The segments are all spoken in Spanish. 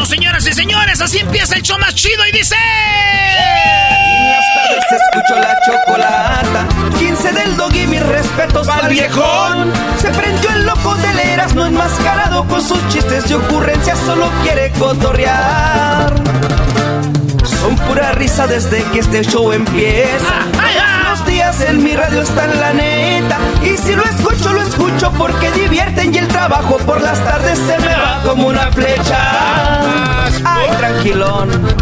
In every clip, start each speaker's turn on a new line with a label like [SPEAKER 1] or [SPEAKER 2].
[SPEAKER 1] Vámonos, señoras y señores, así empieza el show más chido y dice.
[SPEAKER 2] En las tardes escucho la chocolata. 15 del dog y mis respetos al viejón. Se prendió el loco de leras, no enmascarado con sus chistes y ocurrencias, solo quiere cotorrear. Son pura risa desde que este show empieza. Los días en mi radio están la neta. Y si lo escucho, lo escucho porque divierten y el trabajo por las tardes se me va como una flecha. Ay, tranquilón.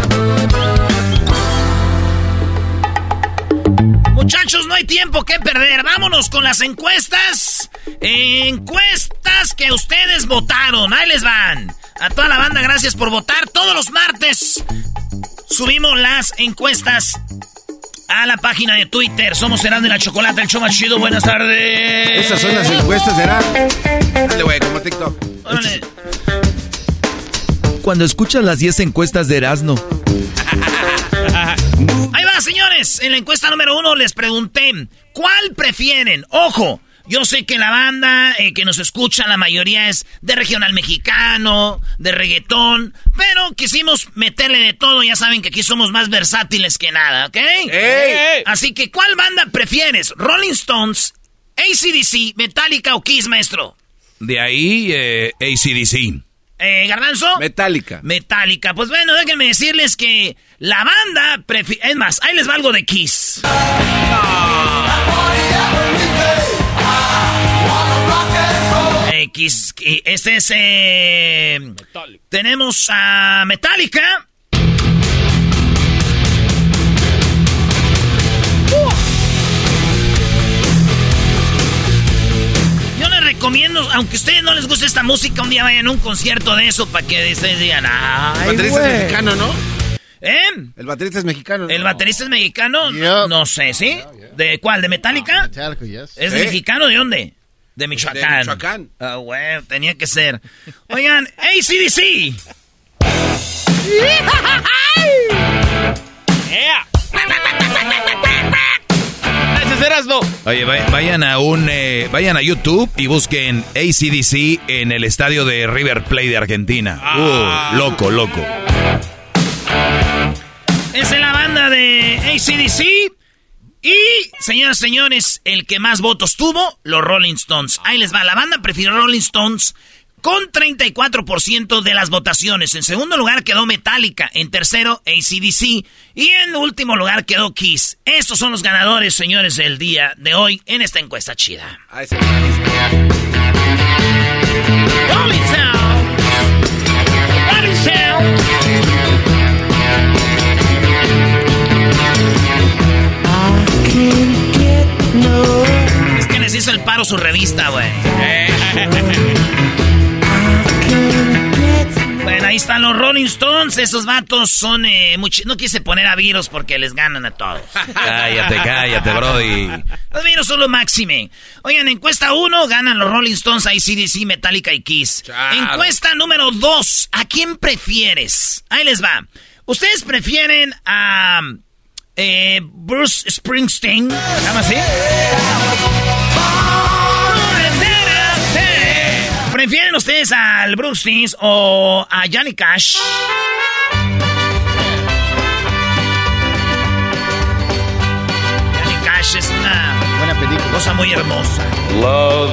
[SPEAKER 1] Muchachos, no hay tiempo que perder. Vámonos con las encuestas. Encuestas que ustedes votaron. Ahí les van. A toda la banda, gracias por votar. Todos los martes subimos las encuestas a la página de Twitter. Somos Serán de la Chocolate, el show más chido. Buenas tardes.
[SPEAKER 3] Esas son las encuestas, ¿será? Dale, güey, como TikTok.
[SPEAKER 1] Órale.
[SPEAKER 4] Cuando escuchas las 10 encuestas de Erasmo.
[SPEAKER 1] Ahí va, señores. En la encuesta número uno les pregunté, ¿cuál prefieren? Ojo, yo sé que la banda eh, que nos escucha, la mayoría es de regional mexicano, de reggaetón, pero quisimos meterle de todo. Ya saben que aquí somos más versátiles que nada, ¿ok? Así que, ¿cuál banda prefieres? ¿Rolling Stones, ACDC, Metallica o Kiss, maestro?
[SPEAKER 4] De ahí, eh, ACDC.
[SPEAKER 1] Eh, ¿Garbanzo?
[SPEAKER 3] Metallica.
[SPEAKER 1] Metallica. Pues bueno, déjenme decirles que la banda prefi- Es más, ahí les va algo de Kiss. Eh, este es... eh, tenemos a Metallica. Yo les recomiendo, aunque a ustedes no les guste esta música, un día vayan a un concierto de eso para que ustedes digan,
[SPEAKER 3] El
[SPEAKER 1] ay,
[SPEAKER 3] baterista
[SPEAKER 1] güey".
[SPEAKER 3] es mexicano, ¿no?
[SPEAKER 1] ¿Eh?
[SPEAKER 3] El baterista es mexicano. ¿no?
[SPEAKER 1] ¿El baterista es mexicano? No sé, ¿sí? ¿De cuál? ¿De Metallica?
[SPEAKER 3] Metallica, yes.
[SPEAKER 1] ¿Es
[SPEAKER 3] ¿Eh?
[SPEAKER 1] mexicano de dónde? De Michoacán.
[SPEAKER 3] Michoacán.
[SPEAKER 1] Ah, güey, tenía que ser. Oigan, ACDC.
[SPEAKER 4] Oye, vay- vayan a un, eh, vayan a YouTube y busquen ACDC en el estadio de River Plate de Argentina. Uh, loco, loco.
[SPEAKER 1] Esa es la banda de ACDC. Y, señoras y señores, el que más votos tuvo, los Rolling Stones. Ahí les va. La banda prefirió Rolling Stones con 34% de las votaciones. En segundo lugar quedó Metallica. En tercero, ACDC. Y en último lugar quedó Kiss. Estos son los ganadores, señores, del día de hoy en esta encuesta chida. Rolling. Hizo el paro su revista, güey. Bueno, ahí están los Rolling Stones. Esos vatos son eh, No quise poner a virus porque les ganan a todos.
[SPEAKER 4] Cállate, cállate, Brody.
[SPEAKER 1] Los virus son lo máxime. Oigan, encuesta 1, ganan los Rolling Stones, ICDC, Metallica y Kiss. Encuesta número 2, ¿a quién prefieres? Ahí les va. ¿Ustedes prefieren a eh, Bruce Springsteen? ¿Se llama así? ustedes al o a Johnny Cash? Es una cosa muy hermosa.
[SPEAKER 5] Love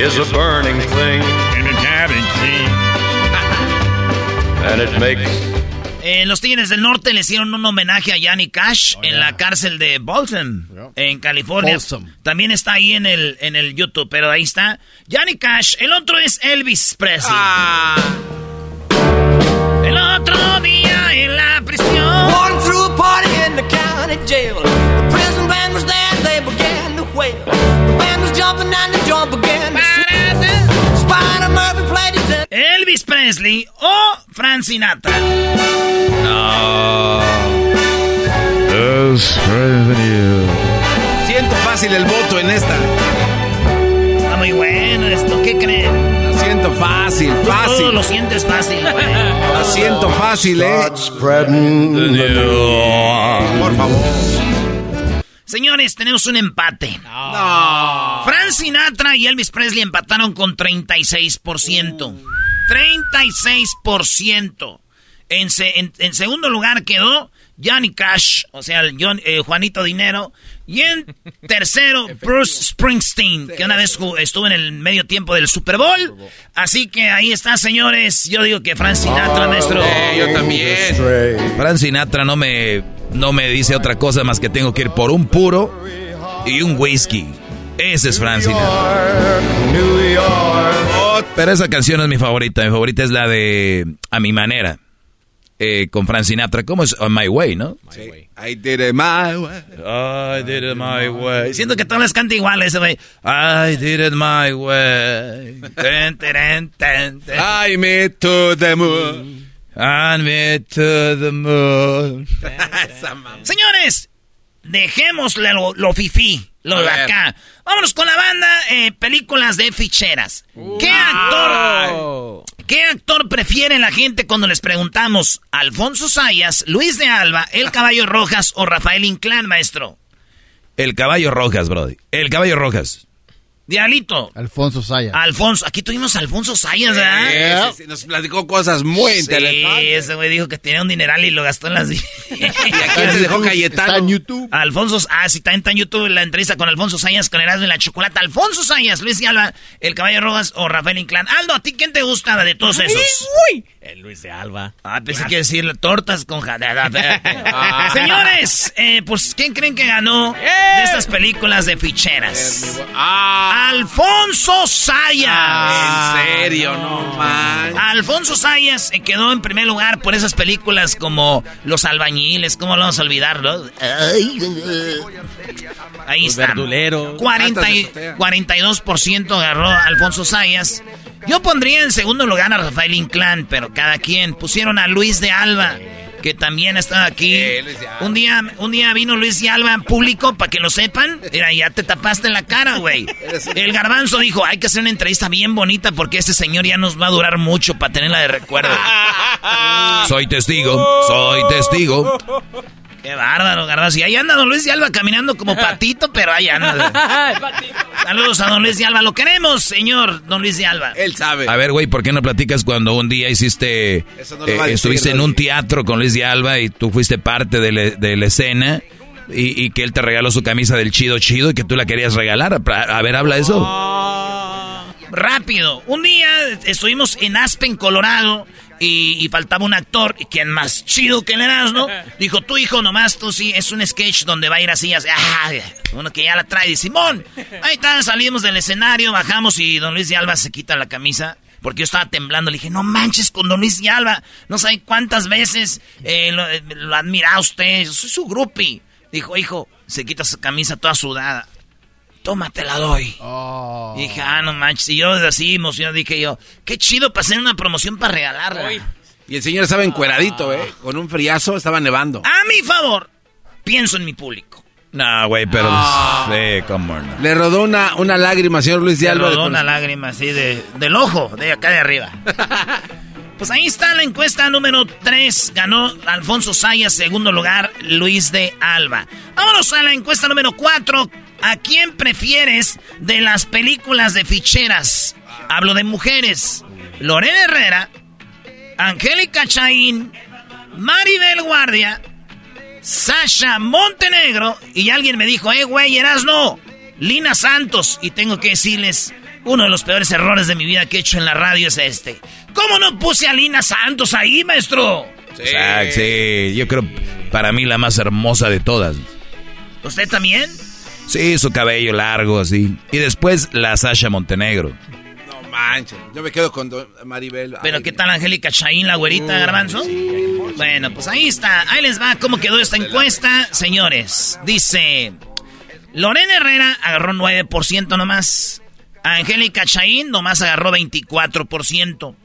[SPEAKER 5] is a burning thing. And it makes
[SPEAKER 1] eh, los Tigres del Norte le hicieron un homenaje a Yanni Cash oh, en la cárcel de Bolton, en California. También está ahí en el, en el YouTube, pero ahí está. Yanni Cash. El otro es Elvis Presley. Ah. El otro día en la prisión. Walking through a party in the county jail. The prison band was there, they began to wail. The band was jumping and the jump began Elvis Presley o Frank Sinatra.
[SPEAKER 4] No.
[SPEAKER 3] Siento fácil el voto en esta.
[SPEAKER 1] Está muy bueno esto, ¿qué creen?
[SPEAKER 3] Lo siento fácil, fácil.
[SPEAKER 1] Todo lo sientes fácil, güey.
[SPEAKER 3] Lo siento fácil, eh. Por favor.
[SPEAKER 1] Señores, tenemos un empate. No. Frank Sinatra y Elvis Presley empataron con 36%. 36%. En, en, segundo lugar quedó Johnny Cash, o sea, el eh, Juanito Dinero. Y en tercero, Bruce Springsteen, que una vez estuvo en el medio tiempo del Super Bowl. Así que ahí está, señores. Yo digo que Frank Sinatra, maestro.
[SPEAKER 3] yo también.
[SPEAKER 4] Frank Sinatra no me, no me dice otra cosa más que tengo que ir por un puro y un whisky. Ese es Frank Sinatra. Pero esa canción es mi favorita. Mi favorita es la de A mi manera eh, con Frank Sinatra. ¿Cómo es? On My Way, ¿no?
[SPEAKER 3] Sí. I did it my way.
[SPEAKER 4] I did it my way.
[SPEAKER 1] Siento que todas las canta igual ese güey.
[SPEAKER 4] I did it my way. ten, ten, ten,
[SPEAKER 3] I met to the moon.
[SPEAKER 4] I met to the moon.
[SPEAKER 1] Señores, dejémosle lo, lo fifí, lo de acá. Vámonos con la banda, eh, películas de ficheras. ¿Qué actor? ¿Qué actor prefiere la gente cuando les preguntamos? ¿Alfonso Sayas, Luis de Alba, El Caballo Rojas o Rafael Inclán, maestro?
[SPEAKER 4] El Caballo Rojas, Brody. El Caballo Rojas.
[SPEAKER 1] Dialito.
[SPEAKER 6] Alfonso Sayas.
[SPEAKER 1] Alfonso, aquí tuvimos a Alfonso Sayas, ¿verdad?
[SPEAKER 3] Sí, nos platicó cosas muy interesantes.
[SPEAKER 1] Sí, ese güey dijo que tenía un dineral y lo gastó en las... y
[SPEAKER 3] aquí se dejó Cayetano.
[SPEAKER 6] Está en YouTube.
[SPEAKER 1] Alfonso, ah, sí, está en, YouTube la entrevista con Alfonso Sayas con Erasmo y la Chocolata. Alfonso Sayas, Luis y Alba, El Caballo Rojas o Rafael Inclán. Aldo, ¿a ti quién te gusta de todos esos?
[SPEAKER 6] Uy, El Luis de Alba.
[SPEAKER 1] Ah, pensé que decir tortas con ah. Señores, eh, pues, ¿quién creen que ganó de estas películas de ficheras? Ah. Alfonso Sayas.
[SPEAKER 3] Ah, en serio, no man.
[SPEAKER 1] Alfonso Sayas se quedó en primer lugar por esas películas como Los Albañiles, ¿cómo lo vamos a olvidarlo? Ahí está. 42% agarró Alfonso Sayas. Yo pondría en segundo lugar a Rafael Inclán, pero cada quien. Pusieron a Luis de Alba que también está aquí. un día un día vino Luis y Alba en público para que lo sepan. Mira, ya te tapaste la cara, güey. El garbanzo dijo, hay que hacer una entrevista bien bonita porque este señor ya nos va a durar mucho para tenerla de recuerdo.
[SPEAKER 4] soy testigo, soy testigo.
[SPEAKER 1] Qué bárbaro, Garbanzo. Y ahí anda Don Luis de Alba caminando como patito, pero ahí anda. Saludos a Don Luis de Alba. Lo queremos, señor Don Luis de Alba.
[SPEAKER 3] Él sabe.
[SPEAKER 4] A ver, güey, ¿por qué no platicas cuando un día hiciste... Eh, estuviste en un teatro con Luis de Alba y tú fuiste parte de, la escena y, que él te regaló su camisa del chido chido y que tú la querías regalar? A, ver, habla eso.
[SPEAKER 1] Rápido. Un día estuvimos en Aspen, Colorado y, faltaba un actor, y quien más chido que el Erasmo, dijo, tu hijo nomás, tú sí, es un sketch donde va a ir así, así ah, uno que ya la trae, Simón, ahí está, salimos del escenario, bajamos y don Luis de Alba se quita la camisa. Porque yo estaba temblando, le dije, no manches con Don Luis de Alba, no sé cuántas veces eh, lo, lo admira usted, soy su grupi. Dijo, hijo, se quita su camisa toda sudada toma, te la doy. Oh. Y dije, ah, no manches. Y yo así emocionado dije yo, qué chido para hacer una promoción para regalarla.
[SPEAKER 3] Y el señor estaba encueradito, ¿eh? Con un friazo, estaba nevando.
[SPEAKER 1] A mi favor, pienso en mi público.
[SPEAKER 4] No, güey, pero... Ah. Sí, cómo no.
[SPEAKER 3] Le rodó una, una lágrima, señor Luis de Alba.
[SPEAKER 1] Le rodó una lágrima así de, del ojo, de acá de arriba. pues ahí está la encuesta número 3. Ganó Alfonso Sayas, segundo lugar, Luis de Alba. Vámonos a la encuesta número 4. ¿A quién prefieres de las películas de ficheras? Hablo de mujeres. Lorena Herrera, Angélica Chaín, Maribel Guardia, Sasha Montenegro. Y alguien me dijo, eh, güey, eras no. Lina Santos. Y tengo que decirles, uno de los peores errores de mi vida que he hecho en la radio es este. ¿Cómo no puse a Lina Santos ahí, maestro?
[SPEAKER 4] Sí, sí, yo creo para mí la más hermosa de todas.
[SPEAKER 1] ¿Usted también?
[SPEAKER 4] Sí, su cabello largo, así. Y después la Sasha Montenegro.
[SPEAKER 3] No manches, yo me quedo con Maribel.
[SPEAKER 1] Pero ¿qué tal Angélica Chaín, la güerita, garbanzo? bueno, pues ahí está. Ahí les va cómo quedó esta encuesta, señores. Dice, Lorena Herrera agarró 9% nomás. Angélica Chaín nomás agarró 24%.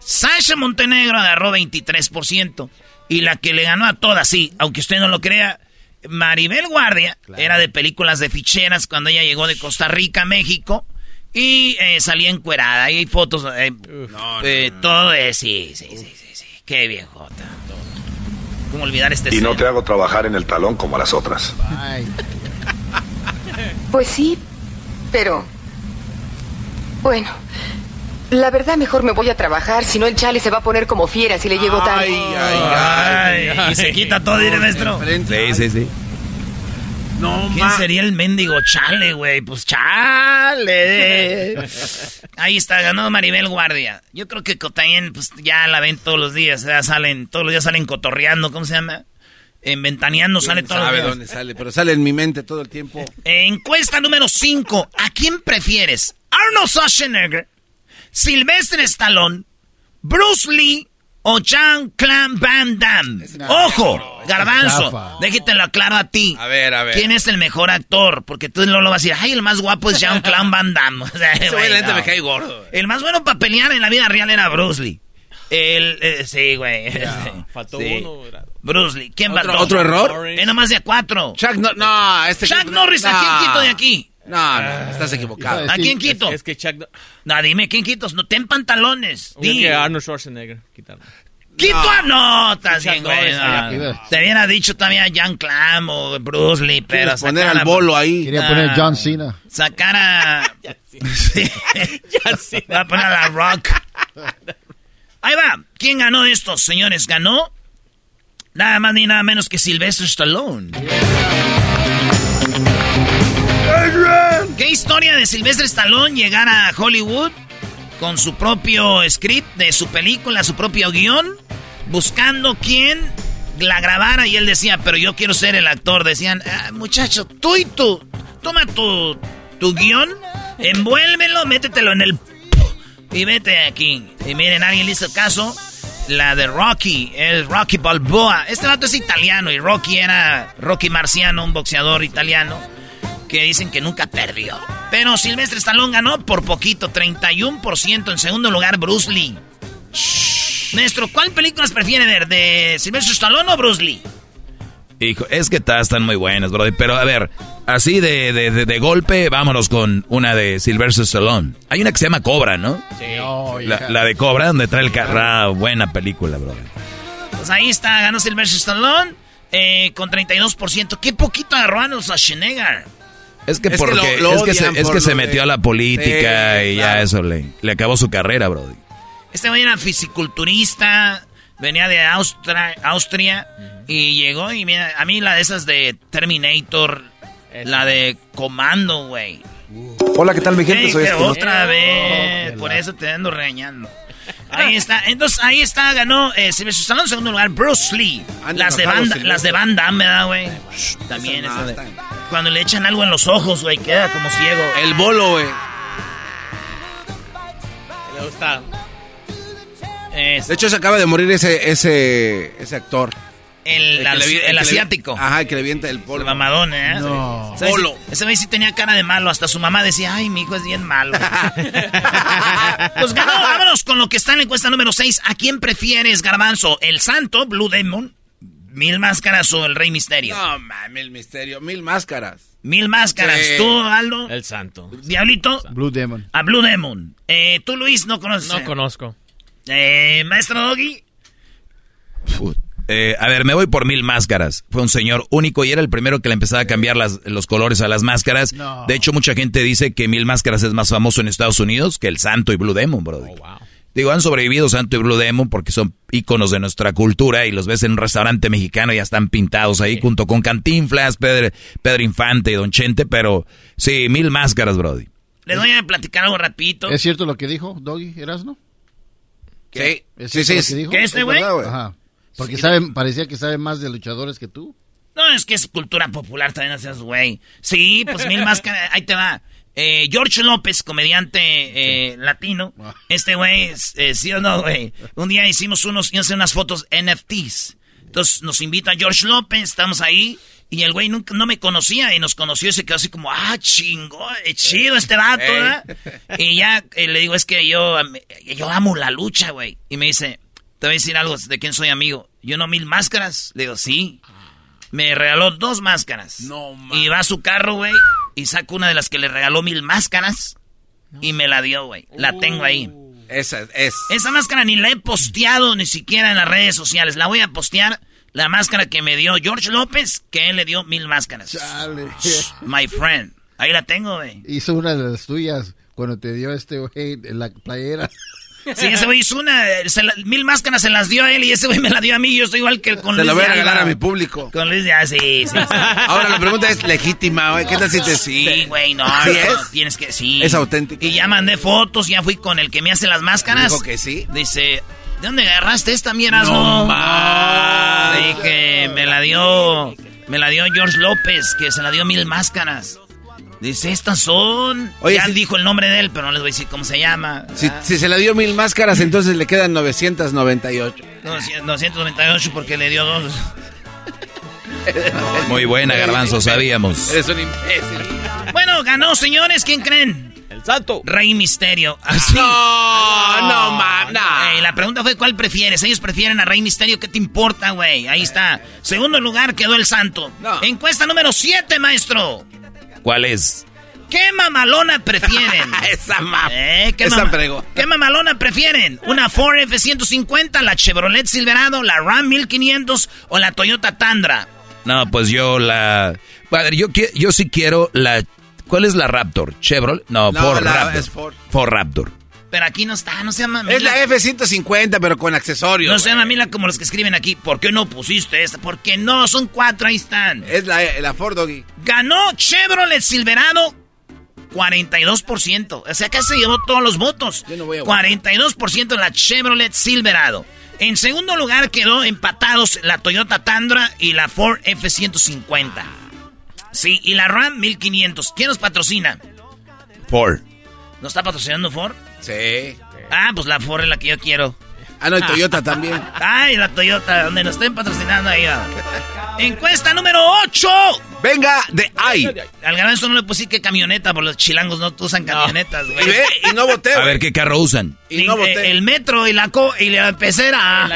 [SPEAKER 1] Sasha Montenegro agarró 23%. Y la que le ganó a todas, sí, aunque usted no lo crea, Maribel Guardia era de películas de ficheras cuando ella llegó de Costa Rica a México y eh, salía encuerada. Y hay fotos, eh, eh, todo es, sí, sí, sí, sí, sí. Qué viejota. ¿Cómo olvidar este
[SPEAKER 7] Y no te hago trabajar en el talón como a las otras.
[SPEAKER 8] Pues sí, pero... Bueno, la verdad mejor me voy a trabajar, si no el chale se va a poner como fiera si le llego tarde.
[SPEAKER 1] Ay, ay, ay. Y se quita todo, diré maestro.
[SPEAKER 4] Sí, sí, sí.
[SPEAKER 1] No, ¿Quién sería el mendigo chale, güey? Pues chale. Ahí está, ganó Maribel Guardia. Yo creo que Cotayen, pues ya la ven todos los días, ya salen, todos los días salen cotorreando, ¿cómo se llama? En Ventaneando sale todo
[SPEAKER 3] sabe dónde sale, pero sale en mi mente todo el tiempo.
[SPEAKER 1] encuesta número 5. ¿A quién prefieres? ¿Arnold Schwarzenegger Sylvester Stallone, Bruce Lee o Jean Clan Van Damme. Ojo, garbanzo, déjetelo claro a ti.
[SPEAKER 3] A ver, a ver.
[SPEAKER 1] ¿Quién es el mejor actor? Porque tú no lo vas a decir, ay, el más guapo es Jean Clan Van Damme.
[SPEAKER 3] O me cae gordo.
[SPEAKER 1] El más bueno para pelear en la vida real era Bruce Lee. El, eh, sí, güey.
[SPEAKER 6] faltó uno.
[SPEAKER 1] Bruce Lee. ¿Quién
[SPEAKER 3] ¿Otro, ¿Otro error?
[SPEAKER 1] Es nomás de cuatro.
[SPEAKER 3] Chuck, no, no este
[SPEAKER 1] Chuck Norris, ¿a quién quito de aquí?
[SPEAKER 3] No, no, estás equivocado.
[SPEAKER 1] ¿A quién quito?
[SPEAKER 6] Es, que Chuck...
[SPEAKER 1] No, dime, ¿quién quito? No, ten pantalones.
[SPEAKER 6] Di. que Arnold Schwarzenegger, quitarlo.
[SPEAKER 1] ¡Quito a no! Estás bien, güey. Te hubiera dicho también a Jan Clam o Bruce Lee, pero...
[SPEAKER 3] poner al bolo ahí.
[SPEAKER 9] Quería poner John Cena.
[SPEAKER 1] Sacar a...
[SPEAKER 6] John Cena.
[SPEAKER 1] Va a poner a la Rock. Ahí va. ¿Quién ganó estos, señores? Ganó nada más ni nada menos que Sylvester Stallone. ¿Qué historia de Sylvester Stallone llegar a Hollywood con su propio script de su película, su propio guion, buscando quién la grabara y él decía, pero yo quiero ser el actor. Decían, ah, muchacho, tú y tú, toma tu, tu guion, envuélvelo, métetelo en el... Y vete aquí. Y miren, alguien le hizo caso. La de Rocky, el Rocky Balboa. Este vato es italiano y Rocky era Rocky Marciano, un boxeador italiano que dicen que nunca perdió. Pero Silvestre Stallone ganó por poquito, 31%. En segundo lugar, Bruce Lee. Maestro, ¿cuál películas prefiere ver? ¿De Silvestre Stallone o Bruce Lee?
[SPEAKER 4] Hijo, es que todas están muy buenas, brother. Pero a ver, así de, de, golpe, vámonos con una de Sylvester Stallone. Hay una que se llama Cobra, ¿no?
[SPEAKER 6] Sí.
[SPEAKER 4] la, de Cobra, donde trae el carro. Buena película, brother.
[SPEAKER 1] Pues ahí está, ganó Sylvester Stallone eh, con 32%. Qué poquito agarró a Schwarzenegger.
[SPEAKER 4] Es que, porque, es, que se, metió a la política y ya eso le, le acabó su carrera, Brody.
[SPEAKER 1] Este güey era fisiculturista, venía de Austria, Austria y llegó y mira, a mí la de esas de Terminator, la de Comando, güey.
[SPEAKER 10] Hola, ¿qué tal mi gente?
[SPEAKER 1] Soy este otra vez, por eso te ando regañando. Ahí está, entonces ahí está, ganó eh, Sylvester Stallone en segundo lugar, Bruce Lee. Las de banda, las de banda, ¿verdad, güey? También eso de... Cuando le echan algo en los ojos, güey, queda como ciego.
[SPEAKER 3] El bolo, güey.
[SPEAKER 6] Le gusta.
[SPEAKER 3] De hecho, se acaba de morir ese, ese, ese actor.
[SPEAKER 1] El, el, asiático.
[SPEAKER 3] ajá, que le vienta el polvo.
[SPEAKER 1] El mamadón, ¿eh?
[SPEAKER 3] No.
[SPEAKER 1] Polo. Ese güey sí tenía cara de malo. Hasta su mamá decía, ay, mi hijo es bien malo. pues ganó, vámonos con lo que está en la encuesta número 6. ¿A quién prefieres, Garbanzo? ¿El santo, Blue Demon? ¿Mil máscaras o el Rey Misterio?
[SPEAKER 3] No, mil misterio, mil máscaras.
[SPEAKER 1] Mil máscaras. ¿Tú, Aldo?
[SPEAKER 6] El santo.
[SPEAKER 1] ¿Diablito?
[SPEAKER 9] Blue Demon.
[SPEAKER 1] A Blue Demon. Eh, ¿Tú, Luis, no conoces?
[SPEAKER 6] No conozco.
[SPEAKER 1] Eh, Maestro Doggy.
[SPEAKER 4] Eh, a ver, me voy por mil máscaras. Fue un señor único y era el primero que le empezaba a cambiar los colores a las máscaras. De hecho, mucha gente dice que mil máscaras es más famoso en Estados Unidos que el Santo y Blue Demon, bro. Oh, Digo, han sobrevivido Santo y Blue Demon porque son íconos de nuestra cultura y los ves en un restaurante mexicano y ya están pintados ahí junto con Cantinflas, Pedro, Pedro Infante y Don Chente, pero sí, mil máscaras, Brody.
[SPEAKER 1] Les voy a platicar algo rapidito.
[SPEAKER 9] ¿Es cierto lo que dijo Doggy Erasno?
[SPEAKER 4] Sí,
[SPEAKER 9] ¿Es
[SPEAKER 4] sí,
[SPEAKER 9] cierto
[SPEAKER 4] sí.
[SPEAKER 9] lo que dijo?
[SPEAKER 1] ¿Qué este
[SPEAKER 9] ¿Es
[SPEAKER 1] güey?
[SPEAKER 9] Ajá. Porque
[SPEAKER 1] Sí.
[SPEAKER 9] sabe, parecía que sabe más de luchadores que tú.
[SPEAKER 1] No, es que es cultura popular, también haces, güey. Sí, pues mil máscaras, ahí te va. Eh, George López, comediante eh, latino. Este güey, eh, sí o no, güey. Un día hicimos unos, hice unas fotos NFTs. Entonces nos invita George López, estamos ahí. Y el güey nunca, no me conocía y nos conoció y se quedó así como, ah, chingo, eh, chido este vato. Y ya eh, le digo, es que yo, yo amo la lucha, güey. Y me dice, te voy a decir algo, ¿de quién soy amigo? Yo no mil máscaras. Le digo, sí. Me regaló dos máscaras.
[SPEAKER 3] No,
[SPEAKER 1] Y va a su carro, güey, y saca una de las que le regaló mil máscaras y me la dio, güey. La tengo ahí.
[SPEAKER 3] Esa es.
[SPEAKER 1] Esa máscara ni la he posteado ni siquiera en las redes sociales. La voy a postear. La máscara que me dio George López, que él le dio mil máscaras.
[SPEAKER 9] Chale.
[SPEAKER 1] My friend. Ahí la tengo, güey.
[SPEAKER 9] Hizo una de las tuyas cuando te dio este güey en la playera.
[SPEAKER 1] Sí, ese güey hizo una. se la- mil máscaras se las dio a él y ese güey me la dio a mí. Yo estoy igual que con
[SPEAKER 3] Se
[SPEAKER 1] Luis
[SPEAKER 3] la voy a regalar a mi público.
[SPEAKER 1] Con Luis de Alba, sí, sí. sí.
[SPEAKER 3] Ahora la pregunta es legítima, güey. ¿Qué tal si te
[SPEAKER 1] Sí, güey, no,
[SPEAKER 3] ¿Sí
[SPEAKER 1] no,
[SPEAKER 3] es?
[SPEAKER 1] tienes que, sí.
[SPEAKER 3] Es auténtico.
[SPEAKER 1] Y ya mandé fotos, ya fui con el que me hace las máscaras.
[SPEAKER 3] Dijo que sí.
[SPEAKER 1] Dice, ¿de dónde agarraste esta mierda?
[SPEAKER 3] No
[SPEAKER 1] No. Dije, me la dio, me la dio George López, que se la dio mil máscaras. Dice, estas son.
[SPEAKER 3] Oye,
[SPEAKER 1] ya
[SPEAKER 3] si-
[SPEAKER 1] dijo el nombre de él, pero no les voy a decir cómo se llama.
[SPEAKER 3] Si,
[SPEAKER 1] Ah,
[SPEAKER 3] si se le dio mil máscaras, entonces le quedan 998.
[SPEAKER 1] 298 porque le dio dos.
[SPEAKER 4] Muy buena, Garbanzo, sabíamos.
[SPEAKER 3] Eres un imbécil.
[SPEAKER 1] Bueno, ganó, señores, ¿quién creen?
[SPEAKER 6] El salto.
[SPEAKER 1] Rey Misterio. Así.
[SPEAKER 3] No, no, no.
[SPEAKER 1] Ey, la pregunta fue cuál prefieres. Ellos prefieren a Rey Misterio. ¿Qué te importa, güey? Ahí está. Segundo lugar quedó el Santo.
[SPEAKER 3] No.
[SPEAKER 1] Encuesta número 7, maestro.
[SPEAKER 4] ¿Cuál es?
[SPEAKER 1] ¿Qué mamalona prefieren?
[SPEAKER 3] Esa ma...
[SPEAKER 1] Eh, ¿qué,
[SPEAKER 3] Esa
[SPEAKER 1] mama-
[SPEAKER 3] pregó.
[SPEAKER 1] ¿Qué mamalona prefieren? ¿Una Ford F-150, la Chevrolet Silverado, la Ram 1500 o la Toyota Tundra?
[SPEAKER 4] No, pues yo la... A ver, yo, yo sí quiero la... ¿Cuál es la Raptor? ¿Chevrolet? No,
[SPEAKER 3] No,
[SPEAKER 4] Ford
[SPEAKER 3] la-
[SPEAKER 4] Raptor.
[SPEAKER 3] es Ford.
[SPEAKER 4] Ford Raptor.
[SPEAKER 1] Pero aquí no está, no se llama
[SPEAKER 3] Es la F-150, pero con accesorios.
[SPEAKER 1] No se llama. Mila como los que escriben aquí. ¿Por qué no pusiste esta? Porque no, son cuatro, ahí están.
[SPEAKER 3] Es la, la Ford Doggy.
[SPEAKER 1] Ganó Chevrolet Silverado 42%. O sea, que se llevó todos los votos.
[SPEAKER 3] Yo no voy a votar.
[SPEAKER 1] 42% la Chevrolet Silverado. En segundo lugar quedó empatados la Toyota Tundra y la Ford F-150. Sí, y la Ram 1500. ¿Quién nos patrocina?
[SPEAKER 4] Ford.
[SPEAKER 1] ¿Nos está patrocinando Ford?
[SPEAKER 3] Sí.
[SPEAKER 1] Ah, pues la Ford es la que yo quiero.
[SPEAKER 3] Ah, no, el Toyota también.
[SPEAKER 1] Ay, la Toyota, donde nos estén patrocinando ahí. va. Encuesta número 8.
[SPEAKER 3] Venga de ahí.
[SPEAKER 1] Al garbanzo no le puse que camioneta, porque los chilangos no usan camionetas,
[SPEAKER 3] Y
[SPEAKER 1] güey.
[SPEAKER 3] ve, y no voté,
[SPEAKER 4] A ver qué carro usan.
[SPEAKER 3] Y no
[SPEAKER 1] Eh,
[SPEAKER 3] voté.
[SPEAKER 1] el metro y la co y la pecera.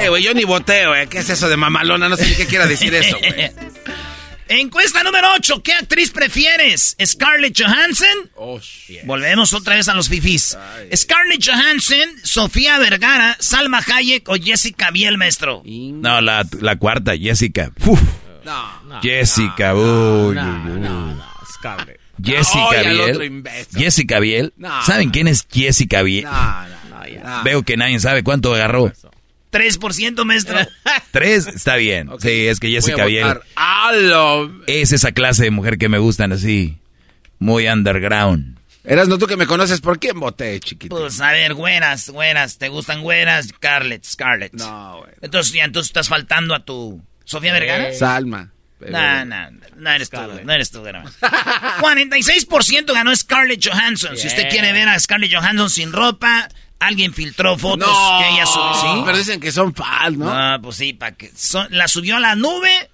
[SPEAKER 3] Eh, güey, yo ni voté, güey. ¿Qué es eso de mamalona? No sé ni qué quiera decir eso, güey.
[SPEAKER 1] Encuesta número 8. ¿Qué actriz prefieres? ¿Scarlett Johansson?
[SPEAKER 3] Oh, shit.
[SPEAKER 1] Volvemos otra vez a los fifís. ¿Scarlett Johansson, Sofía Vergara, Salma Hayek o Jessica Biel, maestro?
[SPEAKER 4] No, la, la cuarta, Jessica. Uf,
[SPEAKER 3] No.
[SPEAKER 4] Jessica, uy, uy, uy.
[SPEAKER 6] Scarlett.
[SPEAKER 4] Jessica Biel.
[SPEAKER 3] imbécil.
[SPEAKER 4] Jessica Biel.
[SPEAKER 3] No.
[SPEAKER 4] ¿Saben quién es Jessica Biel?
[SPEAKER 3] No, no, no.
[SPEAKER 4] Veo que nadie sabe cuánto agarró.
[SPEAKER 1] 3%, maestro.
[SPEAKER 4] Tres, está bien. Sí, es que Jessica Biel
[SPEAKER 3] votar. ¡A lo-
[SPEAKER 4] es esa clase de mujer que me gustan así. Muy underground.
[SPEAKER 3] Eras no tú que me conoces, ¿por quién voté, chiquito?
[SPEAKER 1] Pues a ver, güeras, güeras, ¿te gustan güeras? Scarlett, Scarlett.
[SPEAKER 3] No, güey.
[SPEAKER 1] Entonces ya, entonces estás faltando a tu Sofía Vergara.
[SPEAKER 3] Salma.
[SPEAKER 1] No, no, no eres tú, no eres tú, güey. 46% ganó Scarlett Johansson. Si usted quiere ver a Scarlett Johansson sin ropa, alguien filtró fotos
[SPEAKER 3] No,
[SPEAKER 1] que ella subió. ¿Sí?
[SPEAKER 3] pero dicen que son fans, ¿no?
[SPEAKER 1] Ah, pues sí, para que son- la subió a la nube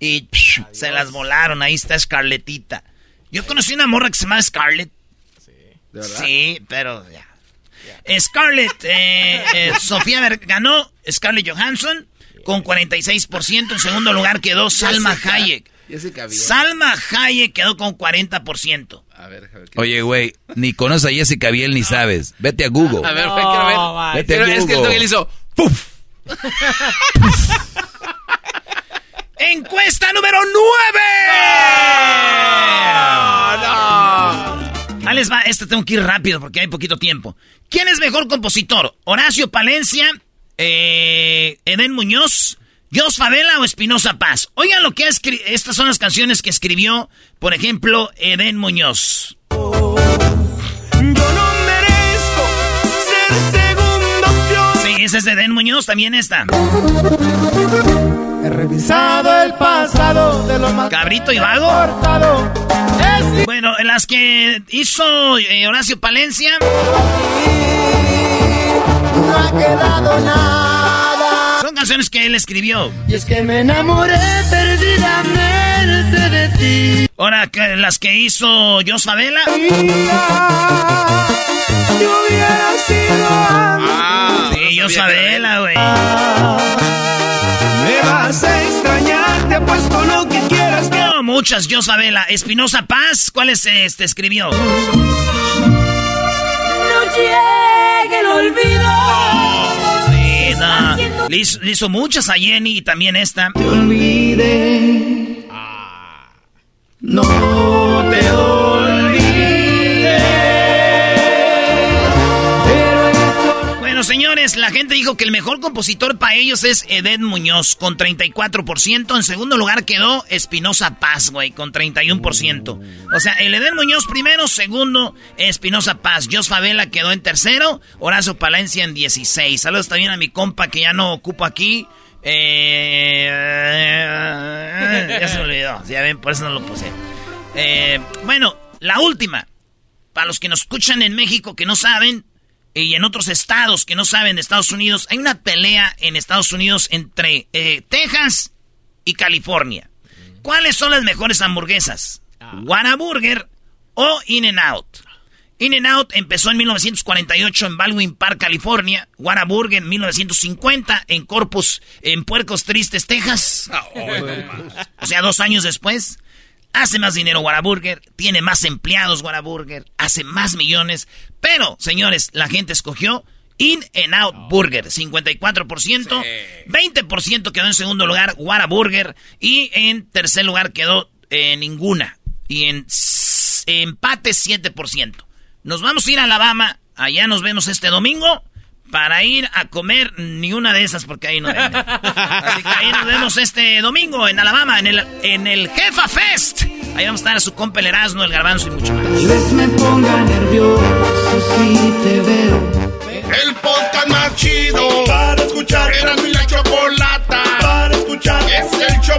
[SPEAKER 1] y psh, se las volaron. Ahí está Scarlettita. Yo conocí una morra que se llama Scarlett.
[SPEAKER 3] ¿De verdad?
[SPEAKER 1] Sí, pero ya. Scarlett, eh, eh, Sofía Ver- ganó Scarlett Johansson con 46%. En segundo lugar quedó Salma Hayek.
[SPEAKER 3] Jessica Biel.
[SPEAKER 1] Salma Hayek quedó con 40%.
[SPEAKER 3] A ver, a ver. ¿qué-
[SPEAKER 4] Oye, güey, ni conoces a Jessica Biel ni sabes. Vete a Google.
[SPEAKER 3] A ver, quiero ver.
[SPEAKER 6] No,
[SPEAKER 4] Vete a
[SPEAKER 3] Pero es que el
[SPEAKER 4] Google.
[SPEAKER 3] Hizo... ¡Puf!
[SPEAKER 1] Encuesta número 9.
[SPEAKER 3] ¡No!
[SPEAKER 1] Al les va, este tengo que ir rápido porque hay poquito tiempo. ¿Quién es mejor compositor? ¿Horacio Palencia, eh, Eden Muñoz, Jos Favela o Espinosa Paz? Oigan lo que ha escrito, estas son las canciones que escribió, por ejemplo, Eden Muñoz. Yo no merezco ser segunda opción. Sí, ese es de Eden Muñoz, también esta.
[SPEAKER 2] He revisado el pasado de los más
[SPEAKER 1] Cabrito y vago. Bueno, las que hizo eh, Horacio Palencia.
[SPEAKER 2] No ha quedado nada.
[SPEAKER 1] Son canciones que él escribió.
[SPEAKER 2] Y es que me enamoré perdidamente de ti.
[SPEAKER 1] Ahora, que, las que hizo Jos Favela.
[SPEAKER 2] Yo hubiera sido
[SPEAKER 1] Ah, sí, Jos Favela, güey.
[SPEAKER 2] Me vas a extrañar, te apuesto lo que quieras. Que...
[SPEAKER 1] No, muchas, Jos Favela. Espinosa Paz, ¿cuáles este escribió?
[SPEAKER 2] No llegue el olvido.
[SPEAKER 1] Le hizo, le hizo muchas a Jenny y también esta.
[SPEAKER 2] Te olvidé. No te olvidé.
[SPEAKER 1] La gente dijo que el mejor compositor para ellos es Edén Muñoz, con 34%. En segundo lugar quedó Espinosa Paz, güey, con 31%. O sea, el Edén Muñoz primero, segundo, Espinosa Paz. Jos Favela quedó en tercero, Horacio Palencia en 16. Saludos también a mi compa que ya no ocupo aquí. Eh, ya se me olvidó. Ya ven, por eso no lo puse. Eh, bueno, la última. Para los que nos escuchan en México que no saben, y en otros estados que no saben de Estados Unidos, hay una pelea en Estados Unidos entre eh, Texas y California. ¿Cuáles son las mejores hamburguesas? ¿Whataburger o In-N-Out? In-N-Out empezó en 1948 en Baldwin Park, California. Whataburger en 1950 en Corpus, en Puercos Tristes, Texas. O sea, dos años después. Hace más dinero Whataburger, tiene más empleados Whataburger, hace más millones. Pero, señores, la gente escogió In and Out Burger, 54%. 20% quedó en segundo lugar Whataburger. Y en tercer lugar quedó eh, ninguna. Y en empate 7%. Nos vamos a ir a Alabama. Allá nos vemos este domingo. Para ir a comer ni una de esas porque ahí no venden. Así que ahí nos vemos este domingo en Alabama, en el, en el Jefa Fest. Ahí vamos a estar a su compa el Erasmo, el Garbanzo y mucho más.
[SPEAKER 2] Tal vez me ponga nervioso si te veo.
[SPEAKER 11] El podcast más chido para escuchar. Era mi la chocolata para escuchar. Es el show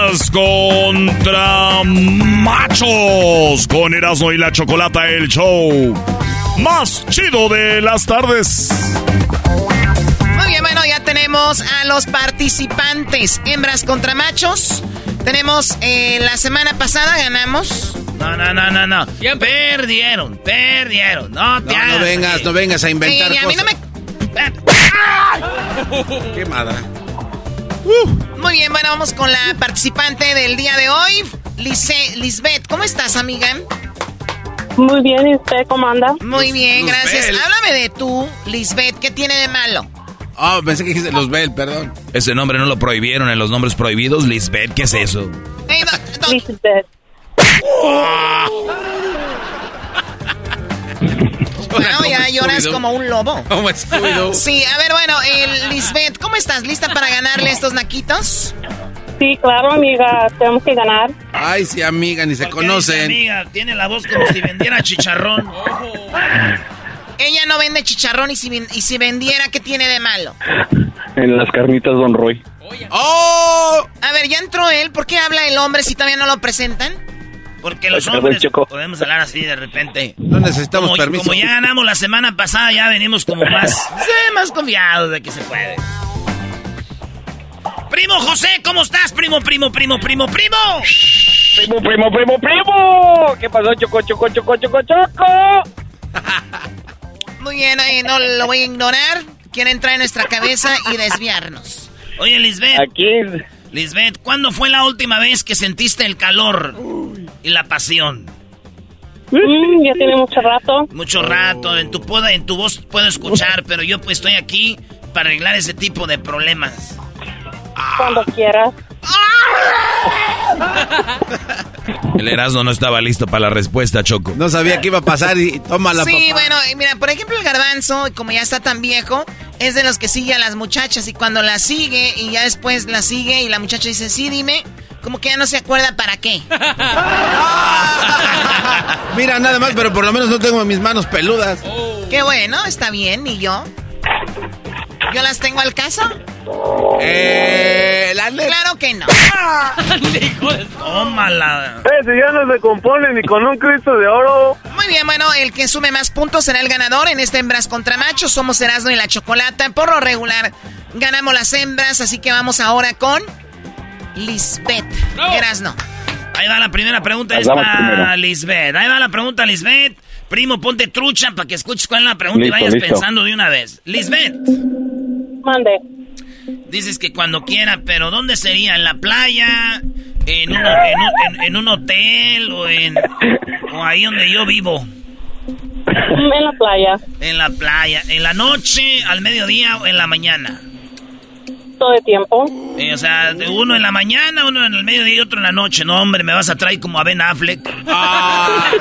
[SPEAKER 12] Hembras contra machos. Con Erasmo y la Chocolata, el show más chido de las tardes.
[SPEAKER 13] Muy bien, bueno, ya tenemos a los participantes. Hembras contra machos. Tenemos eh, la semana pasada ganamos.
[SPEAKER 1] No, no, no, no, no. Perdieron, perdieron. No te
[SPEAKER 3] no, no vengas, no vengas a inventar a Mí no me...
[SPEAKER 13] Qué madre. Muy bien, bueno, vamos con la participante del día de hoy, Lice, Lisbeth. ¿Cómo estás, amiga?
[SPEAKER 14] Muy bien, ¿y usted cómo anda?
[SPEAKER 13] Muy bien, gracias. Háblame de tú, Lisbeth, ¿qué tiene de malo?
[SPEAKER 3] Oh, pensé que dijiste Luzbel, perdón.
[SPEAKER 4] Ese nombre no lo prohibieron en los nombres prohibidos. Lisbeth, ¿qué es eso? Hey, Lisbeth.
[SPEAKER 13] Bueno, ya lloras como un lobo. Sí, a ver, bueno, Lisbeth, ¿cómo estás? ¿Lista para ganarle estos naquitos?
[SPEAKER 14] Sí, claro, amiga, tenemos que ganar.
[SPEAKER 3] Ay, sí, amiga, ni se conocen.
[SPEAKER 1] amiga, tiene la voz como si vendiera chicharrón.
[SPEAKER 13] Ella no vende chicharrón y si, y si vendiera, ¿qué tiene de malo?
[SPEAKER 15] En las carnitas, Don Roy.
[SPEAKER 13] ¡Oh! A ver, ya entró él. ¿Por qué habla el hombre si todavía no lo presentan?
[SPEAKER 1] Porque los hombres podemos hablar así de repente.
[SPEAKER 3] No necesitamos permiso.
[SPEAKER 1] Como ya ganamos la semana pasada, ya venimos como más, más confiados de que se puede. Primo José, ¿cómo estás? Primo, primo, primo, primo, primo.
[SPEAKER 15] Primo, primo, primo, primo. ¿Qué pasó, Choco, Choco, Choco, Choco, Choco?
[SPEAKER 13] Muy bien, ahí no lo voy a ignorar. Quiere entrar en nuestra cabeza y desviarnos.
[SPEAKER 1] Oye, Lisbeth.
[SPEAKER 15] Aquí.
[SPEAKER 1] Lisbeth, ¿cuándo fue la última vez que sentiste el calor y la pasión?
[SPEAKER 14] Mm, ya tiene mucho rato.
[SPEAKER 1] Mucho rato. En tu, en tu voz puedo escuchar, pero yo pues estoy aquí para arreglar ese tipo de problemas.
[SPEAKER 14] Cuando quieras.
[SPEAKER 4] El Erasmo no estaba listo para la respuesta, Choco.
[SPEAKER 3] No sabía qué iba a pasar y toma la
[SPEAKER 13] Sí, bueno, mira, por ejemplo, el garbanzo, como ya está tan viejo, es de los que sigue a las muchachas y cuando la sigue y ya después la sigue y la muchacha dice, sí, dime, como que ya no se acuerda para qué.
[SPEAKER 3] mira, nada más, pero por lo menos no tengo mis manos peludas.
[SPEAKER 13] Qué bueno, está bien, ¿y yo? ¿Yo las tengo al caso?
[SPEAKER 3] Eh,
[SPEAKER 13] claro que no.
[SPEAKER 1] Tómala.
[SPEAKER 15] Eh, si ya no se compone ni con un Cristo de oro.
[SPEAKER 13] Muy bien, bueno, el que sume más puntos será el ganador en este hembras contra machos. Somos Erasmo y la Chocolata. Por lo regular, ganamos las hembras, así que vamos ahora con Lisbeth. Erasno.
[SPEAKER 1] Ahí va la primera pregunta, es para Lisbeth. Ahí va la pregunta, Lisbeth. Primo, ponte trucha para que escuches cuál es la pregunta y vayas pensando de una vez. Lisbeth.
[SPEAKER 14] Mande.
[SPEAKER 1] Dices que cuando quiera, pero ¿dónde sería? ¿En la playa? ¿En un, en un, hotel? ¿O, en, ¿O ahí donde yo vivo?
[SPEAKER 14] En la playa.
[SPEAKER 1] En la playa. ¿En la noche, al mediodía o en la mañana?
[SPEAKER 14] Todo el tiempo.
[SPEAKER 1] o sea, uno en la mañana, uno en el mediodía y otro en la noche. No, hombre, me vas a traer como a Ben Affleck. Ah.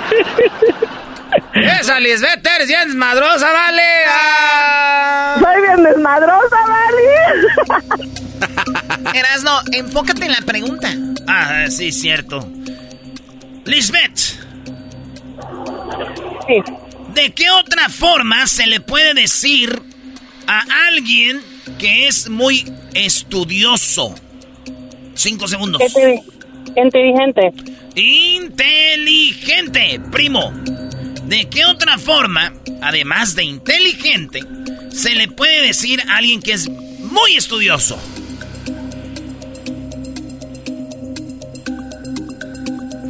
[SPEAKER 1] Esa Lisbeth eres bien desmadrosa, vale.
[SPEAKER 14] Ah. Soy bien desmadrosa,
[SPEAKER 13] vale. Erasno, enfócate en la pregunta.
[SPEAKER 1] Ah, sí, cierto. Lisbeth.
[SPEAKER 14] Sí.
[SPEAKER 1] ¿De qué otra forma se le puede decir a alguien que es muy estudioso? Cinco segundos.
[SPEAKER 14] Inteligente.
[SPEAKER 1] Inteligente, primo. ¿De qué otra forma, además de inteligente, se le puede decir a alguien que es muy estudioso?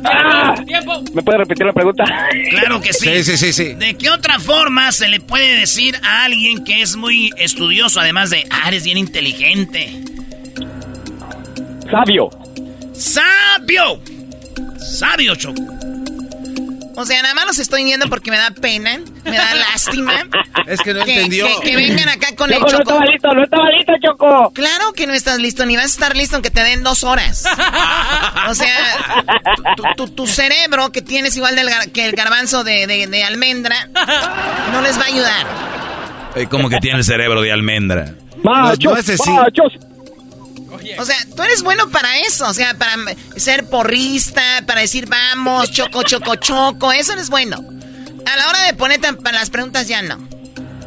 [SPEAKER 15] ¡Ah! ¿Me puede repetir la pregunta?
[SPEAKER 1] Claro que sí.
[SPEAKER 3] Sí, sí, sí, sí.
[SPEAKER 1] ¿De qué otra forma se le puede decir a alguien que es muy estudioso, además de, ah, eres bien inteligente?
[SPEAKER 15] Sabio.
[SPEAKER 1] Sabio. Sabio, Choco.
[SPEAKER 13] O sea, nada más los estoy viendo porque me da pena, me da lástima.
[SPEAKER 3] Es que no entendió.
[SPEAKER 13] Que, vengan acá con el
[SPEAKER 15] Choco. No estaba listo, no estaba listo, Choco.
[SPEAKER 13] Claro que no estás listo, ni vas a estar listo aunque te den dos horas. O sea, tu, cerebro que tienes igual que el garbanzo de, almendra, no les va a ayudar.
[SPEAKER 4] ¿Cómo que tiene el cerebro de almendra?
[SPEAKER 15] Machos, machos.
[SPEAKER 13] O sea, tú eres bueno para eso, o sea, para ser porrista, para decir vamos, choco, choco, choco, eso eres bueno. A la hora de ponerte para las preguntas ya no.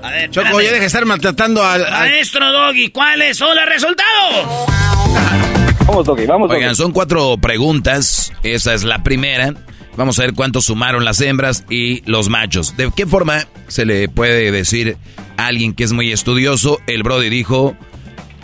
[SPEAKER 3] A ver, Choco, ya deja de estar maltratando al,
[SPEAKER 1] Maestro Doggy, ¿cuáles son los resultados?
[SPEAKER 15] Vamos, Doggy, vamos, Doggy.
[SPEAKER 4] Oigan, son cuatro preguntas. Esa es la primera. Vamos a ver cuánto sumaron las hembras y los machos. ¿De qué forma se le puede decir a alguien que es muy estudioso? El Brody dijo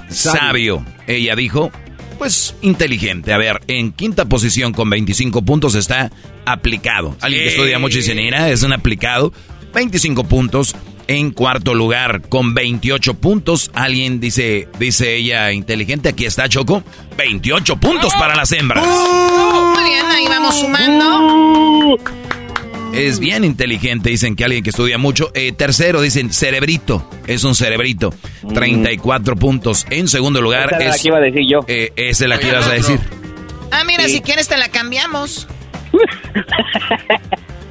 [SPEAKER 4] sabio. Ella dijo, pues inteligente. A ver, en quinta posición con 25 puntos está aplicado. Alguien que estudia mucho dice, mira, es un aplicado. 25 puntos. En cuarto lugar, con 28 puntos, alguien dice, dice ella inteligente, aquí está Choco, 28 puntos para las hembras.
[SPEAKER 13] Muy bien, ahí vamos sumando.
[SPEAKER 4] Es bien inteligente, dicen que alguien que estudia mucho. Eh, tercero, dicen cerebrito, es un cerebrito, 34 puntos. En segundo lugar,
[SPEAKER 15] Esa
[SPEAKER 4] es,
[SPEAKER 15] la que iba a decir yo.
[SPEAKER 4] eh, esa es la que ibas a decir.
[SPEAKER 13] Ah, mira,
[SPEAKER 15] Sí.
[SPEAKER 13] si quieres te la cambiamos.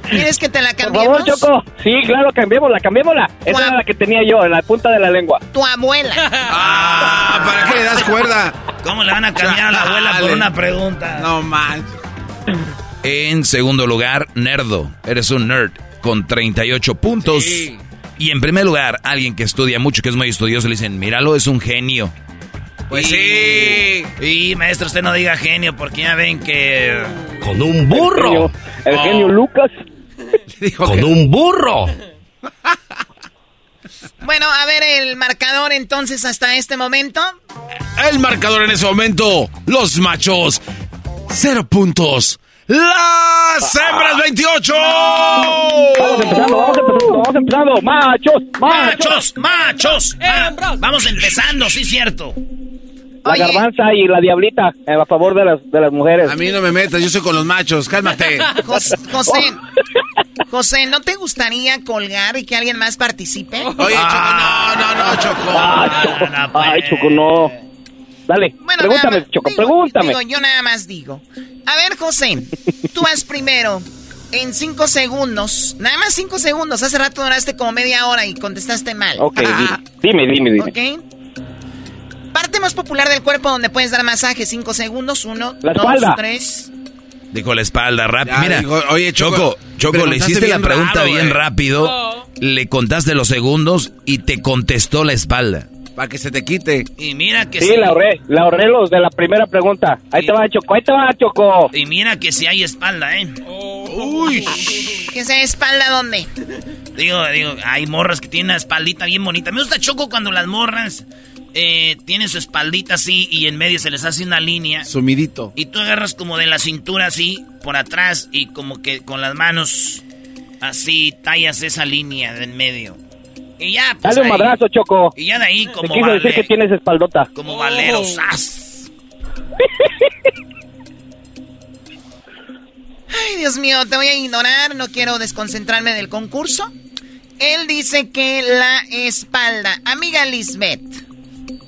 [SPEAKER 13] ¿Quieres que te la
[SPEAKER 15] Por
[SPEAKER 13] cambiemos?
[SPEAKER 15] favor, Choco. Sí, claro, cambiémosla, cambiémosla. Esa era la que tenía yo, en la punta de la lengua.
[SPEAKER 13] Tu abuela.
[SPEAKER 3] Ah, ¿para qué le das cuerda?
[SPEAKER 1] ¿Cómo le van a cambiar a la abuela por una pregunta?
[SPEAKER 3] No man.
[SPEAKER 4] En segundo lugar, Nerdo. Eres un nerd con 38 puntos.
[SPEAKER 3] Sí.
[SPEAKER 4] Y en primer lugar, alguien que estudia mucho, que es muy estudioso, le dicen, míralo, es un genio.
[SPEAKER 3] Pues sí.
[SPEAKER 1] Y maestro, usted no diga genio, porque ya ven que...
[SPEAKER 4] Con un
[SPEAKER 15] El genio, el
[SPEAKER 1] Oh.
[SPEAKER 15] genio Lucas.
[SPEAKER 4] Con un burro.
[SPEAKER 13] Bueno, a ver el marcador entonces hasta este momento.
[SPEAKER 3] El marcador en ese momento. Los machos. Cero puntos. Las hembras 28.
[SPEAKER 15] Vamos empezando, vamos empezando, vamos empezando. Machos, machos.
[SPEAKER 1] ¡Machos! ¡Machos! Ah, vamos empezando, sí, cierto.
[SPEAKER 15] La garbanza y la diablita eh, a favor de las, de las mujeres.
[SPEAKER 3] A mí no me metas, yo soy con los machos. Cálmate.
[SPEAKER 13] Jos- José, José, ¿no te gustaría colgar y que alguien más participe?
[SPEAKER 3] Oye, Choco, no, no, no, Choco.
[SPEAKER 15] Ay, Choco, ay, Choco, no. Dale,
[SPEAKER 13] Bueno,
[SPEAKER 15] pregúntame,
[SPEAKER 13] más-
[SPEAKER 15] Choco,
[SPEAKER 13] digo-
[SPEAKER 15] pregúntame.
[SPEAKER 13] Digo, yo nada más digo. A ver, José, tú vas primero. En cinco segundos. Nada más cinco segundos. Hace rato duraste como media hora y contestaste mal.
[SPEAKER 15] Ok, dime, dime, dime.
[SPEAKER 13] ¿Ok? Parte más popular del cuerpo donde puedes dar masaje. Cinco segundos. Uno,
[SPEAKER 15] La
[SPEAKER 13] dos,
[SPEAKER 15] espalda.
[SPEAKER 13] tres.
[SPEAKER 4] Dijo la espalda rápido. Mira,
[SPEAKER 3] dijo, oye, Choco,
[SPEAKER 4] Choco, Choco, le hiciste la pregunta
[SPEAKER 3] raro,
[SPEAKER 4] bien
[SPEAKER 3] güey.
[SPEAKER 4] rápido, le contaste los segundos y te contestó la espalda.
[SPEAKER 3] Para que se te quite.
[SPEAKER 1] Y mira que
[SPEAKER 15] Sí, la ahorré, la ahorré los de la primera pregunta. Ahí te va, Choco, ahí te va, Choco.
[SPEAKER 1] Y mira que si hay espalda, ¿eh?
[SPEAKER 3] Uy.
[SPEAKER 13] ¿Que sea espalda dónde?
[SPEAKER 1] Digo, digo, hay morras que tienen una espaldita bien bonita. Me gusta Choco cuando las morras eh, tienen su espaldita así y en medio se les hace una línea.
[SPEAKER 3] Sumidito.
[SPEAKER 1] Y tú agarras como de la cintura así, por atrás, y como que con las manos así tallas esa línea de en medio. Y ya, pues.
[SPEAKER 15] Dale un
[SPEAKER 1] ahí-
[SPEAKER 15] madrazo, Choco.
[SPEAKER 1] Y ya de ahí
[SPEAKER 15] Te
[SPEAKER 1] como
[SPEAKER 15] quiso decir
[SPEAKER 1] vale-
[SPEAKER 15] que tienes espaldota.
[SPEAKER 1] como valero, ¡zas!
[SPEAKER 13] Ay, Dios mío, te voy a ignorar. No quiero desconcentrarme del concurso. Él dice que la espalda. Amiga Lisbeth,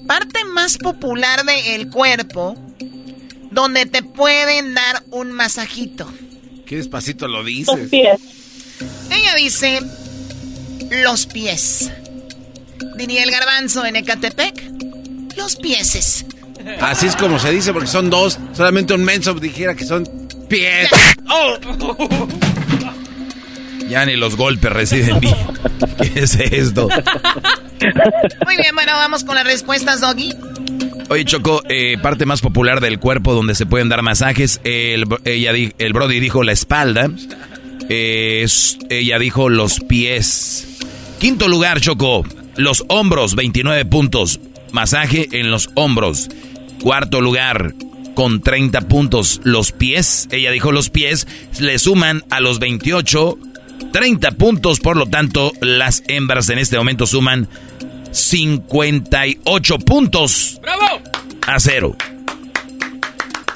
[SPEAKER 13] parte más popular del cuerpo donde te pueden dar un masajito.
[SPEAKER 3] Qué despacito lo dices.
[SPEAKER 14] pies.
[SPEAKER 13] Ella dice los pies. Diría el garbanzo en Ecatepec. Los pieses.
[SPEAKER 3] Así es como se dice, porque son dos. Solamente un menso dijera que son pies.
[SPEAKER 1] ¡Oh!
[SPEAKER 4] Ya ni los golpes reciben bien. ¿Qué es esto?
[SPEAKER 13] Muy bien, bueno, vamos con las respuestas, Doggy.
[SPEAKER 4] Oye, Choco, eh, parte más popular del cuerpo donde se pueden dar masajes. El, ella, el Brody dijo la espalda. Eh, ella dijo los pies. Quinto lugar, Choco. Los hombros, 29 puntos. Masaje en los hombros. Cuarto lugar, con 30 puntos. Los pies. Ella dijo los pies. Le suman a los 28. 30 puntos. Por lo tanto, las hembras en este momento suman 58 puntos.
[SPEAKER 6] ¡Bravo!
[SPEAKER 4] A cero.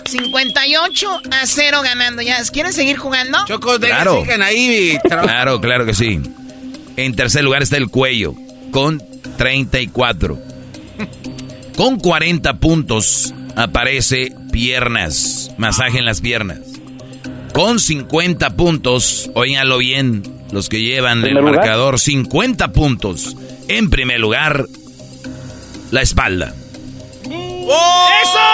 [SPEAKER 13] 58 a 0 ganando. ¿Ya quieren seguir jugando?
[SPEAKER 3] Choco, de-
[SPEAKER 4] Claro.
[SPEAKER 3] sigan ahí.
[SPEAKER 4] Claro, claro que sí. En tercer lugar está el cuello, con 34. Con 40 puntos aparece piernas, masaje en las piernas. Con 50 puntos, oíganlo bien, los que llevan el marcador, 50 puntos. En primer lugar, la espalda.
[SPEAKER 1] ¡Eso!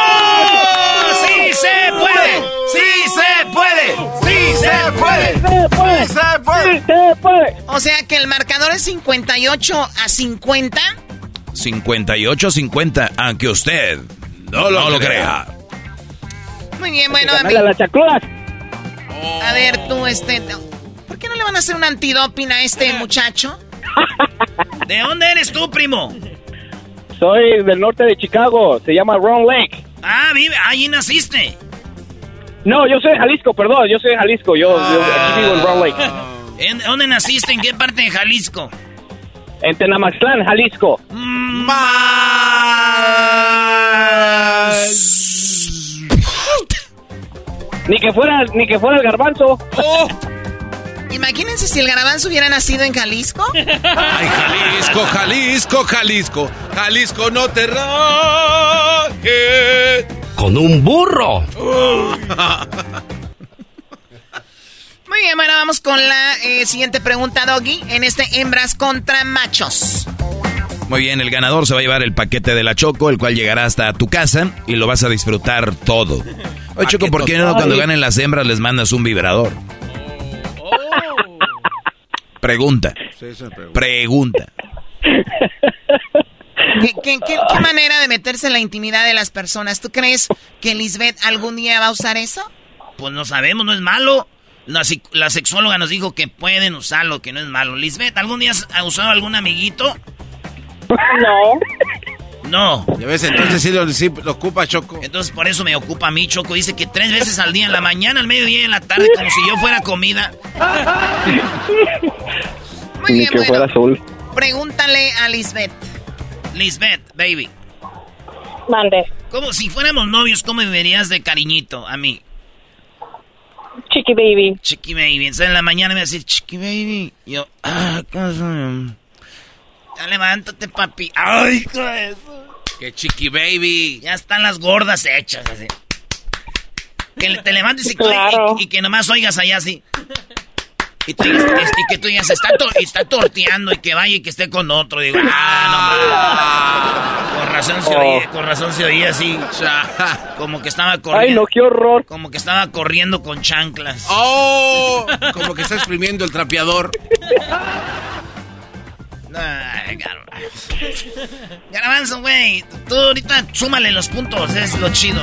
[SPEAKER 1] ¡Sí se puede! ¡Sí se puede! ¡Sí se puede!
[SPEAKER 15] ¡Se puede!
[SPEAKER 3] ¡Se puede!
[SPEAKER 15] ¡Sí, se puede!
[SPEAKER 13] O sea que el marcador es 58 a 50.
[SPEAKER 4] 58-50, aunque usted no lo, crea.
[SPEAKER 13] Muy bien, bueno,
[SPEAKER 15] a las chacludas.
[SPEAKER 13] A ver, tú, este... ¿Por qué no le van a hacer un antidoping a este muchacho?
[SPEAKER 1] ¿De dónde eres tú, primo?
[SPEAKER 15] Soy del norte de Chicago. Se llama Ron Lake.
[SPEAKER 1] Ah, vive, ahí naciste.
[SPEAKER 15] No, yo soy de Jalisco, perdón. Yo soy de Jalisco. Yo, yo aquí vivo en Ron Lake.
[SPEAKER 1] ¿En dónde naciste? ¿En qué parte de Jalisco?
[SPEAKER 15] En Tenamaxtlán, Jalisco. Ni que fuera, ni que fuera el garbanzo.
[SPEAKER 13] Imagínense si el garbanzo hubiera nacido en Jalisco.
[SPEAKER 3] Ay, Jalisco, Jalisco, Jalisco. Jalisco, no te rajes.
[SPEAKER 2] Con un burro.
[SPEAKER 13] Muy bien, bueno, vamos con la eh, siguiente pregunta, Doggy. En este hembras contra machos.
[SPEAKER 4] Muy bien, el ganador se va a llevar el paquete de la Choco, el cual llegará hasta tu casa y lo vas a disfrutar todo. Oye, Choco, ¿por qué no cuando ganen las hembras les mandas un vibrador? Pregunta. Pregunta.
[SPEAKER 13] ¿Qué, qué, qué- qué manera de meterse en la intimidad de las personas? ¿Tú crees que Lisbeth algún día va a usar eso?
[SPEAKER 1] Pues no sabemos, no es malo. La, la sexóloga nos dijo que pueden usarlo, que no es malo. Lisbeth, ¿algún día has ha usado algún amiguito?
[SPEAKER 14] No.
[SPEAKER 1] No.
[SPEAKER 3] Ya ves, entonces sí lo, sí lo ocupa Choco.
[SPEAKER 1] Entonces por eso me ocupa a mí, Choco. Dice que tres veces al día, en la mañana, al mediodía y en la tarde, como si yo fuera comida.
[SPEAKER 13] Muy
[SPEAKER 15] Ni
[SPEAKER 13] bien,
[SPEAKER 15] que
[SPEAKER 13] bueno.
[SPEAKER 15] fuera azul.
[SPEAKER 13] Pregúntale a Lisbeth.
[SPEAKER 1] Lisbeth, baby.
[SPEAKER 14] Mande.
[SPEAKER 1] Como si fuéramos novios, ¿cómo me verías de cariñito a mí?
[SPEAKER 14] Chiqui baby.
[SPEAKER 1] Chiqui baby. Entonces en la mañana me va a decir, chiqui baby. Y yo, ah, ¿qué pasa? Ya levántate, papi. Ay, eso.
[SPEAKER 3] Que chiqui baby.
[SPEAKER 1] Ya están las gordas hechas, así. Que te levantes y,
[SPEAKER 14] Claro.
[SPEAKER 1] y- y que nomás oigas allá así. Y, tú digas- y que tú digas, está, to- está torteando y que vaya y que esté con otro. Digo, ah, no mames. Con razón se oía, con razón se oía así. Como que estaba corriendo.
[SPEAKER 15] Ay, no, qué horror.
[SPEAKER 1] Como que estaba corriendo con chanclas.
[SPEAKER 3] ¡Oh! Como que está exprimiendo el trapeador.
[SPEAKER 1] Ay, garbanzo. Güey. Tú ahorita súmale los puntos, es lo chido.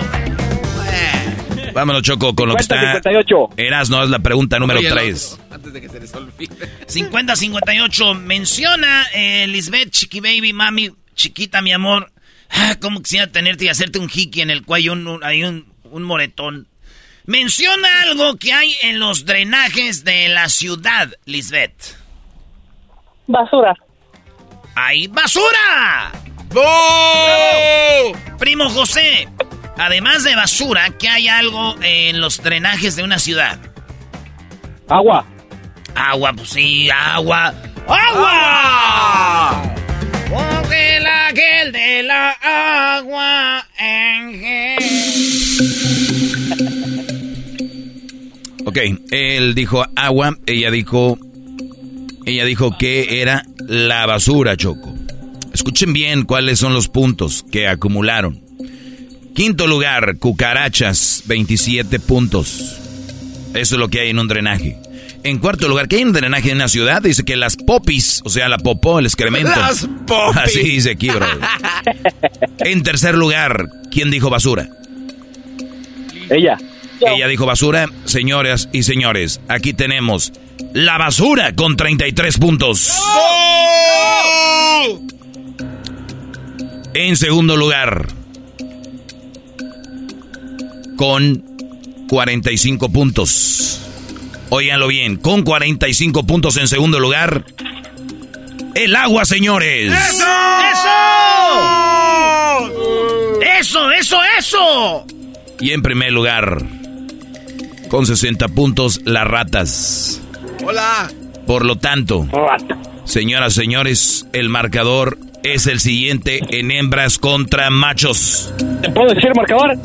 [SPEAKER 4] Vámonos, Choco, con lo que
[SPEAKER 15] 50,
[SPEAKER 4] está.
[SPEAKER 15] 58.
[SPEAKER 4] Erasno es la pregunta número
[SPEAKER 3] Oye,
[SPEAKER 4] 3.
[SPEAKER 3] loco, Antes de que se les olvide.
[SPEAKER 1] 50-58. Menciona eh, Lisbeth, chiqui baby, mami, chiquita, mi amor. Ah, cómo quisiera tenerte y hacerte un hiki en el cuello, un, un- hay un, un moretón. Menciona algo que hay en los drenajes de la ciudad, Lisbeth.
[SPEAKER 14] Basura.
[SPEAKER 1] ¡Hay basura! Primo José, además de basura, ¿qué hay algo en los drenajes de una ciudad?
[SPEAKER 15] Agua.
[SPEAKER 1] Agua, pues sí, agua. ¡Agua! Porque el ángel de la agua ángel.
[SPEAKER 4] Ok, él dijo agua, ella dijo. Ella dijo que era la basura, Choco. Escuchen bien cuáles son los puntos que acumularon. Quinto lugar, cucarachas, 27 puntos. Eso es lo que hay en un drenaje. En cuarto lugar, ¿qué hay en un drenaje en una ciudad? Dice que las popis, o sea, la popó, el excremento.
[SPEAKER 3] Las popis.
[SPEAKER 4] Así dice aquí, bro. En tercer lugar, ¿quién dijo basura?
[SPEAKER 15] Ella.
[SPEAKER 4] Ella dijo basura. Señoras y señores, aquí tenemos la basura con 33 puntos. En segundo lugar, con 45 puntos. Óiganlo bien, con 45 puntos en segundo lugar, el agua, señores.
[SPEAKER 1] ¡Eso! ¡Eso, eso, eso!
[SPEAKER 4] Y en primer lugar, con 60 puntos, las ratas.
[SPEAKER 3] Hola.
[SPEAKER 4] Por lo tanto, señoras, señores, el marcador es el siguiente en hembras contra machos.
[SPEAKER 15] ¿Te puedo decir marcador?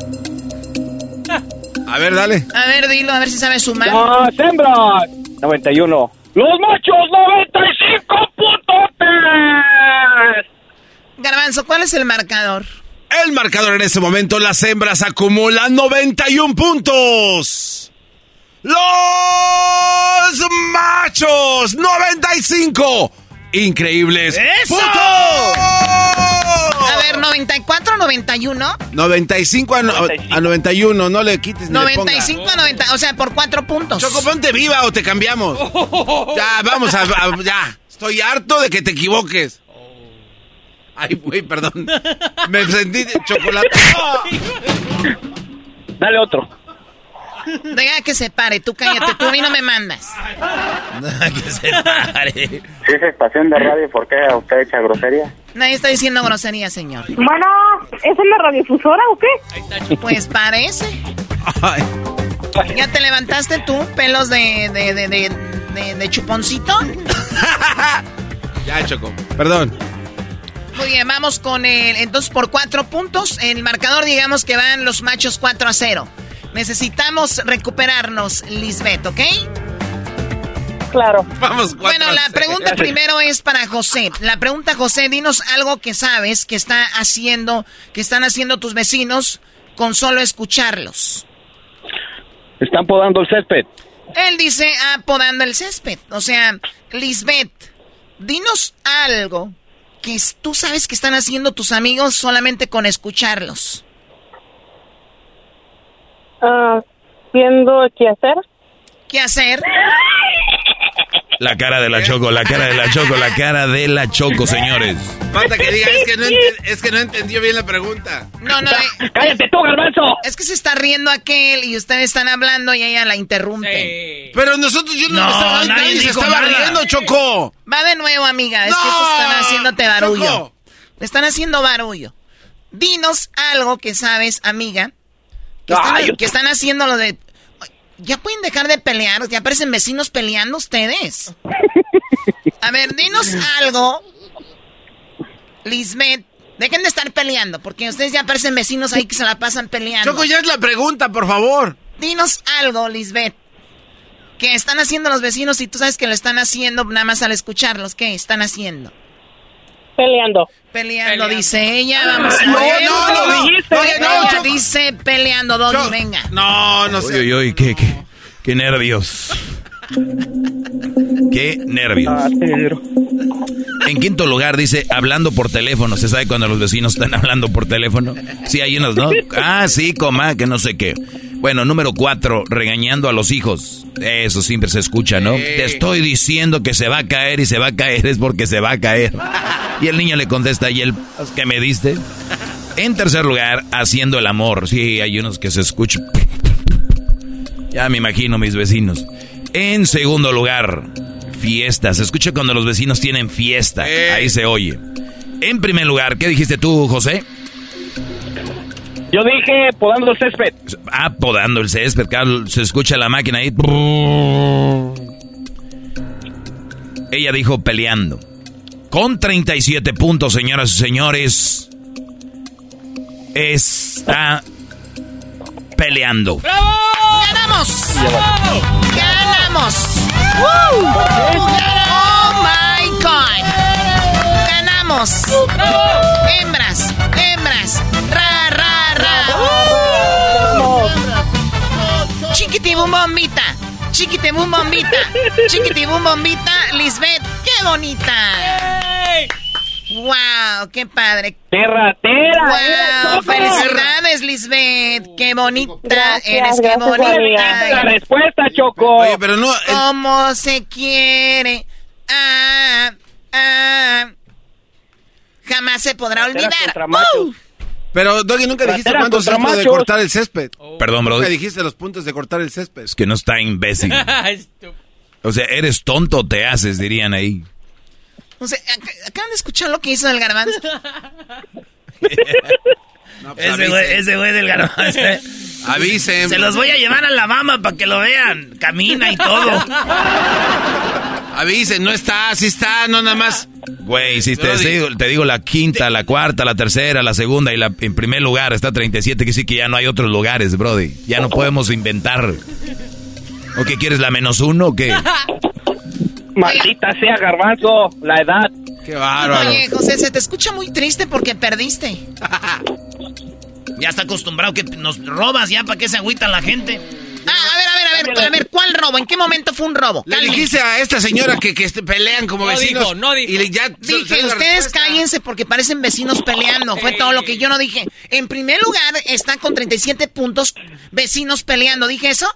[SPEAKER 3] A ver, dale.
[SPEAKER 13] A ver, dilo, a ver si sabes sumar.
[SPEAKER 15] Las hembras. 91. Los machos, 95 puntos.
[SPEAKER 13] Garbanzo, ¿cuál es el marcador?
[SPEAKER 3] El marcador en este momento, las hembras acumulan 91 puntos. Los machos, 95. Increíbles.
[SPEAKER 1] ¡Eso!
[SPEAKER 3] puntos.
[SPEAKER 13] A ver, 94 o 91.
[SPEAKER 3] 95 a, no- a 91, no le quites ni le pongas.
[SPEAKER 13] 95 a 90, o sea, por cuatro puntos.
[SPEAKER 3] Choco, ponte viva o te cambiamos. Ya, vamos a, a- ya. Estoy harto de que te equivoques. Ay, güey, perdón. Me sentí de chocolate.
[SPEAKER 15] Dale otro.
[SPEAKER 13] Deja que se pare, tú cállate, tú a mí no me mandas.
[SPEAKER 1] que se pare.
[SPEAKER 16] Si es estación de radio, ¿por qué usted echa grosería?
[SPEAKER 13] Nadie está diciendo grosería, señor.
[SPEAKER 14] Bueno, ¿es en la radiofusora o qué?
[SPEAKER 13] Pues parece. ¿Ya te levantaste tú, pelos de, de, de, de, de- de chuponcito?
[SPEAKER 3] Ya, Choco. Perdón.
[SPEAKER 13] Muy bien, vamos con el. Entonces, por cuatro puntos, el marcador, digamos que van los machos 4 a 0. Necesitamos recuperarnos, Lisbeth, ¿ok?
[SPEAKER 14] Claro.
[SPEAKER 3] Vamos,
[SPEAKER 13] Bueno, la pregunta primero es para José. La pregunta, José, dinos algo que sabes que está haciendo, que están haciendo tus vecinos con solo escucharlos.
[SPEAKER 15] Están podando el césped.
[SPEAKER 13] Él dice ah, podando el césped. O sea, Lisbeth, dinos algo que es- tú sabes que están haciendo tus amigos solamente con escucharlos.
[SPEAKER 14] Ah, viendo qué hacer.
[SPEAKER 13] ¿Qué hacer?
[SPEAKER 4] La cara de la Choco, la cara de la Choco, la cara de la Choco, señores.
[SPEAKER 3] Falta que diga, es que no, es que no entendió bien la pregunta.
[SPEAKER 13] No, no. eh,
[SPEAKER 15] ¡Cállate tú, garbanzo!
[SPEAKER 13] Es que se está riendo aquel y ustedes están hablando y ella la interrumpe.
[SPEAKER 3] Pero nosotros, yo no,
[SPEAKER 1] No,
[SPEAKER 3] me estaba,
[SPEAKER 1] nadie
[SPEAKER 3] se estaba
[SPEAKER 1] nada.
[SPEAKER 3] riendo, Choco.
[SPEAKER 13] Va de nuevo, amiga. Es
[SPEAKER 3] No,
[SPEAKER 13] que estos están haciéndote barullo.
[SPEAKER 3] Choco.
[SPEAKER 13] Están haciendo barullo. Dinos algo que sabes, amiga. Que están,
[SPEAKER 15] Ay, yo-
[SPEAKER 13] que están haciendo lo de. Ya pueden dejar de pelear. Ya parecen vecinos peleando ustedes. A ver, dinos algo. Lisbeth. Dejen de estar peleando. Porque ustedes ya parecen vecinos ahí que se la pasan peleando.
[SPEAKER 3] Choco, ya es la pregunta, por favor.
[SPEAKER 13] Dinos algo, Lisbeth. Que están haciendo los vecinos y tú sabes que lo están haciendo nada más al escucharlos. ¿Qué están haciendo?
[SPEAKER 14] Peleando.
[SPEAKER 13] Peleando, dice ella. Vamos a
[SPEAKER 3] No,
[SPEAKER 13] ver.
[SPEAKER 3] no, no, no. Oye, no,
[SPEAKER 13] Ella
[SPEAKER 3] Choco.
[SPEAKER 13] dice peleando, Doggy, venga.
[SPEAKER 3] No, no
[SPEAKER 4] Uy,
[SPEAKER 3] sé.
[SPEAKER 4] uy, uy, qué, qué, qué nervios. Qué nervios.
[SPEAKER 15] Ah,
[SPEAKER 4] En quinto lugar dice hablando por teléfono. ¿Se sabe cuando los vecinos están hablando por teléfono? Sí, hay unos, ¿no? Ah, sí, coma, que no sé qué. Bueno, número cuatro, regañando a los hijos. Eso siempre se escucha, ¿no? Te estoy diciendo que se va a caer y se va a caer es porque se va a caer. Y el niño le contesta, ¿y el que me diste? En tercer lugar, haciendo el amor. Sí, hay unos que se escuchan. Ya me imagino mis vecinos. En segundo lugar, fiestas. Se escucha cuando los vecinos tienen fiesta.
[SPEAKER 3] Eh.
[SPEAKER 4] Ahí se oye. En primer lugar, ¿qué dijiste tú, José?
[SPEAKER 15] Yo dije podando el césped.
[SPEAKER 4] Ah, podando el césped. claro, Se escucha la máquina ahí. Ella dijo peleando. Con 37 puntos, señoras y señores. Está peleando.
[SPEAKER 13] ¡Ganamos! ¡Ganamos! ¡Oh, my God! ¡Ganamos! ¡Hembras! ¡Hembras! ¡Chiquitibum bombita! ¡Chiquitibum bombita! ¡Chiquitibum bombita! ¡Lisbeth! ¡Qué bonita! ¡Wow! ¡Qué padre!
[SPEAKER 15] ¡Terra, terra!
[SPEAKER 13] ¡Wow! ¡Felicidades, Lisbeth! ¡Qué bonita
[SPEAKER 14] Gracias,
[SPEAKER 13] eres! ¡Qué
[SPEAKER 14] gracias,
[SPEAKER 13] bonita!
[SPEAKER 15] La respuesta, Choco.
[SPEAKER 3] Oye, pero no. eh,
[SPEAKER 13] ¿Cómo se quiere? Ah, ah. Jamás se podrá olvidar. ¡Uh!
[SPEAKER 3] Pero, Doggy, nunca dijiste cuántos puntos de cortar el césped.
[SPEAKER 4] Perdón, bro.
[SPEAKER 3] Nunca dijiste los puntos de cortar el césped.
[SPEAKER 4] Es que no está imbécil. O sea, eres tonto o te haces, dirían ahí.
[SPEAKER 13] O sea, ac- acaban de escuchar lo que hizo el garbanzo.
[SPEAKER 3] No, pues,
[SPEAKER 1] Ese güey, ese güey del garbanzo.
[SPEAKER 3] Avisen.
[SPEAKER 1] Se los voy a llevar a la mama para que lo vean. Camina y todo.
[SPEAKER 3] Avisen, no está, sí está, no nada más.
[SPEAKER 4] Güey, si te, digo, te digo la quinta, la cuarta, la tercera, la segunda y la en primer lugar está 37, que sí que ya no hay otros lugares, Brody. Ya no podemos inventar. ¿O qué quieres, la menos uno o qué?
[SPEAKER 15] Maldita sea, garbanzo. La edad.
[SPEAKER 3] Qué bárbaro.
[SPEAKER 13] Oye, José, se te escucha muy triste porque perdiste.
[SPEAKER 1] Ya está acostumbrado que nos robas ya para que se agüita la gente.
[SPEAKER 13] Ah, a ver, a ver, a ver. a ver, ¿cuál robo? ¿En qué momento fue un robo?
[SPEAKER 3] Le dijiste a esta señora que, que este, pelean como vecinos.
[SPEAKER 6] no dijo.
[SPEAKER 3] Y ya
[SPEAKER 13] dije, ustedes cállense porque parecen vecinos peleando. Fue todo lo que yo no dije. En primer lugar, están con 37 puntos vecinos peleando. ¿Dije eso?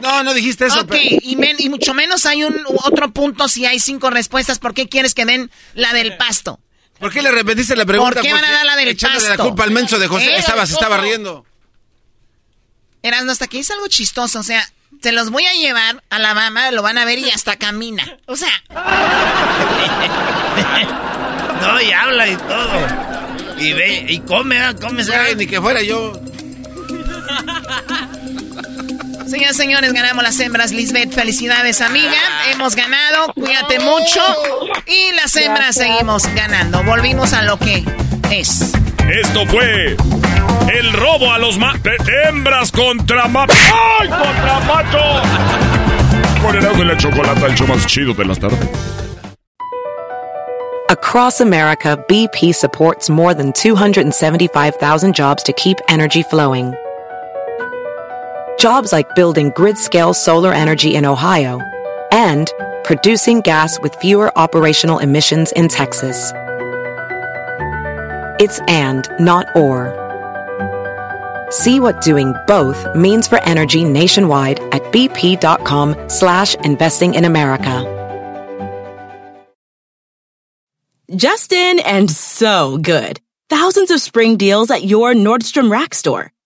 [SPEAKER 3] No, no dijiste eso.
[SPEAKER 13] Ok, y, y, mucho menos hay un otro punto si hay cinco respuestas. ¿Por qué quieres que den la del pasto?
[SPEAKER 3] ¿Por qué le repetiste la pregunta?
[SPEAKER 13] ¿Por qué van a dar la del
[SPEAKER 3] Echándole
[SPEAKER 13] pasto?
[SPEAKER 3] la culpa al menso de José.
[SPEAKER 13] ¿Eh?
[SPEAKER 3] Estaba, se estaba riendo.
[SPEAKER 13] Erasmo, hasta que es algo chistoso. O sea, te los voy a llevar a la mamá, lo van a ver y hasta camina. O sea.
[SPEAKER 1] no, y habla y todo. Y ve, y come, ¿eh? come.
[SPEAKER 3] ni que fuera yo.
[SPEAKER 13] Señoras señores, ganamos las hembras. Lisbeth, felicidades, amiga. Hemos ganado. Cuídate mucho. Y las hembras seguimos ganando. Volvimos a lo que es.
[SPEAKER 12] Esto fue el robo a los hembras contra machos. ¡Ay, contra machos! Con el de la chocolate, el show más chido de las tardes.
[SPEAKER 17] Across America, BP supports more than 275,000 jobs to keep energy flowing. Jobs like building grid-scale solar energy in Ohio and producing gas with fewer operational emissions in Texas. It's and, not or. See what doing both means for energy nationwide at bp.com slash investing in America.
[SPEAKER 18] Justin and so good. Thousands of spring deals at your Nordstrom Rack store.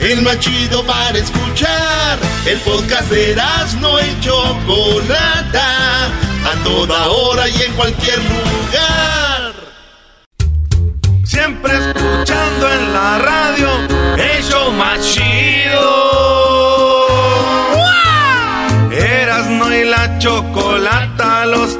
[SPEAKER 11] El más chido para escuchar. El podcast de no y Chocolata. A toda hora y en cualquier lugar. Siempre escuchando en la radio. El show más chido. Erasno y la Chocolata los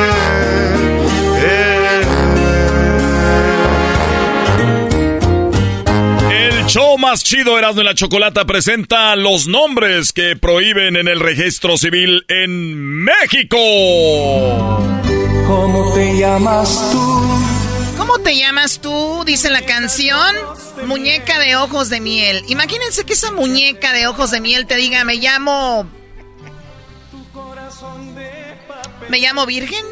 [SPEAKER 12] show más chido Erasmo y la Chocolata presenta los nombres que prohíben en el registro civil en México.
[SPEAKER 2] ¿Cómo te llamas tú?
[SPEAKER 13] ¿Cómo te llamas tú? Dice la canción. Muñeca de ojos de miel. Imagínense que esa muñeca de ojos de miel te diga, me llamo... ¿Me llamo Virgen?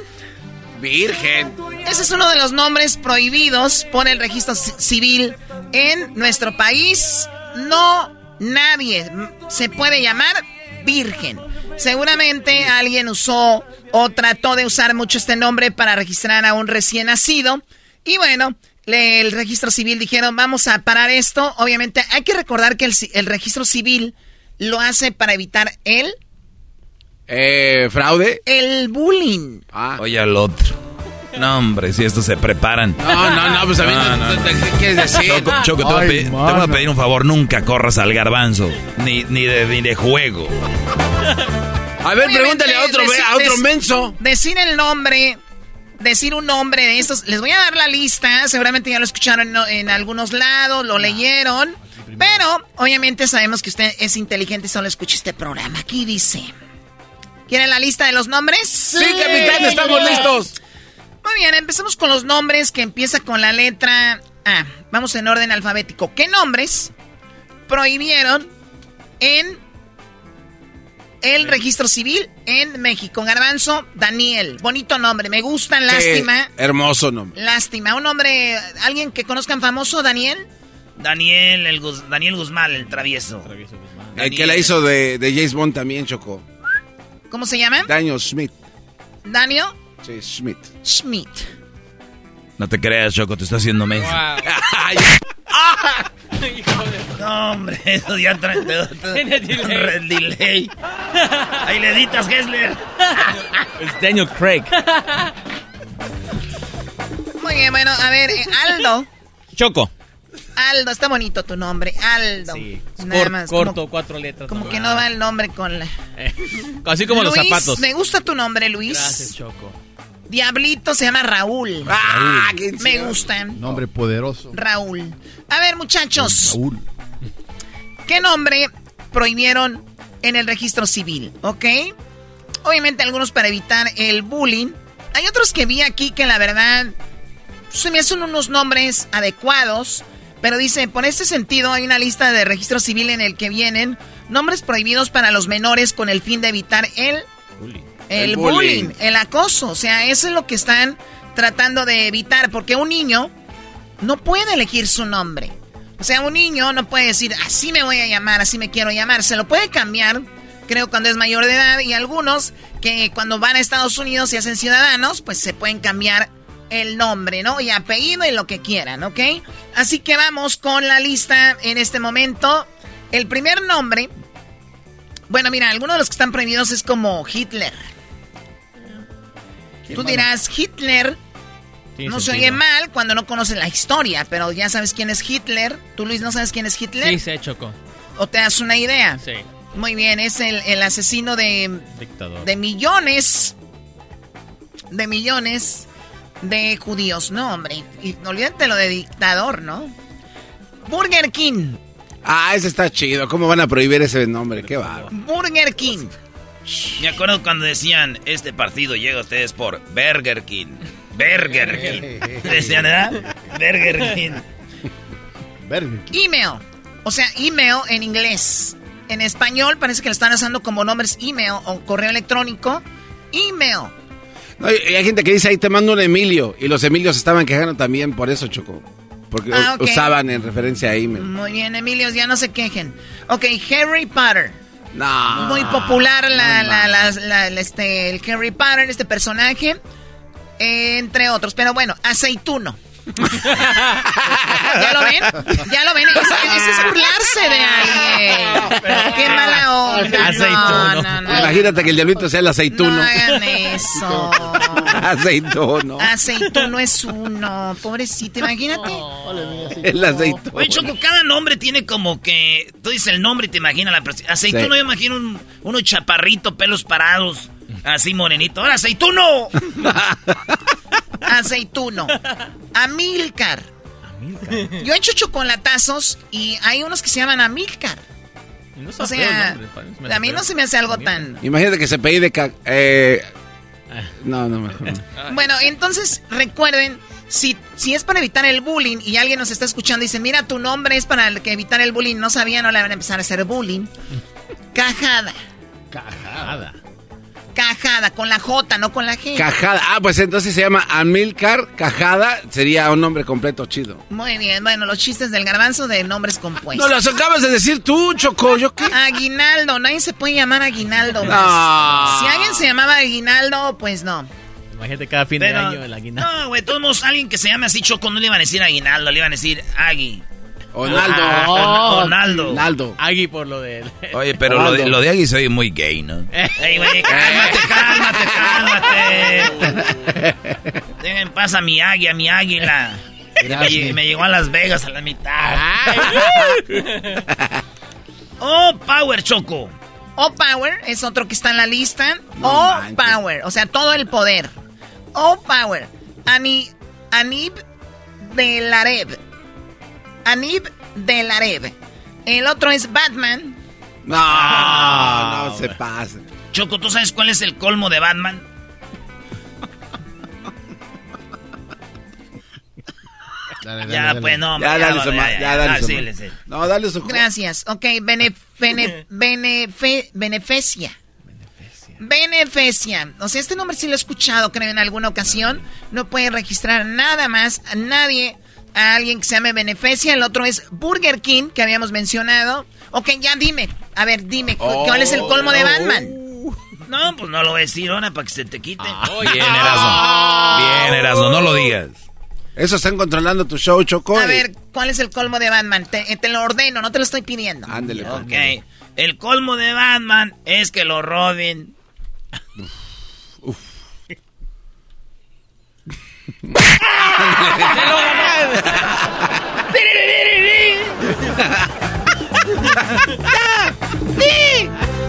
[SPEAKER 3] Virgen.
[SPEAKER 13] Ese es uno de los nombres prohibidos por el registro civil en nuestro país. No nadie se puede llamar virgen. Seguramente alguien usó o trató de usar mucho este nombre para registrar a un recién nacido. Y bueno, el registro civil dijeron, vamos a parar esto. Obviamente hay que recordar que el, registro civil lo hace para evitar el...
[SPEAKER 3] Eh, ¿Fraude?
[SPEAKER 13] El bullying.
[SPEAKER 4] Ah. Oye al otro. No, hombre, si estos se preparan.
[SPEAKER 3] No, no, no, pues a mí no, ¿qué quieres decir?
[SPEAKER 4] Choco, te, voy a pedir, te, voy a pedir, un favor, nunca corras al garbanzo, ni, ni, de, ni de juego.
[SPEAKER 3] A ver, pregúntale a otro, a otro menso.
[SPEAKER 13] Decir el nombre, decir un nombre de estos. Les voy a dar la lista, seguramente ya lo escucharon en, en algunos lados, lo leyeron. Pero, obviamente sabemos que usted es inteligente y solo escucha este programa. Aquí dice... ¿Quieren la lista de los nombres?
[SPEAKER 3] Sí, capitán, estamos listos.
[SPEAKER 13] Muy bien, empecemos con los nombres que empieza con la letra A. Vamos en orden alfabético. ¿Qué nombres prohibieron en el registro civil en México. Garbanzo, Daniel. Bonito nombre, me gusta, lástima.
[SPEAKER 3] Sí, hermoso nombre.
[SPEAKER 13] Lástima. Un nombre, alguien que conozcan famoso, Daniel.
[SPEAKER 1] Daniel, el Daniel Guzmán, el travieso.
[SPEAKER 3] El que la hizo de, de James Bond también, Choco.
[SPEAKER 13] ¿Cómo se llama?
[SPEAKER 3] Daniel Smith.
[SPEAKER 13] ¿Daniel?
[SPEAKER 3] Sí, Smith.
[SPEAKER 13] Schmidt.
[SPEAKER 4] No te creas, Choco, te está haciendo mes.
[SPEAKER 1] no, hombre, eso ya trae
[SPEAKER 6] delay.
[SPEAKER 1] delay. Ahí le editas, Gessler.
[SPEAKER 6] Es Daniel Craig.
[SPEAKER 13] Muy bien, bueno, a ver, eh, Aldo.
[SPEAKER 6] Choco.
[SPEAKER 13] Aldo, está bonito tu nombre, Aldo.
[SPEAKER 6] Sí,
[SPEAKER 13] Nada
[SPEAKER 6] cor-
[SPEAKER 13] más,
[SPEAKER 6] corto,
[SPEAKER 13] como-
[SPEAKER 6] cuatro letras.
[SPEAKER 13] Como
[SPEAKER 6] nomás.
[SPEAKER 13] que no va el nombre con la...
[SPEAKER 6] Así como los zapatos.
[SPEAKER 13] Me gusta tu nombre, Luis.
[SPEAKER 6] Gracias, Choco.
[SPEAKER 13] Diablito se llama Raúl.
[SPEAKER 3] Ah, qué
[SPEAKER 13] Me gusta.
[SPEAKER 9] Nombre poderoso.
[SPEAKER 13] Raúl. A ver, muchachos.
[SPEAKER 9] Raúl.
[SPEAKER 13] ¿Qué nombre prohibieron en el registro civil? ¿Ok? Obviamente algunos para evitar el bullying. Hay otros que vi aquí que la verdad se me hacen unos nombres adecuados. Pero dice, por este sentido hay una lista de registro civil en el que vienen nombres prohibidos para los menores con el fin de evitar el el
[SPEAKER 3] El
[SPEAKER 13] bullying.
[SPEAKER 3] bullying.
[SPEAKER 13] el acoso. O sea, eso es lo que están tratando de evitar, porque un niño no puede elegir su nombre. O sea, un niño no puede decir, así me voy a llamar, así me quiero llamar. Se lo puede cambiar, creo, cuando es mayor de edad. Y algunos que cuando van a Estados Unidos y hacen ciudadanos, pues se pueden cambiar el nombre, ¿no? Y apellido y lo que quieran, ¿ok? Así que vamos con la lista en este momento. El primer nombre, bueno, mira, algunos de los que están prohibidos es como Hitler. Tú dirás, Hitler
[SPEAKER 6] Tiene
[SPEAKER 13] no se
[SPEAKER 6] sentido.
[SPEAKER 13] oye mal cuando no conoces la historia, pero ya sabes quién es Hitler. ¿Tú, Luis, no sabes quién es Hitler?
[SPEAKER 6] Sí, sé, Choco.
[SPEAKER 13] ¿O te das una idea?
[SPEAKER 6] Sí.
[SPEAKER 13] Muy bien, es el, el asesino de,
[SPEAKER 6] Dictador.
[SPEAKER 13] de millones, de millones de judíos. No, hombre, y olvídate lo de dictador, ¿no? Burger King,
[SPEAKER 3] Ah, ese está chido. ¿Cómo van a prohibir ese nombre? Qué va.
[SPEAKER 13] Burger King.
[SPEAKER 1] Me acuerdo cuando decían, este partido llega a ustedes por Burger King. Burger King. Decían, ¿verdad? Burger King.
[SPEAKER 9] Burger
[SPEAKER 13] Email. O sea, email en inglés. En español parece que lo están usando como nombres email o correo electrónico. Email.
[SPEAKER 3] No, hay gente que dice, ahí te mando un Emilio. Y los Emilios estaban quejando también por eso, Choco. Porque
[SPEAKER 13] Ah,
[SPEAKER 3] usaban en referencia a email.
[SPEAKER 13] Muy bien, Emilios, ya no se quejen. Ok, Harry Potter.
[SPEAKER 3] No.
[SPEAKER 13] Muy popular la, la- la- la- la- este, el Harry Potter, este personaje. entre otros. Pero bueno, aceituno. ¿Ya lo ven? ¿Ya lo ven? Ese, es burlarse de alguien. Qué mala onda.
[SPEAKER 3] Aceituno.
[SPEAKER 13] No, no, no.
[SPEAKER 3] Imagínate que el diablito sea el aceituno.
[SPEAKER 13] No hagan eso.
[SPEAKER 3] aceituno.
[SPEAKER 13] Aceituno es uno. Pobrecito, imagínate.
[SPEAKER 3] El aceituno.
[SPEAKER 1] Oye, Choco, cada nombre tiene como que. Tú dices el nombre y te imaginas la persona. Aceituno,
[SPEAKER 3] Sí.
[SPEAKER 1] yo imagino un, uno chaparrito, pelos parados, así morenito. ¡Ahora, aceituno!
[SPEAKER 13] Aceituno. Amilcar. Yo he hecho chocolatazos y hay unos que se llaman Amilcar.
[SPEAKER 6] No
[SPEAKER 13] O sea, a mí no se me hace algo tan...
[SPEAKER 3] Imagínate que se pedí de... ca- Eh, no, no, mejor no.
[SPEAKER 13] Bueno, entonces recuerden, si, si es para evitar el bullying y alguien nos está escuchando y dice, mira, tu nombre es para el que evitar el bullying, no sabía, no le van a empezar a hacer bullying. Cajada.
[SPEAKER 6] Cajada.
[SPEAKER 13] Cajada, con la J, no con la G.
[SPEAKER 3] Cajada. Ah, pues entonces se llama Amilcar Cajada. Sería un nombre completo chido.
[SPEAKER 13] Muy bien, bueno, los chistes del garbanzo de nombres compuestos.
[SPEAKER 3] No, los acabas de decir tú, Choco. ¿Yo qué?
[SPEAKER 13] Aguinaldo, nadie se puede llamar Aguinaldo. más.
[SPEAKER 3] No.
[SPEAKER 13] Si alguien se llamaba Aguinaldo, pues no.
[SPEAKER 6] Imagínate cada fin
[SPEAKER 1] Pero-
[SPEAKER 6] de año el aguinaldo.
[SPEAKER 1] No, güey, todos alguien que se llame así Choco no le iban a decir Aguinaldo, le iban a decir Agui.
[SPEAKER 3] Onaldo.
[SPEAKER 1] Ah, Onaldo.
[SPEAKER 3] Onaldo.
[SPEAKER 6] Agui por lo de...
[SPEAKER 4] Oye, pero lo de, lo de Agui se oye muy gay, ¿no?
[SPEAKER 1] Ey, güey, cálmate, cálmate, cálmate. Deja en paz a mi águila, a mi águila. Me, me llegó a Las Vegas a la mitad. oh, Power Choco.
[SPEAKER 13] O Power es otro que está en la lista. o Power, o sea, todo el poder. O Power. Ani, Anib de. Anib de Larev. El otro es Batman.
[SPEAKER 3] No, no se pasa.
[SPEAKER 1] Choco, ¿tú sabes cuál es el colmo de Batman?
[SPEAKER 9] Dale, dale,
[SPEAKER 1] Ya,
[SPEAKER 9] dale.
[SPEAKER 1] pues no,
[SPEAKER 3] Ya, dale su ya, dale
[SPEAKER 1] ah,
[SPEAKER 3] su
[SPEAKER 1] síguele,
[SPEAKER 3] ma-
[SPEAKER 1] sí.
[SPEAKER 3] No, dale su...
[SPEAKER 13] Gracias. Ok, bene, bene- benefe- beneficia. Beneficia. O sea, este nombre sí lo he escuchado, creo, en alguna ocasión. No puede registrar nada más a nadie, a alguien que se llame Beneficia. El otro es Burger King, que habíamos mencionado. Ok, ya dime. A ver, dime, ¿cuál es el colmo de Batman?
[SPEAKER 1] No, pues no lo voy a decir ahora para que se te quite.
[SPEAKER 4] Bien, Erasmo. Bien, Erasmo, no lo digas.
[SPEAKER 3] Eso están controlando tu show, Choco.
[SPEAKER 13] A ver, ¿cuál es el colmo de Batman? Te, te lo ordeno, no te lo estoy pidiendo.
[SPEAKER 3] Ándele. pues.
[SPEAKER 1] Ok. El colmo de Batman es que lo roben.
[SPEAKER 2] ¡Se lo ganaron!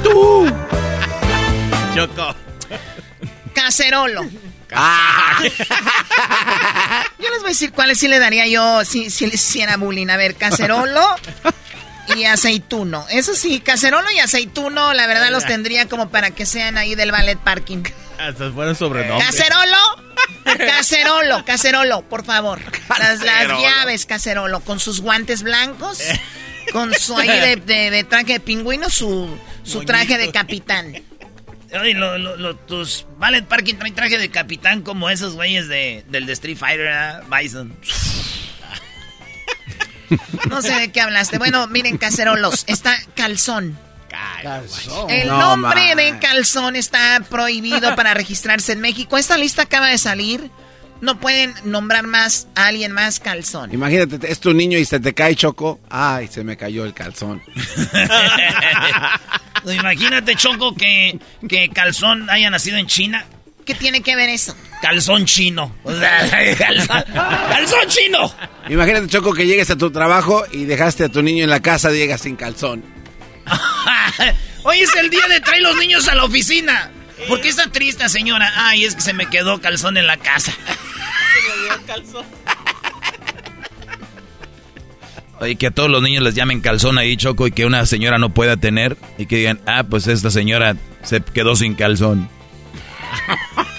[SPEAKER 3] ¡Tú!
[SPEAKER 6] Choco.
[SPEAKER 13] Cacerolo.
[SPEAKER 3] Ah.
[SPEAKER 13] Yo les voy a decir cuáles sí le daría yo si, si le hiciera bullying. A ver, cacerolo y aceituno. Eso sí, cacerolo y aceituno, la verdad los tendría como para que sean ahí del ballet parking.
[SPEAKER 6] Hasta fueron sobrenombres.
[SPEAKER 13] Cacerolo, cacerolo, cacerolo, por favor. Las, las llaves, cacerolo, con sus guantes blancos, con su ahí de, de- de traje de pingüino, su, su traje de capitán.
[SPEAKER 1] Oye, lo- lo- lo- tus Ballet Parking traen traje de capitán como esos güeyes de, del de Street Fighter, ¿verdad? Bison.
[SPEAKER 13] No sé de qué hablaste. Bueno, miren, cacerolos, está calzón. El
[SPEAKER 3] No,
[SPEAKER 13] nombre
[SPEAKER 3] man.
[SPEAKER 13] de calzón está prohibido para registrarse en México. Esta lista acaba de salir. No pueden nombrar más a alguien más calzón.
[SPEAKER 3] Imagínate, es tu niño y se te cae, Choco. Ay, se me cayó el calzón.
[SPEAKER 1] No, Imagínate, Choco, que, que Calzón haya nacido en China.
[SPEAKER 13] ¿Qué tiene que ver eso?
[SPEAKER 1] Calzón chino. Calzón, calzón chino.
[SPEAKER 3] Imagínate, Choco, que llegues a tu trabajo y dejaste a tu niño en la casa, llegas sin calzón.
[SPEAKER 1] Hoy es el día de traer los niños a la oficina. ¿Por qué está triste, señora? Ay, es que se me quedó calzón en la casa.
[SPEAKER 4] Oye, que a todos los niños les llamen calzón ahí, Choco, y que una señora no pueda tener. Y que digan, ah, pues esta señora se quedó sin calzón.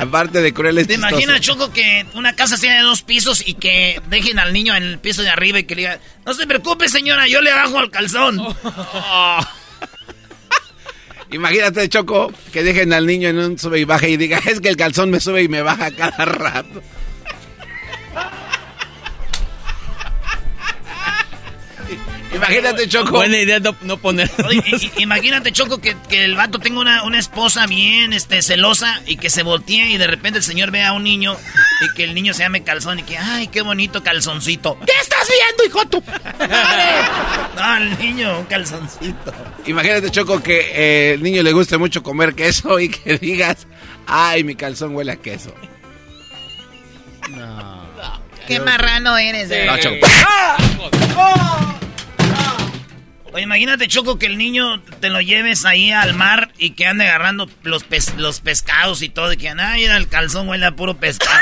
[SPEAKER 3] Aparte de crueles
[SPEAKER 1] ¿Te imaginas, Choco, que una casa tiene dos pisos y que dejen al niño en el piso de arriba y que le digan, no se preocupe, señora, yo le bajo al calzón?
[SPEAKER 3] Imagínate, Choco, que dejen al niño en un sube y baja y diga, es que el calzón me sube y me baja cada rato. Imagínate, Choco.
[SPEAKER 6] Buena idea no, no poner.
[SPEAKER 1] Imagínate, Choco, que, que el vato tenga una, una esposa bien este, celosa y que se voltee y de repente el señor vea a un niño y que el niño se llame calzón y que, ay, qué bonito calzoncito. ¿Qué estás viendo, hijo tú? No, el niño, un calzoncito.
[SPEAKER 3] Imagínate, Choco, que eh, el niño le guste mucho comer queso y que digas, ay, mi calzón huele a queso.
[SPEAKER 13] Qué marrano eres, de
[SPEAKER 3] No. Choco.
[SPEAKER 1] Oye, imagínate, Choco, que el niño te lo lleves ahí al mar y que ande agarrando los, pes- los pescados y todo. Y que, ay, el calzón huele a puro pescado.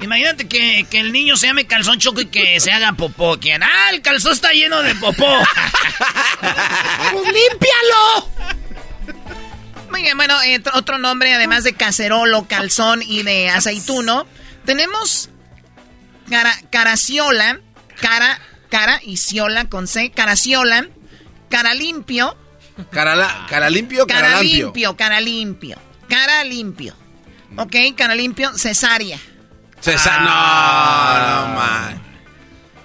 [SPEAKER 1] Imagínate que, que el niño se llame calzón choco y que se haga popó. Que, ah, el calzón está lleno de popó.
[SPEAKER 13] ¡Pues límpialo! Muy bien, bueno, eh, otro- otro nombre, además de cacerolo, calzón y de aceituno, tenemos cara, caraciola, cara, cara y ciola con C, caraciola, cara limpio,
[SPEAKER 3] Cara, la- cara limpio, cara,
[SPEAKER 13] limpio, cara limpio, cara limpio. Ok, cara limpio, cesárea.
[SPEAKER 3] Cesa-
[SPEAKER 13] Ah.
[SPEAKER 3] No, no, man.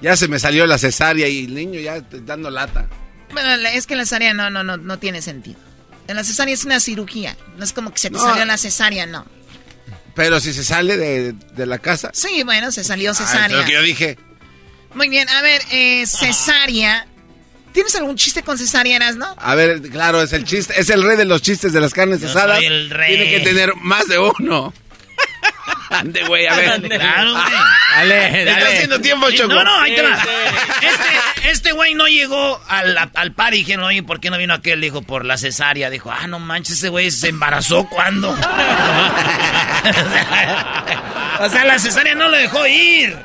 [SPEAKER 3] Ya se me salió la cesárea y el niño ya te- dando lata.
[SPEAKER 13] Bueno, es que la cesárea no, no, no, no tiene sentido. En la cesárea es una cirugía, no es como que se te
[SPEAKER 3] No.
[SPEAKER 13] salió la cesárea, no.
[SPEAKER 3] Pero si se sale de, de la casa.
[SPEAKER 13] Sí, bueno, se salió
[SPEAKER 3] Ah,
[SPEAKER 13] cesárea.
[SPEAKER 3] lo que yo dije.
[SPEAKER 13] Muy bien, a ver, eh, cesárea. ¿Tienes algún chiste con cesárea, no?
[SPEAKER 3] A ver, claro, es el chiste, es el rey de los chistes de las carnes
[SPEAKER 1] Yo
[SPEAKER 3] asadas.
[SPEAKER 1] soy el rey.
[SPEAKER 3] Tiene que tener más de uno. Ande, güey, a ver.
[SPEAKER 1] Claro, güey.
[SPEAKER 6] Dale,
[SPEAKER 3] Está
[SPEAKER 6] dale.
[SPEAKER 3] haciendo tiempo, Choco.
[SPEAKER 1] No, no, ahí te va. Este, este güey no llegó al, al par y dijeron, oye, ¿por qué no vino aquel? Dijo, por la cesárea. Dijo, ah, no manches, ese güey se embarazó cuando. o sea, la cesárea no lo dejó ir.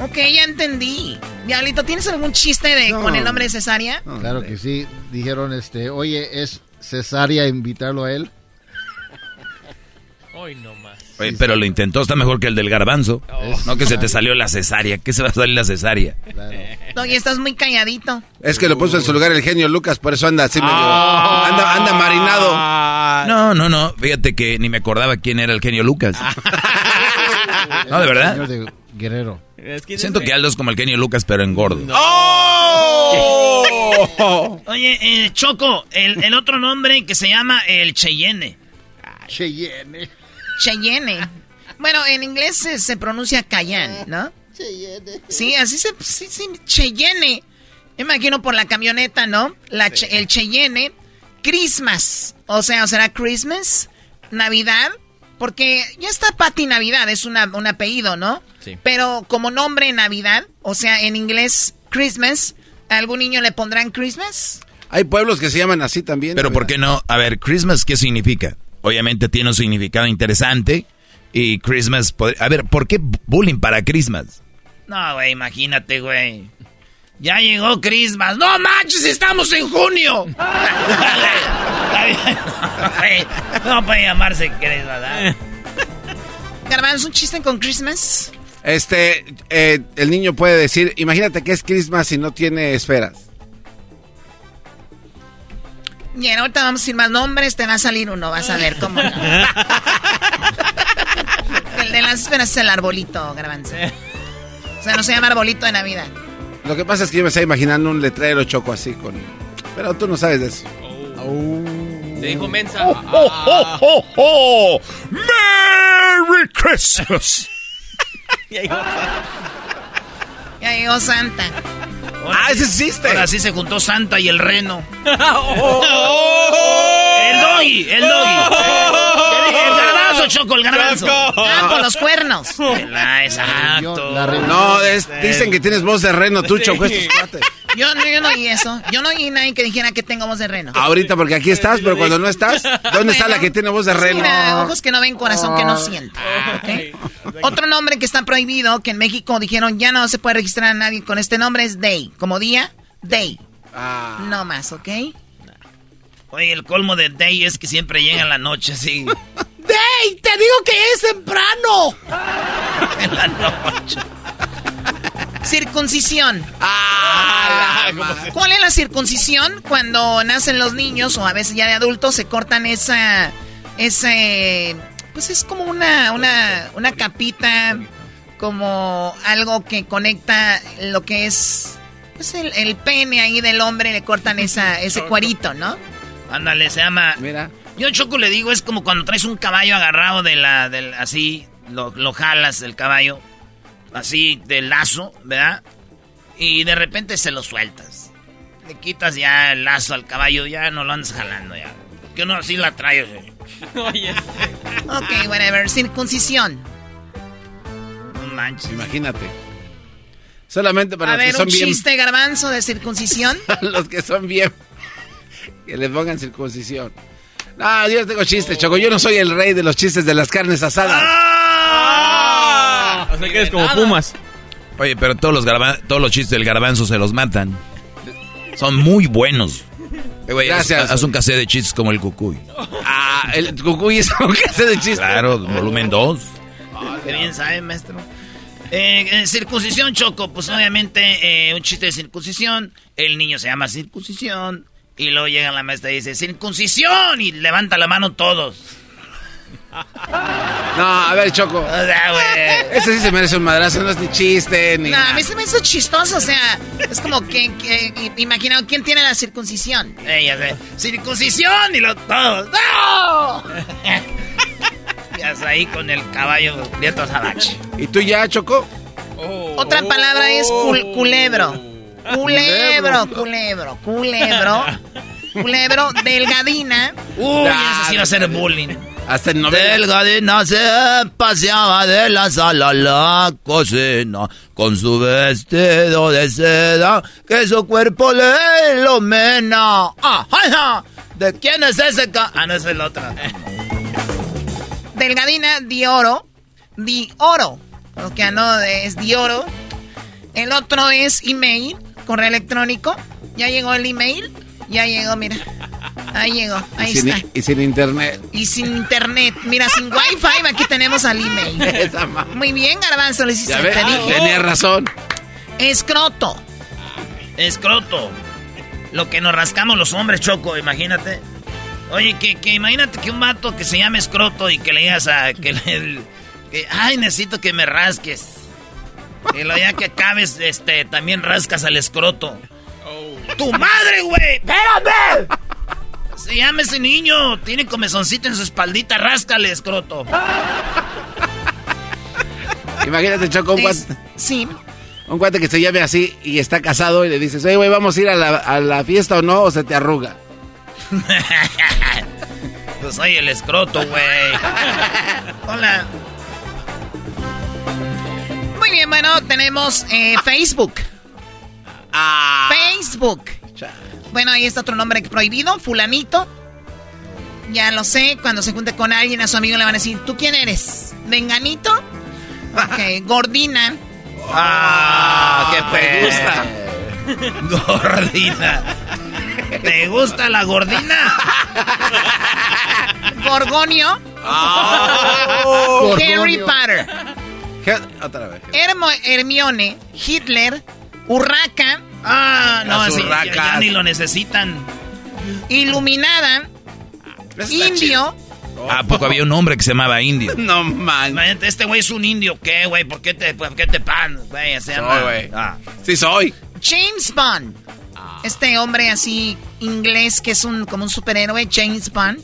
[SPEAKER 13] Ok, ya entendí. Diablito, ¿tienes algún chiste de,
[SPEAKER 9] No.
[SPEAKER 13] con el nombre de cesárea?
[SPEAKER 9] Claro que sí. Dijeron, este, oye, ¿es cesárea invitarlo a él?
[SPEAKER 6] Hoy no más.
[SPEAKER 4] Oye, pero lo intentó, está mejor que el del garbanzo. No que se te salió la cesárea. ¿Qué se va a salir la cesárea?
[SPEAKER 13] Doggy, estás muy calladito.
[SPEAKER 3] Es que lo puso en su lugar el genio Lucas, por eso anda así medio...
[SPEAKER 4] Ah.
[SPEAKER 3] Anda, anda marinado.
[SPEAKER 4] No, no, no. Fíjate que ni me acordaba quién era el genio Lucas. no, de verdad.
[SPEAKER 9] Señor de Guerrero.
[SPEAKER 4] Siento que Aldo es como el genio Lucas, pero en gordo.
[SPEAKER 1] ¡Oh! Oye, eh, Choco, el, el otro nombre que se llama el Cheyenne.
[SPEAKER 9] Cheyenne.
[SPEAKER 13] Cheyenne. Bueno, en inglés se, se pronuncia Cayenne, ¿no?
[SPEAKER 9] Cheyenne.
[SPEAKER 13] Sí, así se... Sí, sí, Cheyenne. Me imagino por la camioneta, ¿no? La che- el Cheyenne. Christmas. O sea, ¿o será Christmas? Navidad. Porque ya está Patty Navidad, es una, un apellido, ¿no?
[SPEAKER 6] Sí.
[SPEAKER 13] Pero como nombre Navidad, o sea, en inglés Christmas, ¿a algún niño le pondrán Christmas?
[SPEAKER 3] Hay pueblos que se llaman así también.
[SPEAKER 4] Pero ¿por qué no? A ver, Christmas, ¿qué significa? Obviamente tiene un significado interesante. Y Christmas... A ver, ¿por qué bullying para Christmas?
[SPEAKER 1] No, güey, imagínate, güey. Ya llegó Christmas. ¡No manches, estamos en junio! No puede llamarse Christmas, ¿verdad?
[SPEAKER 13] Garbanzo, un chiste con Christmas.
[SPEAKER 3] Este, eh, el niño puede decir, imagínate que es Christmas y no tiene esferas.
[SPEAKER 13] Bien, ahorita vamos a decir más nombres, te va a salir uno, vas a ver cómo no. El de las esferas es el arbolito, garbanzo. O sea, no se llama arbolito de Navidad.
[SPEAKER 3] Lo que pasa es que yo me estaba imaginando un letrero choco así con... Pero tú no sabes de eso.
[SPEAKER 6] Te dijo mensa.
[SPEAKER 12] ¡Oh, oh, oh, oh! ¡Merry Christmas!
[SPEAKER 13] Ya llegó Santa.
[SPEAKER 1] Ah, ese existe. Ahora sí se juntó Santa y el reno. El doggy, el doggy. El garbanzo, Choco, el garbanzo.
[SPEAKER 13] Ah, con los cuernos.
[SPEAKER 1] Ah, exacto.
[SPEAKER 3] No, es- dicen que tienes voz de reno tú, choco, estos cuates.
[SPEAKER 13] Yo, no- yo no oí eso. Yo no oí nadie que dijera que tengo voz de reno.
[SPEAKER 3] Ahorita porque aquí estás, pero cuando no estás, ¿dónde está la que tiene voz de reno?
[SPEAKER 13] Mira, ojos que no ven, corazón que no siente. ¿ok? Otro nombre que está prohibido, que en México dijeron ya no se puede registrar a nadie con este nombre, es Day. Como día, Day. No más, ¿ok?
[SPEAKER 1] Oye, el colmo de Day es que siempre llega en la noche, así.
[SPEAKER 13] ¡Day! ¡Te digo que es temprano!
[SPEAKER 1] en la noche.
[SPEAKER 13] Circuncisión.
[SPEAKER 1] Ah,
[SPEAKER 13] ¿Cuál es la circuncisión? Cuando nacen los niños o a veces ya de adultos se cortan esa... Ese... Pues es como una, una, una capita, como algo que conecta lo que es... Pues el, el pene ahí del hombre, le cortan esa, ese cuerito, ¿no?
[SPEAKER 1] Ándale, se llama.
[SPEAKER 3] Mira.
[SPEAKER 1] Yo Choco le digo, es como cuando traes un caballo agarrado de la, del, así, lo, lo jalas el caballo, así del lazo, ¿verdad? Y de repente se lo sueltas. Le quitas ya el lazo al caballo, ya no lo andas jalando ya. Que uno así la trae. así.
[SPEAKER 13] Ok, whatever. Circuncisión.
[SPEAKER 1] No manches.
[SPEAKER 3] Imagínate. Solamente para
[SPEAKER 13] A
[SPEAKER 3] los
[SPEAKER 13] ver,
[SPEAKER 3] que son
[SPEAKER 13] un
[SPEAKER 3] bien...
[SPEAKER 13] chiste garbanzo de circuncisión.
[SPEAKER 3] los que son bien... Que le pongan circuncisión. No, yo no tengo chistes, Choco. Yo no soy el rey de los chistes de las carnes asadas.
[SPEAKER 6] O sea que eres como Pumas.
[SPEAKER 4] Oye, pero todos los, garba- todos los chistes del garbanzo se los matan. Son muy buenos. Eh, güey, haz-
[SPEAKER 3] Gracias.
[SPEAKER 4] Haz, un cassette de chistes como el cucuy.
[SPEAKER 3] Ah, el cucuy es un cassette de chistes.
[SPEAKER 4] Claro, volumen 2.
[SPEAKER 1] Qué bien sabe, maestro. Eh, eh, circuncisión, Choco. Pues obviamente eh, un chiste de circuncisión. El niño se llama circuncisión. Y luego llega la maestra y dice, circuncisión. Y levanta la mano todos.
[SPEAKER 3] No, a ver, Choco. Ese sí se merece un madrazo, no es ni chiste, ni...
[SPEAKER 13] No, a mí se me hizo chistoso, o sea, es como que, que imagina quién tiene la circuncisión.
[SPEAKER 1] Eh, ya sé. Circuncisión y lo todos. ¡No! ya está ahí con el caballo Prieto Azabache.
[SPEAKER 3] ¿Y tú ya, Choco?
[SPEAKER 13] Otra palabra es cul- culebro. Culebro, culebro, culebro. Culebro, delgadina.
[SPEAKER 1] Uy, ese sí va a ser bullying.
[SPEAKER 3] Hasta en novela.
[SPEAKER 4] Delgadina se paseaba de la sala a la cocina con su vestido de seda que su cuerpo le.
[SPEAKER 1] Ah, ay, ah. ¿De quién es ese ca... Ah, no, es el otro.
[SPEAKER 13] Delgadina, Dioro. Dioro. Porque no es Dioro. El otro es email, correo electrónico. Ya llegó el email. Ya llegó, mira. Ahí llegó, ahí
[SPEAKER 3] y sin,
[SPEAKER 13] está.
[SPEAKER 3] Y sin internet.
[SPEAKER 13] Y sin internet. Mira, sin wifi, aquí tenemos al email. Muy bien, Garbanzo, le hiciste.
[SPEAKER 3] Ya tenía razón.
[SPEAKER 13] Escroto.
[SPEAKER 1] Escroto. Lo que nos rascamos los hombres, Choco, imagínate. Oye, que, que imagínate que un vato que se llame escroto y que le digas a... Que, le, que ay, necesito que me rasques. Y lo ya que acabes, este, también rascas al escroto. ¡Tu madre, güey! ¡Espérame! Se llama ese niño. Tiene comezoncito en su espaldita. Ráscale, escroto.
[SPEAKER 3] Imagínate, Choco, un cuate.
[SPEAKER 13] Sí.
[SPEAKER 3] Un cuate que se llame así y está casado y le dices, oye, güey, ¿vamos a ir a la, a la fiesta o no? ¿O se te arruga?
[SPEAKER 1] pues soy el escroto, güey. Hola.
[SPEAKER 13] Muy bien, bueno, tenemos eh, Facebook.
[SPEAKER 3] Ah.
[SPEAKER 13] Facebook. Bueno, ahí está otro nombre prohibido, fulanito. Ya lo sé, cuando se junte con alguien, a su amigo le van a decir, ¿tú quién eres? ¿Venganito? Ok, gordina.
[SPEAKER 1] Ah, que te gusta. Gordina. ¿Te gusta la gordina?
[SPEAKER 13] Gorgonio.
[SPEAKER 3] Oh,
[SPEAKER 13] Harry Potter.
[SPEAKER 3] Otra vez.
[SPEAKER 13] Hermo, Hermione, Hitler, Urraca.
[SPEAKER 1] Ah, no, sí, ya, ya ni lo necesitan.
[SPEAKER 13] Iluminada, Indio.
[SPEAKER 4] ¿A poco había un hombre que se llamaba Indio?
[SPEAKER 3] No man.
[SPEAKER 1] Este güey es un indio, ¿qué, güey? ¿Por qué te, por qué te pan? Güey, se llama.
[SPEAKER 3] Soy, güey.
[SPEAKER 1] Ah.
[SPEAKER 3] Sí, soy.
[SPEAKER 13] James Bond. Este hombre así inglés que es un como un superhéroe, James Bond.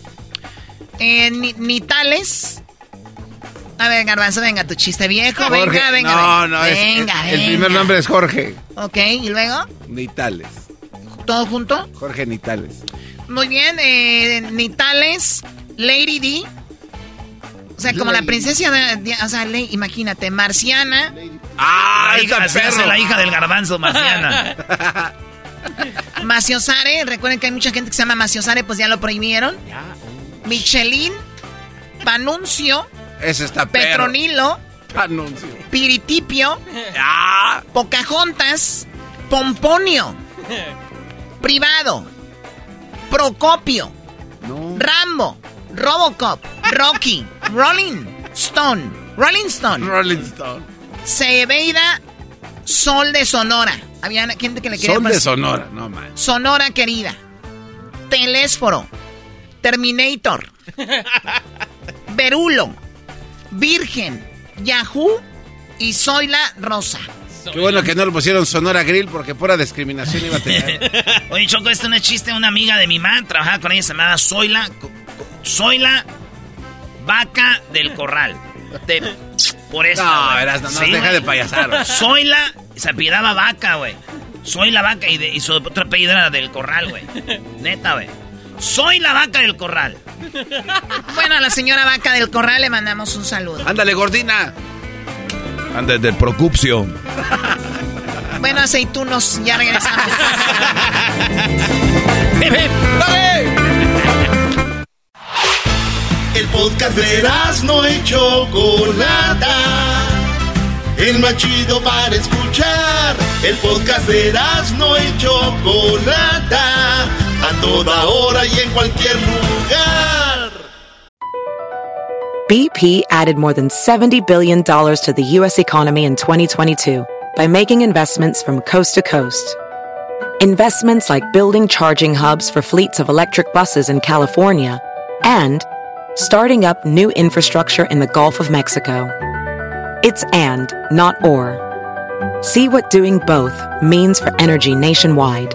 [SPEAKER 13] Eh, Ni- Nitales. A ver, Garbanzo, venga, tu chiste viejo.
[SPEAKER 3] Jorge.
[SPEAKER 13] Venga, venga.
[SPEAKER 3] No,
[SPEAKER 13] venga.
[SPEAKER 3] no, es-
[SPEAKER 13] venga,
[SPEAKER 3] el, primer
[SPEAKER 13] venga.
[SPEAKER 3] nombre es Jorge
[SPEAKER 13] Ok, ¿y luego?
[SPEAKER 3] Nitales.
[SPEAKER 13] ¿Todo junto?
[SPEAKER 3] Jorge Nitales.
[SPEAKER 13] Muy bien, eh, Nitales, Lady D. O sea, como la princesa de, de- o sea, Ley- imagínate, Marciana,
[SPEAKER 3] ¡Ah,
[SPEAKER 1] La hija,
[SPEAKER 3] perro!
[SPEAKER 1] la hija del garbanzo marciana.
[SPEAKER 13] Maciosare, recuerden que hay mucha gente que se llama Maciosare, pues ya lo prohibieron. Michelin, Panuncio,
[SPEAKER 3] Ese está perro.
[SPEAKER 13] Petronilo,
[SPEAKER 3] Anuncio.
[SPEAKER 13] Piritipio,
[SPEAKER 3] ¡Ah!
[SPEAKER 13] Pocahontas, Pomponio, Privado, Procopio, Rambo, Robocop, Rocky, Rolling Stone, Rolling Stone,
[SPEAKER 3] Rolling Stone.
[SPEAKER 13] Cebeida, Sol de Sonora. Había gente que le quería
[SPEAKER 3] Son de Sonora, no man.
[SPEAKER 13] Sonora querida. Telésforo. Terminator. Berulo. Virgen. Yahoo. Y Soy la Rosa.
[SPEAKER 3] Qué bueno que no le pusieron Sonora Grill porque pura discriminación iba a tener.
[SPEAKER 1] Oye, Choco, este no es chiste. Una amiga de mi mamá trabajaba con ella, se llamaba Zoila. Soy la vaca del corral. De- por eso.
[SPEAKER 3] No, verás, no, no,
[SPEAKER 1] Sí,
[SPEAKER 3] deja de payasar.
[SPEAKER 1] Soy la. Se apellidaba vaca, güey. Soy la vaca y, de- y su otro apellido era del corral, güey. Neta, güey. Soy la vaca del corral.
[SPEAKER 13] Bueno, a la señora vaca del corral le mandamos un saludo.
[SPEAKER 3] Ándale, gordina.
[SPEAKER 4] Anda del Procupcio.
[SPEAKER 13] Bueno, aceitunos, ya regresamos.
[SPEAKER 11] El podcast de no y Chocolata. El más chido para escuchar. El podcast de no y Chocolata. A toda hora y en cualquier lugar.
[SPEAKER 17] BP added more than $70 billion to the U.S. economy in 2022 by making investments from coast to coast. Investments like building charging hubs for fleets of electric buses in California and starting up new infrastructure in the Gulf of Mexico. It's and, not or. See what doing both means for energy nationwide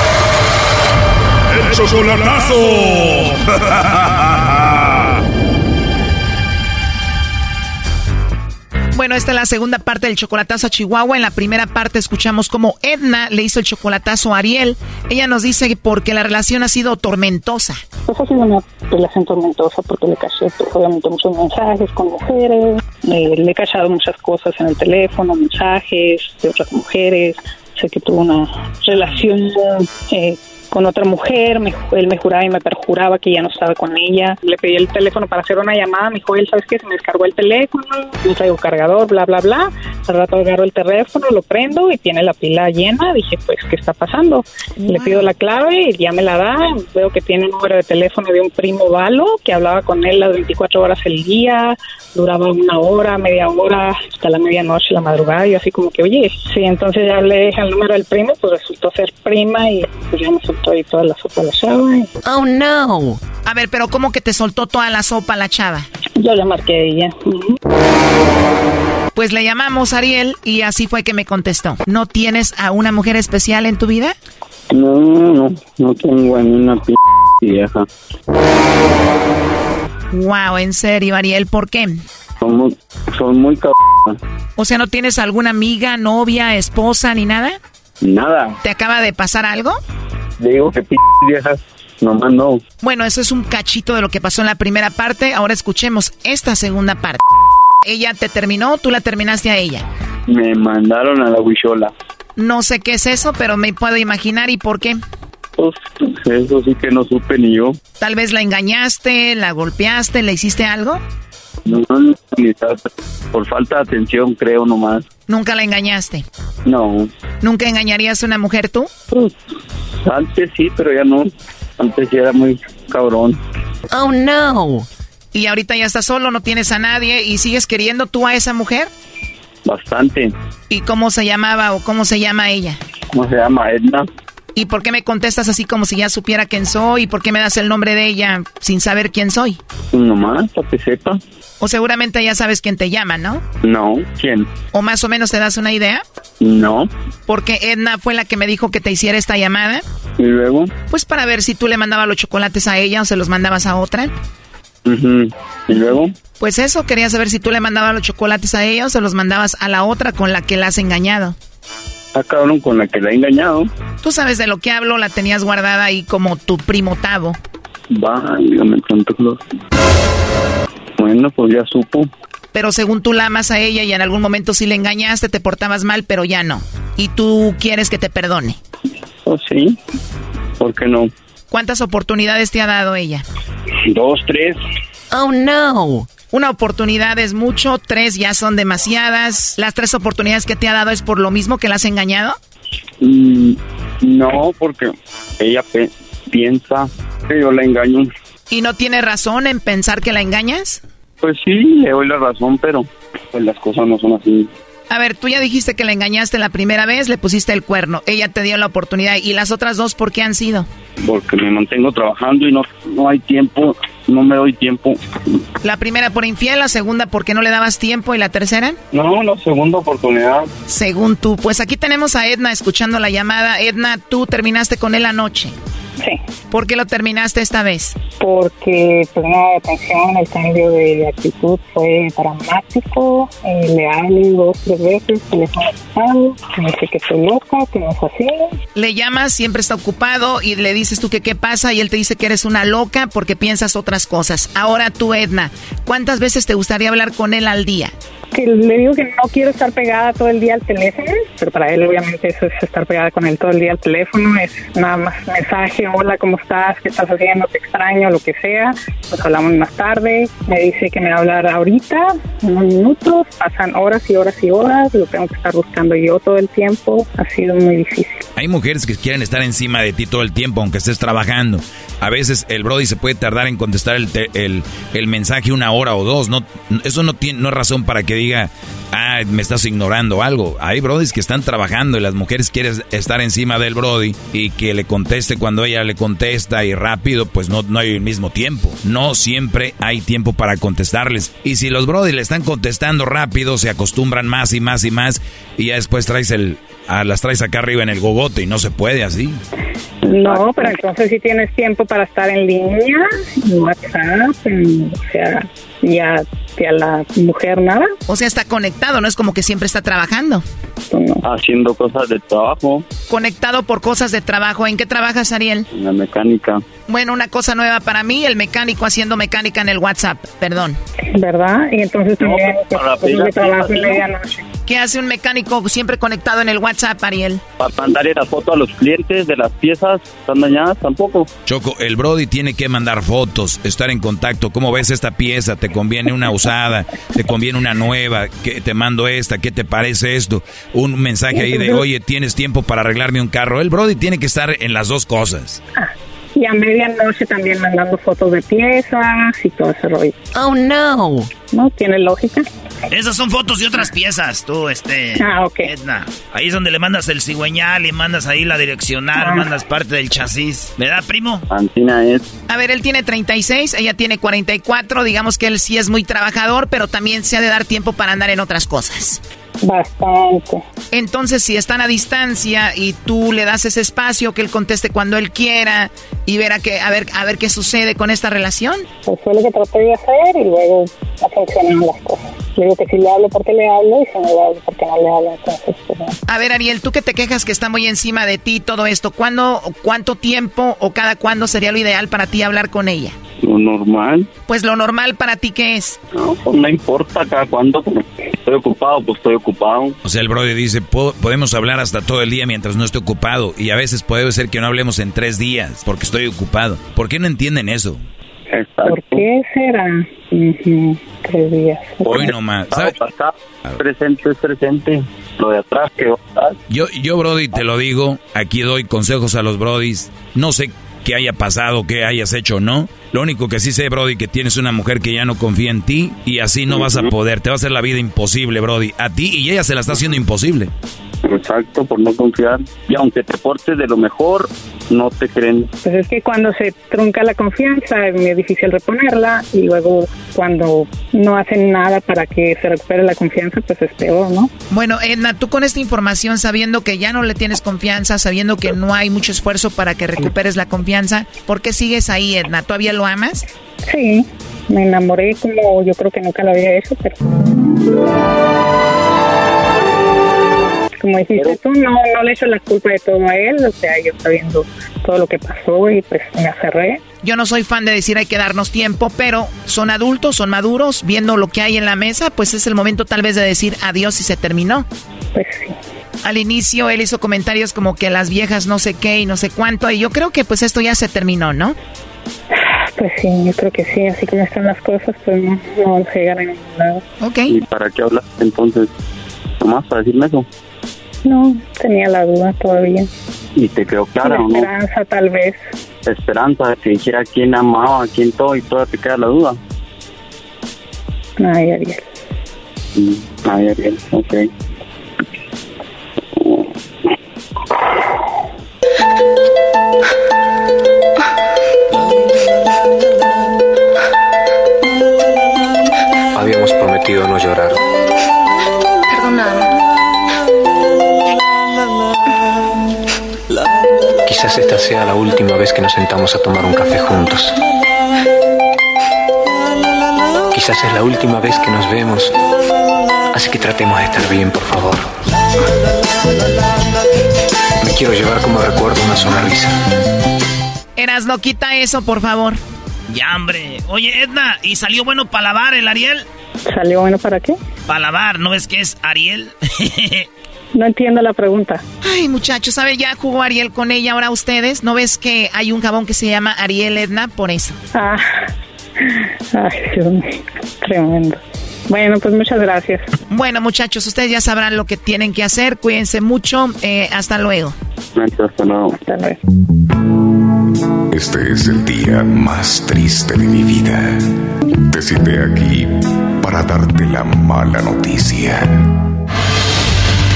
[SPEAKER 12] Chocolatazo.
[SPEAKER 13] Bueno, esta es la segunda parte del chocolatazo a Chihuahua. En la primera parte escuchamos cómo Edna le hizo el chocolatazo a Ariel. Ella nos dice porque la relación ha sido tormentosa.
[SPEAKER 14] Pues ha sido una relación tormentosa porque le caché obviamente muchos mensajes con mujeres, eh, le he cachado muchas cosas en el teléfono, mensajes de otras mujeres. Sé que tuvo una relación eh, con otra mujer, me, él me juraba y me perjuraba que ya no estaba con ella. Le pedí el teléfono para hacer una llamada, me dijo él, ¿sabes qué? Se me descargó el teléfono, no traigo cargador, bla, bla, bla. Al rato agarro el teléfono, lo prendo y tiene la pila llena. Dije, pues, ¿qué está pasando? Le pido la clave y ya me la da. Veo que tiene un número de teléfono de un primo Valo que hablaba con él las 24 horas el día, duraba una hora, media hora, hasta la medianoche, la madrugada. Y así como que, oye, sí, entonces ya le dije el número del primo, pues resultó ser prima y pues ya me soltó y toda la sopa a la chava.
[SPEAKER 13] Oh, no. A ver, pero ¿cómo que te soltó toda la sopa la chava?
[SPEAKER 14] Yo le marqué a ella.
[SPEAKER 13] Pues le llamamos a Ariel y así fue que me contestó. ¿No tienes a una mujer especial en tu vida?
[SPEAKER 16] No, no, no tengo a una p vieja.
[SPEAKER 13] Wow, en serio, Ariel, ¿por qué?
[SPEAKER 16] Son muy, son muy
[SPEAKER 13] O sea, ¿no tienes alguna amiga, novia, esposa ni nada?
[SPEAKER 16] Nada.
[SPEAKER 13] ¿Te acaba de pasar algo?
[SPEAKER 16] digo que p viejas nomás no.
[SPEAKER 13] Bueno, eso es un cachito de lo que pasó en la primera parte. Ahora escuchemos esta segunda parte. ¿Ella te terminó o tú la terminaste a ella?
[SPEAKER 16] Me mandaron a la huichola.
[SPEAKER 13] No sé qué es eso, pero me puedo imaginar y por qué.
[SPEAKER 16] Pues eso sí que no supe ni yo.
[SPEAKER 13] Tal vez la engañaste, la golpeaste, le hiciste algo.
[SPEAKER 16] No, por falta de atención, creo nomás.
[SPEAKER 13] ¿Nunca la engañaste?
[SPEAKER 16] No.
[SPEAKER 13] ¿Nunca engañarías a una mujer tú?
[SPEAKER 16] Pues, antes sí, pero ya no. Antes sí era muy cabrón.
[SPEAKER 13] Oh, no. ¿Y ahorita ya estás solo, no tienes a nadie y sigues queriendo tú a esa mujer?
[SPEAKER 16] Bastante.
[SPEAKER 13] ¿Y cómo se llamaba o cómo se llama ella?
[SPEAKER 16] ¿Cómo se llama? Edna.
[SPEAKER 13] ¿Y por qué me contestas así como si ya supiera quién soy? ¿Y por qué me das el nombre de ella sin saber quién soy?
[SPEAKER 16] Nomás, para que sepa.
[SPEAKER 13] O seguramente ya sabes quién te llama, ¿no?
[SPEAKER 16] No, ¿quién?
[SPEAKER 13] ¿O más o menos te das una idea?
[SPEAKER 16] No.
[SPEAKER 13] Porque Edna fue la que me dijo que te hiciera esta llamada.
[SPEAKER 16] ¿Y luego?
[SPEAKER 13] Pues para ver si tú le mandabas los chocolates a ella o se los mandabas a otra.
[SPEAKER 16] ¿Y luego?
[SPEAKER 13] Pues eso, quería saber si tú le mandabas los chocolates a ella o se los mandabas a la otra con la que la has engañado.
[SPEAKER 16] Ah, cabrón, con la que la he engañado.
[SPEAKER 13] Tú sabes de lo que hablo, la tenías guardada ahí como tu primo Tavo.
[SPEAKER 16] Válgame, tanto Bueno, pues ya supo.
[SPEAKER 13] Pero según tú la amas a ella y en algún momento sí le engañaste, te portabas mal, pero ya no. Y tú quieres que te perdone.
[SPEAKER 16] Oh, sí. ¿Por qué no?
[SPEAKER 13] ¿Cuántas oportunidades te ha dado ella?
[SPEAKER 16] Dos, tres.
[SPEAKER 13] Oh, no. Una oportunidad es mucho, tres ya son demasiadas. ¿Las tres oportunidades que te ha dado es por lo mismo que la has engañado?
[SPEAKER 16] Mm, no, porque ella piensa que yo la engaño.
[SPEAKER 13] ¿Y no tiene razón en pensar que la engañas?
[SPEAKER 16] Pues sí, le doy la razón, pero pues las cosas no son así.
[SPEAKER 13] A ver, tú ya dijiste que la engañaste la primera vez, le pusiste el cuerno, ella te dio la oportunidad. ¿Y las otras dos por qué han sido?
[SPEAKER 16] Porque me mantengo trabajando y no, no hay tiempo no me doy tiempo.
[SPEAKER 13] ¿La primera por infiel, la segunda porque no le dabas tiempo y la tercera?
[SPEAKER 16] No, la segunda oportunidad.
[SPEAKER 13] Según tú, pues aquí tenemos a Edna escuchando la llamada. Edna, tú terminaste con él anoche.
[SPEAKER 14] Sí.
[SPEAKER 13] ¿Por qué lo terminaste esta vez?
[SPEAKER 14] Porque pues una atención, el cambio de actitud fue dramático, eh, le hablé dos, tres veces, teléfono ocupado, que me dice que estoy loca, que no es así.
[SPEAKER 13] Le llamas, siempre está ocupado y le dices tú que qué pasa y él te dice que eres una loca porque piensas otras cosas. Ahora tú, Edna, ¿cuántas veces te gustaría hablar con él al día?
[SPEAKER 14] que le digo que no quiero estar pegada todo el día al teléfono, pero para él obviamente eso es estar pegada con él todo el día al teléfono, es nada más mensaje, hola, ¿cómo estás? ¿Qué estás haciendo? Te extraño, lo que sea. Nos hablamos más tarde, me dice que me va a hablar ahorita, unos minutos, pasan horas y horas y horas, lo tengo que estar buscando yo todo el tiempo, ha sido muy difícil.
[SPEAKER 4] Hay mujeres que quieren estar encima de ti todo el tiempo, aunque estés trabajando. A veces el Brody se puede tardar en contestar el, el, el mensaje una hora o dos. No, eso no, tiene, no es razón para que diga, ah, me estás ignorando algo. Hay brodis que están trabajando y las mujeres quieren estar encima del brody y que le conteste cuando ella le contesta y rápido, pues no, no hay el mismo tiempo. No siempre hay tiempo para contestarles. Y si los brodis le están contestando rápido, se acostumbran más y más y más y ya después traes el, a las traes acá arriba en el gogote y no se puede así.
[SPEAKER 14] No, pero entonces si tienes tiempo para estar en línea, en WhatsApp, o sea, y a, la mujer nada.
[SPEAKER 13] O sea, está conectado, no es como que siempre está trabajando.
[SPEAKER 16] Haciendo cosas de trabajo.
[SPEAKER 13] Conectado por cosas de trabajo. ¿En qué trabajas, Ariel?
[SPEAKER 16] En la mecánica.
[SPEAKER 13] Bueno, una cosa nueva para mí, el mecánico haciendo mecánica en el WhatsApp, perdón.
[SPEAKER 14] ¿Verdad? Y entonces también pues, trabajo en medianoche.
[SPEAKER 13] ¿Qué hace un mecánico siempre conectado en el WhatsApp, Ariel?
[SPEAKER 16] Para mandarle la foto a los clientes de las piezas, están dañadas tampoco.
[SPEAKER 4] Choco, el Brody tiene que mandar fotos, estar en contacto. ¿Cómo ves esta pieza? ¿Te conviene una usada? ¿Te conviene una nueva? ¿Qué te mando esta? ¿Qué te parece esto? Un mensaje ahí de, oye, ¿tienes tiempo para arreglarme un carro? El Brody tiene que estar en las dos cosas.
[SPEAKER 14] Y a medianoche también mandando fotos de piezas y todo ese rollo.
[SPEAKER 13] Oh, no.
[SPEAKER 14] ¿No? ¿Tiene lógica?
[SPEAKER 1] Esas son fotos de otras piezas, tú, este...
[SPEAKER 14] Ah, ok.
[SPEAKER 1] Ahí es donde le mandas el cigüeñal y mandas ahí la direccional, ah. mandas parte del chasis. ¿Verdad, primo?
[SPEAKER 16] Antina es...
[SPEAKER 13] A ver, él tiene 36, ella tiene 44. Digamos que él sí es muy trabajador, pero también se ha de dar tiempo para andar en otras cosas.
[SPEAKER 14] Bastante.
[SPEAKER 13] Entonces, si están a distancia y tú le das ese espacio, que él conteste cuando él quiera y verá que, a ver, a ver qué sucede con esta relación.
[SPEAKER 14] Pues fue lo que traté de hacer y luego funcionan las cosas. Le digo que si le hablo porque le hablo y si no le hablo porque no le hablo. Entonces, pues,
[SPEAKER 13] A ver, Ariel, tú que te quejas que está muy encima de ti todo esto, ¿cuándo, cuánto tiempo o cada cuándo sería lo ideal para ti hablar con ella?
[SPEAKER 16] Lo normal.
[SPEAKER 13] Pues lo normal para ti, ¿qué es?
[SPEAKER 16] No, pues no importa cada cuándo. Estoy ocupado, pues estoy ocupado.
[SPEAKER 4] O sea, el brother dice, podemos hablar hasta todo el día mientras no esté ocupado. Y a veces puede ser que no hablemos en tres días porque estoy ocupado. ¿Por qué no entienden eso?
[SPEAKER 14] ¿Por qué será? Tres días.
[SPEAKER 4] Hoy nomás. ¿sabes?
[SPEAKER 16] Presente es presente. Lo de atrás que
[SPEAKER 4] Yo, yo, Brody, te lo digo. Aquí doy consejos a los Brodis. No sé qué haya pasado, qué hayas hecho o no. Lo único que sí sé, Brody, que tienes una mujer que ya no confía en ti y así no vas a poder. Te va a hacer la vida imposible, Brody. A ti y ella se la está haciendo imposible.
[SPEAKER 16] Exacto, por no confiar. Y aunque te portes de lo mejor, no te creen.
[SPEAKER 14] Pues es que cuando se trunca la confianza es muy difícil reponerla y luego cuando no hacen nada para que se recupere la confianza, pues es peor, ¿no?
[SPEAKER 13] Bueno, Edna, tú con esta información, sabiendo que ya no le tienes confianza, sabiendo que no hay mucho esfuerzo para que recuperes la confianza, ¿por qué sigues ahí, Edna? ¿Todavía lo amas?
[SPEAKER 14] Sí, me enamoré como yo creo que nunca lo había hecho, pero como dijiste tú, no, no le echo la culpa de todo a él, o sea, yo sabiendo todo lo que pasó y pues me aferré.
[SPEAKER 13] Yo no soy fan de decir hay que darnos tiempo, pero son adultos, son maduros, viendo lo que hay en la mesa, pues es el momento tal vez de decir adiós y se terminó.
[SPEAKER 14] Pues sí.
[SPEAKER 13] Al inicio él hizo comentarios como que las viejas no sé qué y no sé cuánto, y yo creo que pues esto ya se terminó, ¿no?
[SPEAKER 14] Pues sí, yo creo que sí, así como están las cosas, pues no, no vamos a llegar a ningún lado.
[SPEAKER 13] Ok.
[SPEAKER 16] ¿Y para qué hablas entonces? Nomás para decirme eso.
[SPEAKER 14] No, tenía la duda todavía.
[SPEAKER 16] ¿Y te quedó clara o no?
[SPEAKER 14] Esperanza, tal vez.
[SPEAKER 16] Esperanza de que dijera quién amaba, quién todo, y todavía te queda la duda.
[SPEAKER 14] Ay, Ariel.
[SPEAKER 16] Mm, ay, Ariel, ok.
[SPEAKER 19] Habíamos prometido no llorar. Quizás esta sea la última vez que nos sentamos a tomar un café juntos. Quizás es la última vez que nos vemos. Así que tratemos de estar bien, por favor. Me quiero llevar como recuerdo una sonrisa.
[SPEAKER 13] Eras, no quita eso, por favor.
[SPEAKER 1] Ya, hombre. Oye, Edna, ¿y salió bueno para lavar el Ariel?
[SPEAKER 14] ¿Salió bueno para qué?
[SPEAKER 1] Para lavar, ¿no ves que es Ariel?
[SPEAKER 14] No entiendo la pregunta.
[SPEAKER 13] Ay, muchachos, ¿sabe? Ya jugó Ariel con ella, ahora ustedes. ¿No ves que hay un jabón que se llama Ariel Edna? Por eso.
[SPEAKER 14] Ah, ay, Dios mío, tremendo. Bueno, pues muchas gracias.
[SPEAKER 13] Bueno, muchachos, ustedes ya sabrán lo que tienen que hacer. Cuídense mucho. Eh, hasta luego.
[SPEAKER 16] Hasta luego.
[SPEAKER 14] Hasta luego.
[SPEAKER 20] Este es el día más triste de mi vida. Te cité aquí para darte la mala noticia.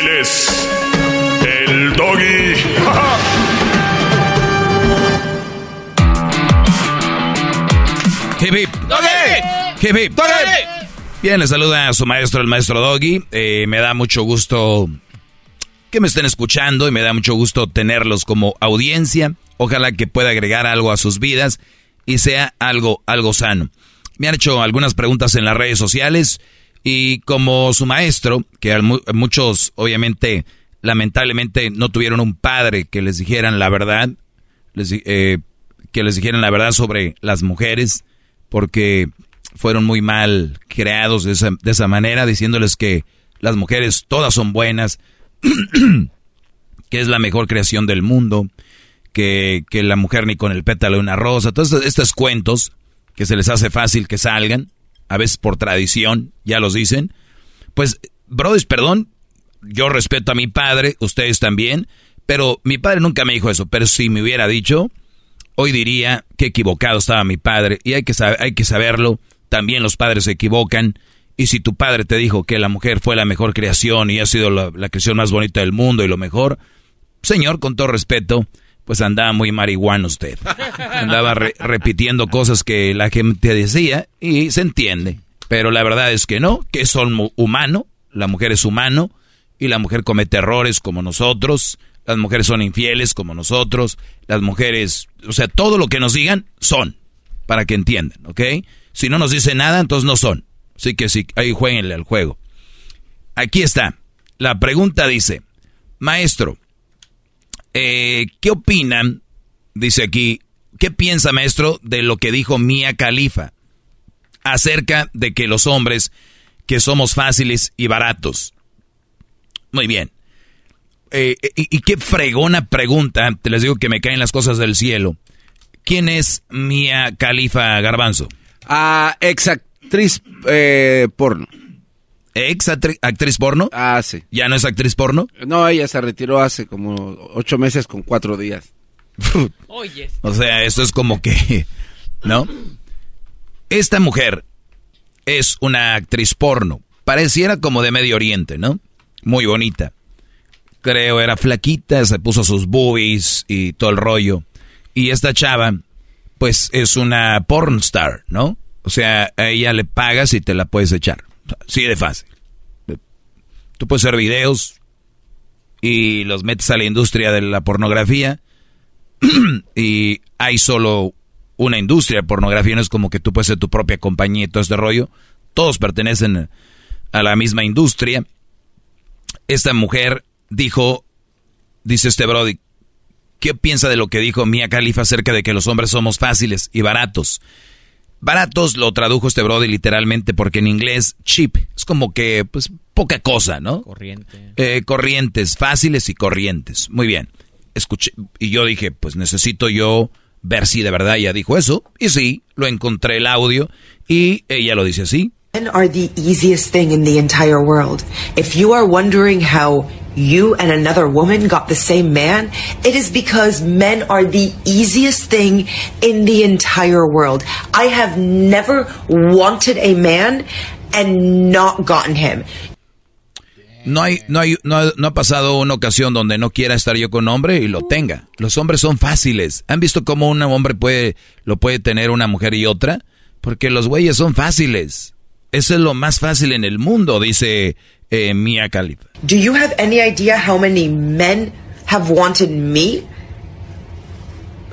[SPEAKER 12] Él es el doggy.
[SPEAKER 4] Hip hip. Doggy. Hip hip. Doggy. Bien, le saluda a su maestro, el maestro Doggy. Eh, me da mucho gusto que me estén escuchando y me da mucho gusto tenerlos como audiencia. Ojalá que pueda agregar algo a sus vidas y sea algo, algo sano. Me han hecho algunas preguntas en las redes sociales y como su maestro, que muchos obviamente lamentablemente no tuvieron un padre que les dijeran la verdad, eh, que les dijeran la verdad sobre las mujeres, porque fueron muy mal creados de esa, de esa manera, diciéndoles que las mujeres todas son buenas, que es la mejor creación del mundo, que, que, la mujer ni con el pétalo de una rosa, todos estos, cuentos que se les hace fácil que salgan, a veces por tradición, ya los dicen. Pues, brothers, perdón, yo respeto a mi padre, ustedes también, pero mi padre nunca me dijo eso, pero si me hubiera dicho, hoy diría que equivocado estaba mi padre, y hay que, hay que saberlo, también los padres se equivocan, y si tu padre te dijo que la mujer fue la mejor creación y ha sido la, creación más bonita del mundo y lo mejor, señor, con todo respeto, pues andaba muy marihuana usted. Andaba repitiendo cosas que la gente decía y se entiende. Pero la verdad es que no, que son humano, la mujer es humano y la mujer comete errores como nosotros, las mujeres son infieles como nosotros, las mujeres, o sea, todo lo que nos digan son, para que entiendan, ¿ok? Si no nos dicen nada, entonces no son. Así que sí, ahí jueguenle al juego. Aquí está. La pregunta dice, maestro, eh, ¿qué opinan? Dice aquí, ¿qué piensa maestro de lo que dijo Mía Califa acerca de que los hombres que somos fáciles y baratos? Muy bien. Eh, y, qué fregona pregunta, te les digo que me caen las cosas del cielo. ¿Quién es Mía Califa Garbanzo?
[SPEAKER 3] Ah, exacto actriz eh, porno.
[SPEAKER 4] ¿Ex actriz porno?
[SPEAKER 3] Ah, sí.
[SPEAKER 4] ¿Ya no es actriz porno?
[SPEAKER 3] No, ella se retiró hace como ocho meses con cuatro días.
[SPEAKER 4] Oye. o sea, esto es como que... ¿No? Esta mujer es una actriz porno. Pareciera como de Medio Oriente, ¿no? Muy bonita. Creo era flaquita, se puso sus boobies y todo el rollo. Y esta chava, pues es una pornstar, ¿no? O sea, a ella le pagas y te la puedes echar. Sí de fácil. Tú puedes hacer videos y los metes a la industria de la pornografía y hay solo una industria de pornografía, no es como que tú puedes ser tu propia compañía y todo este rollo. Todos pertenecen a la misma industria. Esta mujer dijo, dice este Brody, ¿qué piensa de lo que dijo Mia Khalifa acerca de que los hombres somos fáciles y baratos? Baratos lo tradujo este Brody literalmente porque en inglés cheap es como que pues poca cosa, ¿no?
[SPEAKER 6] Corriente.
[SPEAKER 4] Eh, corrientes, fáciles y corrientes. Muy bien. Escuché y yo dije, pues necesito yo ver si de verdad ella dijo eso. Y sí, lo encontré el audio y ella lo dice así.
[SPEAKER 21] Men are the easiest thing in the entire world. If you are wondering how you and another woman got the same man, it is because men are the easiest thing in the entire world. I have never wanted a man and not gotten him.
[SPEAKER 4] No hay, no hay, no, ha pasado una ocasión donde no quiera estar yo con un hombre y lo tenga. Los hombres son fáciles. ¿Han visto cómo un hombre puede, lo puede tener una mujer y otra? Porque los güeyes son fáciles. Eso es lo más fácil en el mundo, dice eh, Mia Khalifa.
[SPEAKER 21] Do you have any idea how many men have wanted me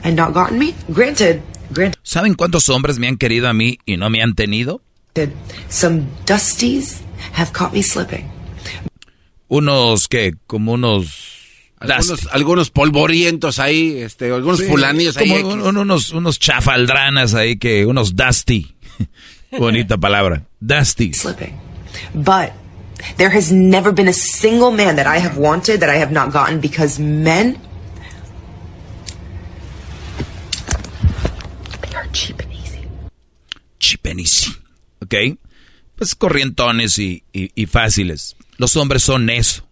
[SPEAKER 21] and not gotten me? Granted, granted.
[SPEAKER 4] ¿Saben cuántos hombres me han querido a mí y no me han tenido?
[SPEAKER 21] Some dusties have caught me slipping.
[SPEAKER 4] Unos que como unos
[SPEAKER 3] algunos, algunos, polvorientos ahí, este, algunos fulanillos ahí.
[SPEAKER 4] Como unos, unos chafaldranas ahí que, unos dusty. Bonita palabra. Dusty.
[SPEAKER 21] Slipping. But there has never been a single man that I have wanted that I have not gotten because men they are cheap and easy.
[SPEAKER 4] Cheap and easy. ¿Ok? Pues corrientones y, y, fáciles. Los hombres son eso.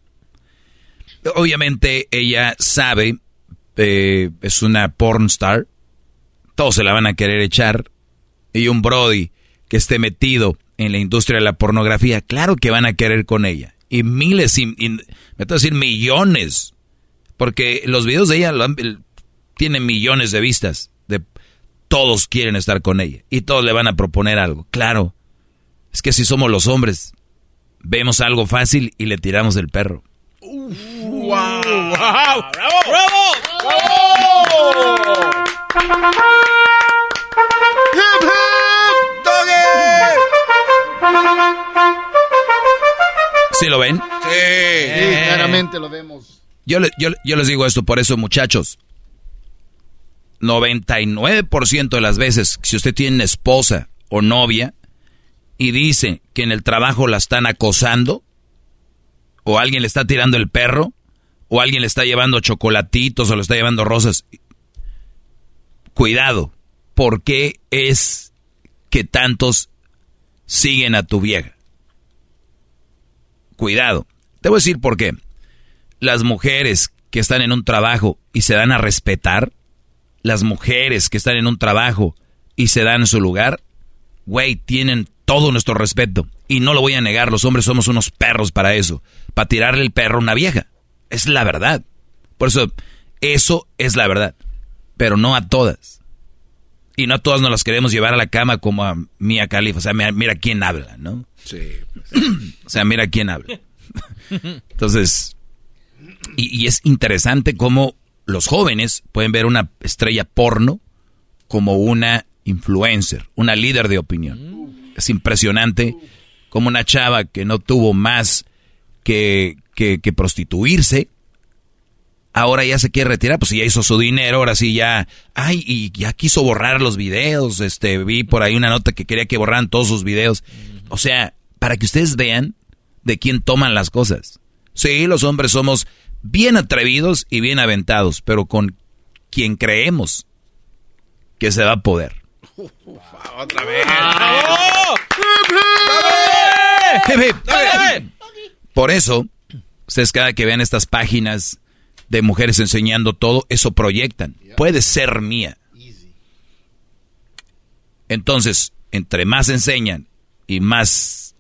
[SPEAKER 4] Obviamente ella sabe, eh, es una porn star, todos se la van a querer echar. Y un Brody que esté metido en la industria de la pornografía, claro que van a querer con ella. Y miles, y, me tengo que decir millones, porque los videos de ella tienen millones de vistas. De, todos quieren estar con ella y todos le van a proponer algo. Claro, es que si somos los hombres, vemos algo fácil y le tiramos el perro.
[SPEAKER 11] wow, ¡Bravo! ¡Bravo!
[SPEAKER 4] ¿Sí lo ven?
[SPEAKER 9] Sí, claramente lo vemos.
[SPEAKER 4] Yo, yo, yo les digo esto por eso, muchachos. 99% de las veces, si usted tiene esposa o novia y dice que en el trabajo la están acosando, o alguien le está tirando el perro, o alguien le está llevando chocolatitos o le está llevando rosas, cuidado, ¿por qué es que tantos siguen a tu vieja? Cuidado. Te voy a decir por qué. Las mujeres que están en un trabajo y se dan a respetar, las mujeres que están en un trabajo y se dan su lugar, güey, tienen todo nuestro respeto. Y no lo voy a negar, los hombres somos unos perros para eso, para tirarle el perro a una vieja. Es la verdad. Por eso, eso es la verdad. Pero no a todas. Y no todas nos las queremos llevar a la cama como a Mia Khalifa. O sea, mira, quién habla, ¿no?
[SPEAKER 3] Sí.
[SPEAKER 4] o sea, mira quién habla. Entonces, y, y, es interesante cómo los jóvenes pueden ver una estrella porno como una influencer, una líder de opinión. Es impresionante como una chava que no tuvo más que, que, que prostituirse, ahora ya se quiere retirar, pues ya hizo su dinero, ahora sí ya, ay, y ya quiso borrar los videos, este, vi por ahí una nota que quería que borraran todos sus videos. O sea, para que ustedes vean de quién toman las cosas. Sí, los hombres somos bien atrevidos y bien aventados, pero con quien creemos que se va a poder.
[SPEAKER 3] Otra vez.
[SPEAKER 4] Por eso, ustedes cada que vean estas páginas de mujeres enseñando todo, eso proyectan. Puede ser mía. Entonces, entre más enseñan y más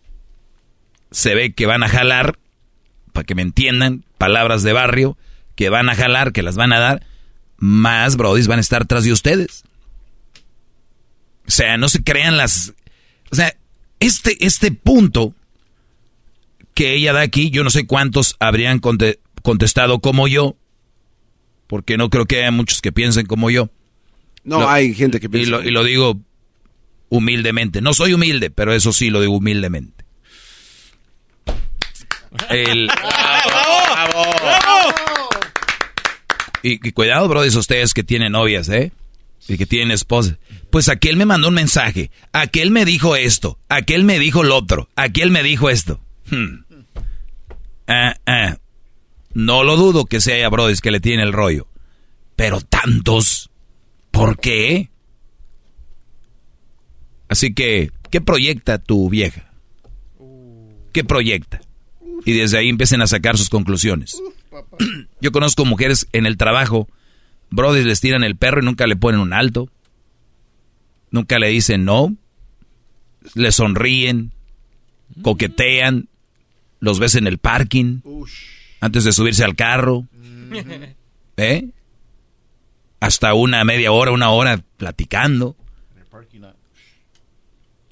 [SPEAKER 4] se ve que van a jalar, para que me entiendan, palabras de barrio, que van a jalar, que las van a dar, más brodis van a estar tras de ustedes. O sea, no se crean las... O sea, este, este punto que ella da aquí, yo no sé cuántos habrían contestado como yo, porque no creo que haya muchos que piensen como yo.
[SPEAKER 3] No, hay gente que piensa.
[SPEAKER 4] Y lo, y lo digo humildemente. No soy humilde, pero eso sí lo digo humildemente. El...
[SPEAKER 11] ¡Bravo! ¡Bravo!
[SPEAKER 4] Y, y cuidado, bro, de ustedes que tienen novias, ¿eh? Y que tienen esposa. Pues aquel me mandó un mensaje. Aquel me dijo esto. Aquel me dijo lo otro. Aquel me dijo esto. Hmm. Ah, ah. No lo dudo que sea Brody que le tiene el rollo. Pero tantos. ¿Por qué? Así que, ¿qué proyecta tu vieja? ¿Qué proyecta? Y desde ahí empiecen a sacar sus conclusiones. Yo conozco mujeres en el trabajo, Brody les tiran el perro y nunca le ponen un alto. Nunca le dicen no. Le sonríen, coquetean, los ves en el parking antes de subirse al carro. ¿Eh? Hasta una media hora, una hora platicando.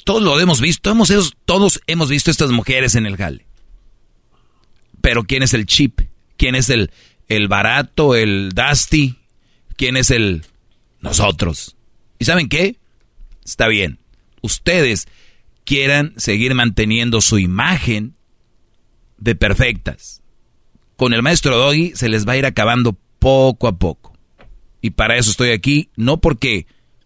[SPEAKER 4] Todos lo hemos visto, hemos, todos hemos visto estas mujeres en el jale. Pero ¿quién es el chip? ¿Quién es el, el barato, el dusty? ¿Quién es el nosotros? ¿Y saben qué? Está bien. Ustedes quieran seguir manteniendo su imagen de perfectas con el maestro Doggy se les va a ir acabando poco a poco. Y para eso estoy aquí, no porque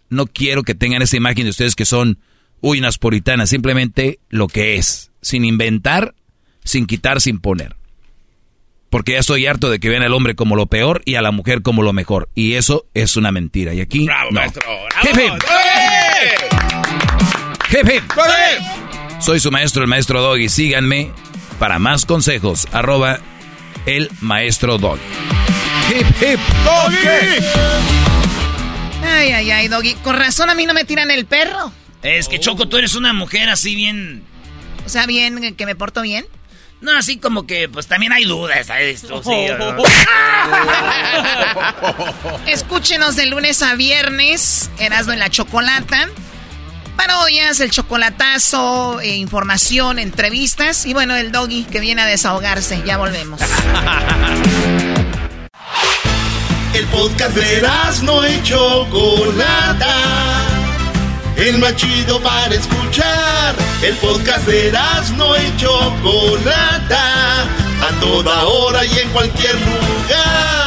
[SPEAKER 4] no quiero que tengan esa imagen de ustedes que son uy, unas puritanas, simplemente lo que es, sin inventar, sin quitar, sin poner. Porque ya estoy harto de que vean al hombre como lo peor y a la mujer como lo mejor. Y eso es una mentira. Y aquí.
[SPEAKER 3] Bravo,
[SPEAKER 4] no.
[SPEAKER 3] maestro.
[SPEAKER 4] Hip, hip. Hip, hip. Soy su maestro, el maestro Doggy. Síganme para más consejos. Arroba el maestro Doggy. Hip, hip.
[SPEAKER 3] Doggy.
[SPEAKER 13] Ay, ay, ay, Doggy. Con razón a mí no me tiran el perro.
[SPEAKER 1] Es que Choco, tú eres una mujer así bien.
[SPEAKER 13] O sea, bien, que me porto bien.
[SPEAKER 1] No, así como que, pues también hay dudas. sí, ¿no?
[SPEAKER 13] Escúchenos de lunes a viernes, Erasmo en la Chocolata. Parodias, el chocolatazo, eh, información, entrevistas. Y bueno, el doggy que viene a desahogarse. Ya volvemos.
[SPEAKER 11] El podcast de no y Chocolata. El más chido para escuchar. El podcast de no y Chocolata. A toda hora y en cualquier lugar.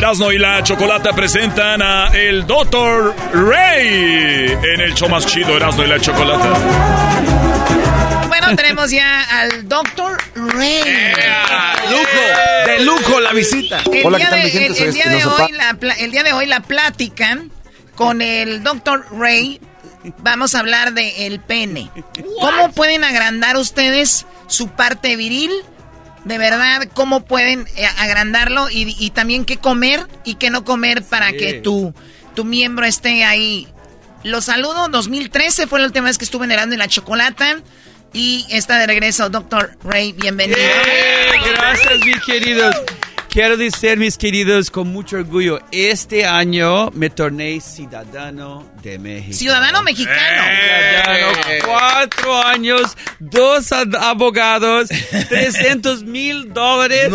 [SPEAKER 12] Erasmo y la Chocolata presentan a el Dr. Ray en el show más chido Erasmo y la Chocolata.
[SPEAKER 13] Bueno, tenemos ya al Dr. Ray.
[SPEAKER 3] Lujo, de lujo la visita.
[SPEAKER 13] El
[SPEAKER 22] Hola,
[SPEAKER 13] día
[SPEAKER 22] ¿qué tal,
[SPEAKER 13] de-
[SPEAKER 22] mi gente?
[SPEAKER 13] el-
[SPEAKER 22] Soy
[SPEAKER 13] el día de
[SPEAKER 22] Espinosa
[SPEAKER 13] hoy la el día de hoy la plática con el Dr. Ray. Vamos a hablar de el pene. ¿Cómo pueden agrandar ustedes su parte viril? De verdad, ¿cómo pueden eh, agrandarlo? Y, y también qué comer y qué no comer para
[SPEAKER 22] Sí.
[SPEAKER 13] que tu, tu miembro esté ahí. Los saludo, 2013 fue la última vez que estuve en la Chocolata. Y está de regreso, Dr. Ray, bienvenido.
[SPEAKER 22] Gracias, mis queridos. Quiero decir, mis queridos, con mucho orgullo, este año me torné ciudadano de México.
[SPEAKER 13] Ciudadano mexicano.
[SPEAKER 22] Ciudadano, cuatro años, dos ad- abogados, 300 mil dólares.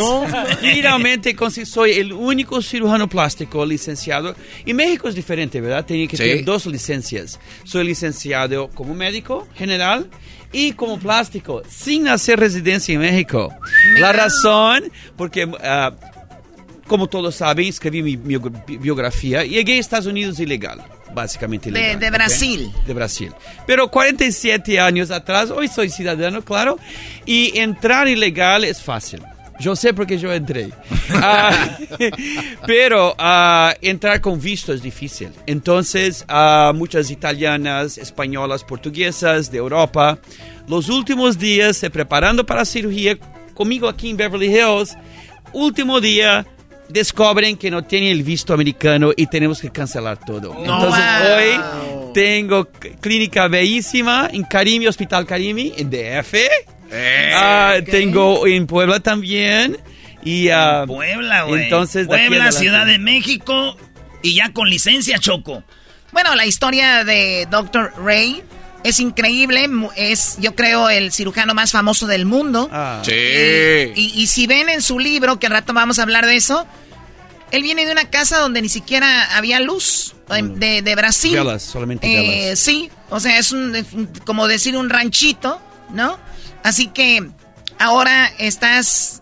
[SPEAKER 22] Finalmente consi- soy el único cirujano plástico licenciado. Y México es diferente, ¿verdad? Tenía que
[SPEAKER 3] Sí.
[SPEAKER 22] tener dos licencias. Soy licenciado como médico general y como plástico, sin hacer residencia en México. La razón, porque... ah, como todos saben, escribí mi bio- biografía y llegué a Estados Unidos ilegal, básicamente
[SPEAKER 13] De-
[SPEAKER 22] ilegal.
[SPEAKER 13] de
[SPEAKER 22] ¿ok?
[SPEAKER 13] Brasil.
[SPEAKER 22] De Brasil. Pero 47 años atrás, hoy soy ciudadano, claro, y entrar ilegal es fácil. Yo sé porque yo entré. Ah, pero ah, entrar con visto es difícil. Entonces, ah, muchas italianas, españolas, portuguesas de Europa, los últimos días se preparando para la cirugía conmigo aquí en Beverly Hills, último día descubren que no tiene el visto americano y tenemos que cancelar todo. Entonces hoy tengo clínica bellísima en Karimi, Hospital Karimi, en DF. Ah, Tengo en Puebla también. Y, ah,
[SPEAKER 1] Puebla, güey.
[SPEAKER 22] Entonces,
[SPEAKER 1] Puebla. Ciudad de México y ya con licencia, Choco.
[SPEAKER 13] Bueno, la historia de Dr. Ray es increíble. Es, yo creo, el cirujano más famoso del mundo.
[SPEAKER 22] Ah.
[SPEAKER 3] Sí.
[SPEAKER 13] Y, y si ven en su libro, que al rato vamos a hablar de eso, él viene de una casa donde ni siquiera había luz, de, de Brasil.
[SPEAKER 22] Velas, solamente
[SPEAKER 13] Eh, sí, o sea, es un, como decir un ranchito, ¿no? Así que ahora estás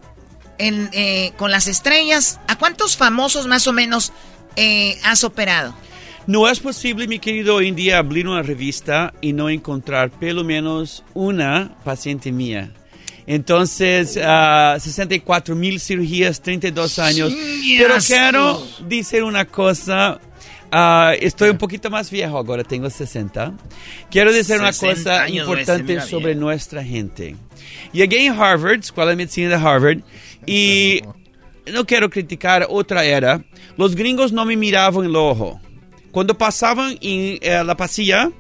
[SPEAKER 13] en, eh, con las estrellas. ¿A cuántos famosos más o menos eh, has operado?
[SPEAKER 22] No es posible, mi querido, hoy en día abrir una revista y no encontrar pelo menos una paciente mía. Entonces, ah, 64 mil cirugías, 32 años. Pero
[SPEAKER 1] Yes.
[SPEAKER 22] quiero decir una cosa. ah, estoy un poquito más viejo ahora, tengo 60. Quiero decir una
[SPEAKER 1] 60
[SPEAKER 22] cosa importante sobre nuestra gente. Llegué en Harvard, Escuela de Medicina de Harvard, y no quiero criticar otra era. Los gringos no me miraban en el ojo. Cuando pasaban en eh, la pasilla,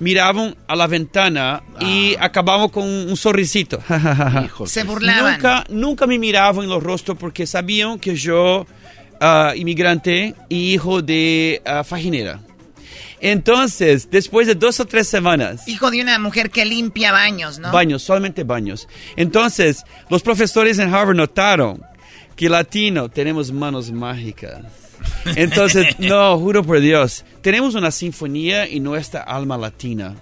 [SPEAKER 22] miraban a la ventana y acababan con un sorrisito.
[SPEAKER 13] Se burlaban.
[SPEAKER 22] Nunca, nunca me miraban en los rostros porque sabían que yo ah, inmigrante y hijo de ah, faginera. Entonces, después de dos o tres semanas...
[SPEAKER 13] Hijo de una mujer que limpia baños, ¿no?
[SPEAKER 22] Baños, solamente baños. Entonces, los profesores en Harvard notaron que latino tenemos manos mágicas. Entonces, no, juro por Dios, tenemos una sinfonía en nuestra alma latina.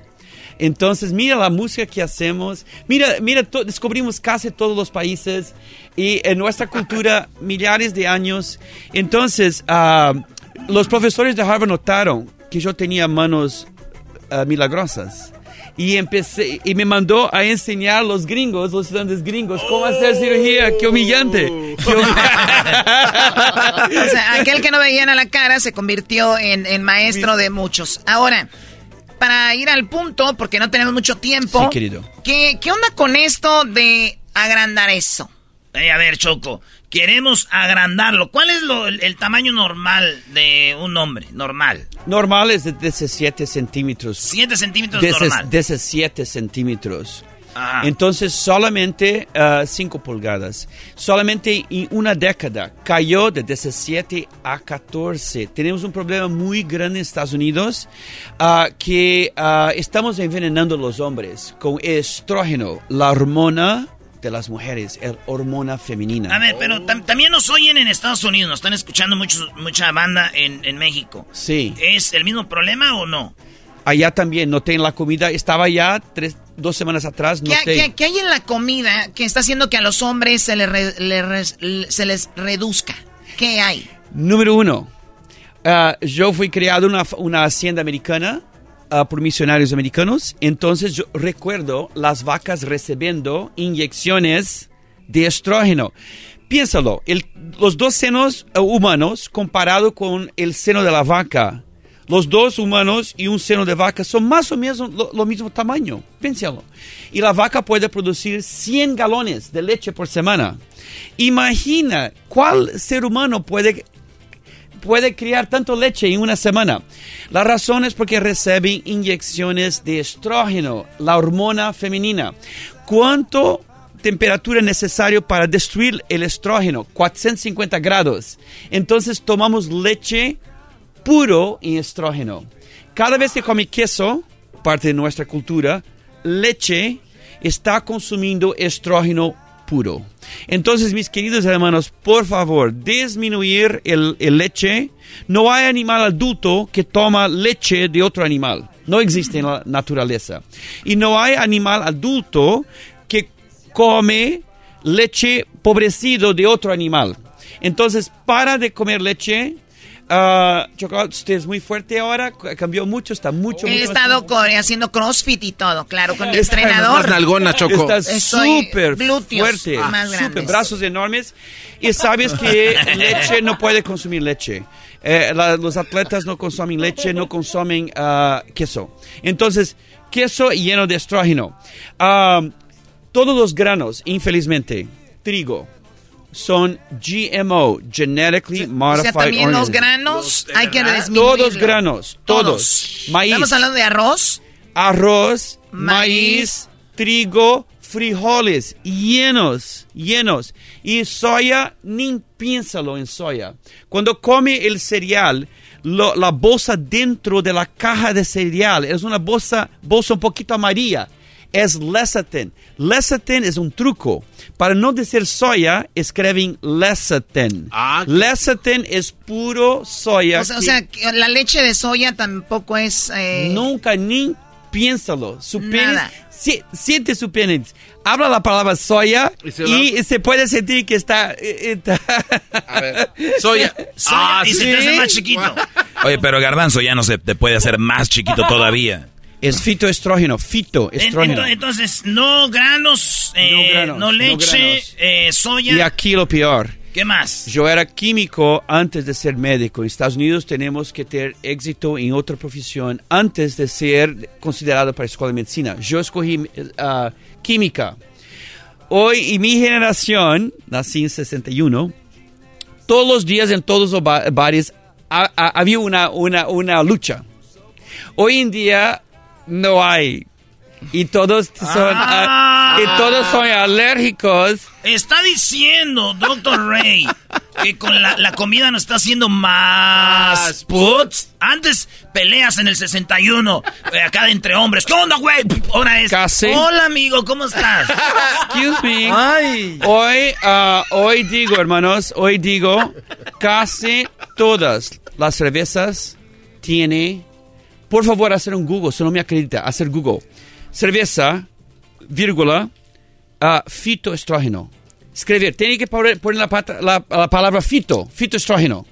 [SPEAKER 22] Entonces, mira la música que hacemos, mira, mira, descubrimos casi todos los países y en nuestra cultura millares de años. Entonces, ah, los profesores de Harvard notaron que yo tenía manos ah, milagrosas. Y empecé, y me mandó a enseñar a los gringos, los estudiantes gringos, cómo hacer cirugía. ¡Qué humillante!
[SPEAKER 13] o sea, aquel que no veían a la cara se convirtió en, en maestro de muchos. Ahora, para ir al punto, porque no tenemos mucho tiempo.
[SPEAKER 22] Sí, querido.
[SPEAKER 13] ¿Qué, qué onda con esto de agrandar eso?
[SPEAKER 1] a ver, Choco, queremos agrandarlo. ¿Cuál es lo, el, tamaño normal de un hombre? Normal.
[SPEAKER 22] Normal es de 17 centímetros.
[SPEAKER 1] 7 centímetros normal.
[SPEAKER 22] 17 centímetros. Entonces solamente 5 uh, pulgadas. Solamente en una década cayó de 17 a 14. Tenemos un problema muy grande en Estados Unidos uh, que uh, estamos envenenando a los hombres con estrógeno, la hormona de las mujeres, el hormona femenina.
[SPEAKER 1] A ver, pero también nos oyen en Estados Unidos, nos están escuchando muchos, mucha banda en, en México.
[SPEAKER 22] Sí.
[SPEAKER 1] ¿Es el mismo problema o no?
[SPEAKER 22] Allá también noté la comida, estaba ya tres, dos semanas atrás.
[SPEAKER 13] ¿Qué, ¿Qué, hay en la comida que está haciendo que a los hombres se, se les reduzca? ¿Qué hay?
[SPEAKER 22] Número uno, uh, yo fui criado en una, una hacienda americana uh, por misionarios americanos, entonces yo recuerdo las vacas recibiendo inyecciones de estrógeno. Piénsalo, los dos senos uh, humanos comparado con el seno de la vaca los dos humanos y un seno de vaca son más o menos lo, mismo tamaño. Piénsalo. Y la vaca puede producir 100 galones de leche por semana. Imagina cuál ser humano puede, puede criar tanto leche en una semana. La razón es porque reciben inyecciones de estrógeno, la hormona femenina. ¿Cuánto temperatura necesario para destruir el estrógeno? 450 grados. Entonces tomamos leche puro y estrógeno. Cada vez que come queso, parte de nuestra cultura, leche está consumiendo estrógeno puro. Entonces, mis queridos hermanos, por favor, disminuir el, leche. No hay animal adulto que toma leche de otro animal. No existe en la naturaleza. Y no hay animal adulto que come leche pobrecido de otro animal. Entonces, para de comer leche, Uh, usted es muy fuerte ahora, cambió mucho, está mucho,
[SPEAKER 13] He estado haciendo crossfit y todo, claro, con el entrenador.
[SPEAKER 3] nalgona, Choco.
[SPEAKER 22] Estás súper fuerte, super, brazos enormes. Y sabes que leche no puede consumir leche. Eh, los atletas no consumen leche, no consumen uh, queso. Entonces, queso lleno de estrógeno. Uh, todos los granos, infelizmente, trigo, son GMO, genetically modified. O sea,
[SPEAKER 13] también los granos hay que
[SPEAKER 22] disminuirlo. Todos granos, todos. Maíz.
[SPEAKER 13] Estamos hablando de arroz.
[SPEAKER 22] Arroz, maíz, trigo, frijoles, llenos, llenos. Y soya, ni piénsalo en soya. Cuando come el cereal, la bolsa dentro de la caja de cereal es una bolsa, bolsa un poquito amarilla es lecithin. Lecithin es un truco. Para no decir soya, escriben lecithin. Ah, lecithin es puro soya.
[SPEAKER 13] O sea, la leche de soya tampoco es... Eh,
[SPEAKER 22] Nunca, ni piénsalo. Su siente su pene. Habla la palabra soya y se, puede sentir que está... Eh,
[SPEAKER 3] A ver, soya.
[SPEAKER 1] soya y se te hace más chiquito.
[SPEAKER 4] Oye, pero garbanzo ya no se te puede hacer más chiquito todavía.
[SPEAKER 22] Es fitoestrógeno, fitoestrógeno.
[SPEAKER 1] Entonces, no granos, eh, no, leche, eh, soya.
[SPEAKER 22] Y aquí lo peor.
[SPEAKER 1] ¿Qué más?
[SPEAKER 22] Yo era químico antes de ser médico. En Estados Unidos tenemos que tener éxito en otra profesión antes de ser considerado para la escuela de medicina. Yo escogí uh, química. Hoy, en mi generación, nací en 61, todos los días en todos los bares había una, una, una lucha. Hoy en día no hay. Y todos son, ah. y todos son alérgicos.
[SPEAKER 1] Está diciendo, doctor Ray, que con la, la comida nos está haciendo más puts. Antes peleas en el 61, eh, acá de entre hombres. ¿Qué onda, güey? Ahora es.
[SPEAKER 22] Casi.
[SPEAKER 1] Hola, amigo, ¿cómo estás?
[SPEAKER 22] Excuse me.
[SPEAKER 1] Ay.
[SPEAKER 22] Hoy, ah, hoy digo, hermanos, hoy digo, casi todas las cervezas tiene. Por favor, hacer un Google, si no me acredita, hacer Google. Cerveza, vírgula, ah, fitoestrógeno. Escrever, tiene que poner, poner la, pata- la- la palabra fito, fitoestrógeno.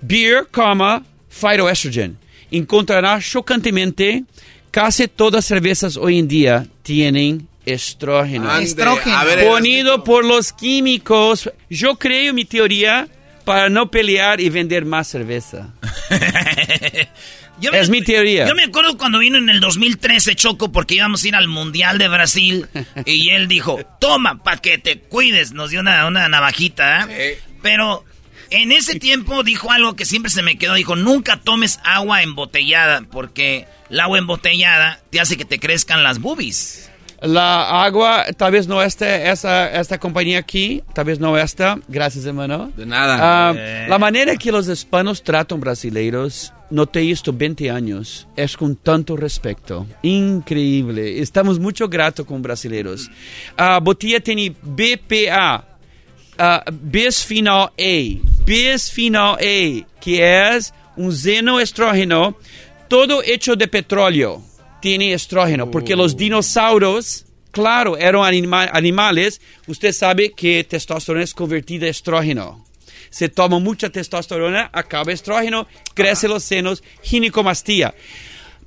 [SPEAKER 22] Beer, comma, phytoestrogen. Encontrará chocantemente casi todas cervezas hoy en día tienen estrógeno.
[SPEAKER 3] Ande, Estrógeno. a ver,
[SPEAKER 22] Ponido por los químicos. Yo creo mi teoría para no pelear y vender más cerveza.
[SPEAKER 1] Yo
[SPEAKER 22] es mi teoría.
[SPEAKER 1] Yo me acuerdo cuando vino en el 2013 Choco porque íbamos a ir al Mundial de Brasil y él dijo, toma, pa' que te cuides. Nos dio una, una navajita, ¿eh? Pero en ese tiempo dijo algo que siempre se me quedó. Dijo, nunca tomes agua embotellada porque el agua embotellada te hace que te crezcan las boobies.
[SPEAKER 22] La agua, tal vez no esté esa, esta compañía aquí, tal vez no esta. Gracias, hermano.
[SPEAKER 3] De nada.
[SPEAKER 22] Ah,
[SPEAKER 3] Eh.
[SPEAKER 22] La manera que los hispanos tratan brasileiros, noté esto 20 años, es con tanto respeto. Increíble. Estamos mucho gratos con brasileiros. Ah, botella tiene BPA, ah, bisphenol A. Bisphenol A, que es un xenoestrógeno, todo hecho de petróleo tiene estrógeno, porque los dinosaurios, claro, eran anima- animales. Usted sabe que testosterona es convertida a estrógeno. Se toma mucha testosterona, acaba estrógeno, crece los senos, ginecomastía.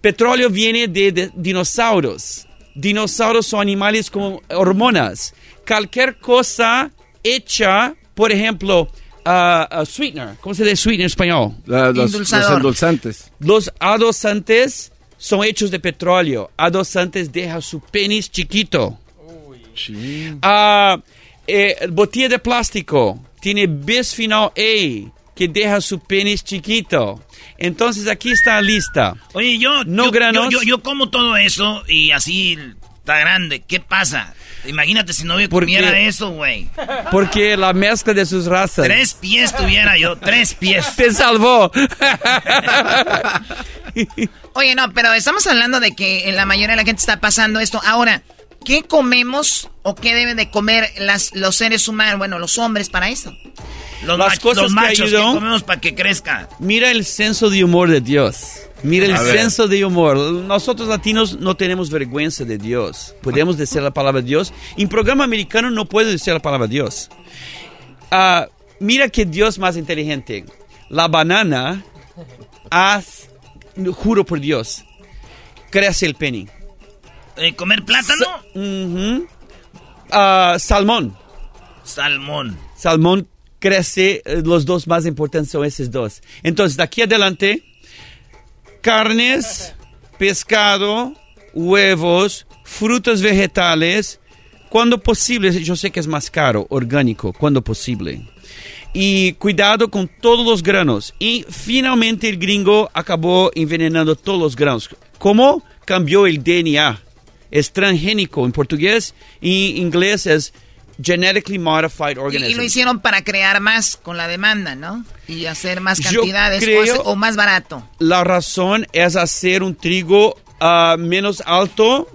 [SPEAKER 22] Petróleo viene de, de dinosaurios. Dinosaurios son animales con hormonas. Cualquier cosa hecha, por ejemplo, ah, sweetener, ¿cómo se dice sweetener en español?
[SPEAKER 9] los- los endulzantes.
[SPEAKER 22] Los adosantes son hechos de petróleo. Adosantes deja su penis chiquito. Ah, eh, botella de plástico tiene bisphenol A que deja su penis chiquito. Entonces aquí está la lista.
[SPEAKER 1] Oye, yo,
[SPEAKER 22] No
[SPEAKER 1] yo,
[SPEAKER 22] granos.
[SPEAKER 1] yo, yo- yo como todo eso y así está grande. ¿Qué pasa? Imagínate si no yo
[SPEAKER 22] Porque-
[SPEAKER 1] comiera eso, güey.
[SPEAKER 22] Porque la mezcla de sus razas.
[SPEAKER 1] Tres pies tuviera yo, tres pies.
[SPEAKER 22] Te salvó.
[SPEAKER 13] Oye, no, pero estamos hablando de que en la mayoría de la gente está pasando esto. Ahora, ¿qué comemos o qué deben de comer las, los seres humanos, bueno, los hombres para eso?
[SPEAKER 1] Los,
[SPEAKER 22] Las cosas
[SPEAKER 1] los
[SPEAKER 22] que
[SPEAKER 1] machos que
[SPEAKER 22] ayudan-
[SPEAKER 1] comemos para que crezca.
[SPEAKER 22] Mira el senso de humor de Dios. Mira el senso de humor. Nosotros latinos no tenemos vergüenza de Dios. Podemos decir la palabra Dios. En programa americano no puedo decir la palabra Dios. Ah, mira que Dios más inteligente. La banana, juro por Dios, crece el penny.
[SPEAKER 1] Eh, ¿Comer plátano?
[SPEAKER 22] Ujú. Ah, salmón.
[SPEAKER 1] Salmón.
[SPEAKER 22] Salmón crece, eh, los dos más importantes son esos dos. Entonces, de aquí adelante, carnes, pescado, huevos, frutos vegetales, cuando posible, yo sé que es más caro, orgánico, cuando posible. Y cuidado con todos los granos. Y finalmente el gringo acabó envenenando todos los granos. ¿Cómo cambió el DNA? Es transgénico en portugués y inglés es genetically modified
[SPEAKER 13] Y,
[SPEAKER 22] organism.
[SPEAKER 13] y lo hicieron para crear más con la demanda, ¿no? Y hacer más cantidades o
[SPEAKER 22] creo-
[SPEAKER 13] hacer- o, más barato.
[SPEAKER 22] La razón es hacer un trigo ah, menos alto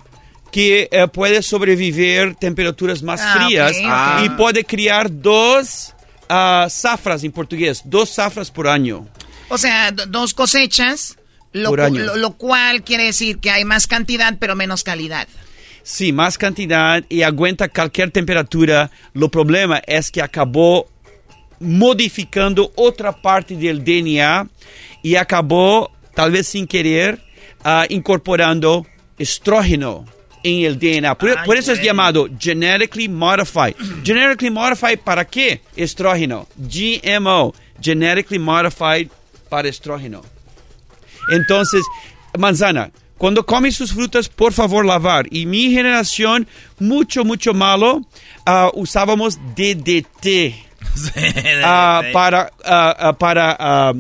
[SPEAKER 22] que eh, puede sobrevivir temperaturas más
[SPEAKER 13] Ah,
[SPEAKER 22] frías
[SPEAKER 13] ok, ok.
[SPEAKER 22] y puede criar dos ah, zafras en portugués, dos zafras por año.
[SPEAKER 13] O sea, do- dos cosechas, lo,
[SPEAKER 22] Por año.
[SPEAKER 13] lo- lo cual quiere decir que hay más cantidad pero menos calidad.
[SPEAKER 22] Sí, más cantidad y aguanta cualquier temperatura. Lo problema es que acabó modificando otra parte del DNA y acabó, tal vez sin querer, ah, incorporando estrógeno en el DNA. Por, por eso es llamado genetically modified. genetically modified para qué? Estrógeno. GMO, genetically modified para estrógeno. Entonces, manzana, cuando comes sus frutas, por favor lavar. Y mi generación, mucho, mucho malo, ah, usábamos DDT ah, para, ah, para,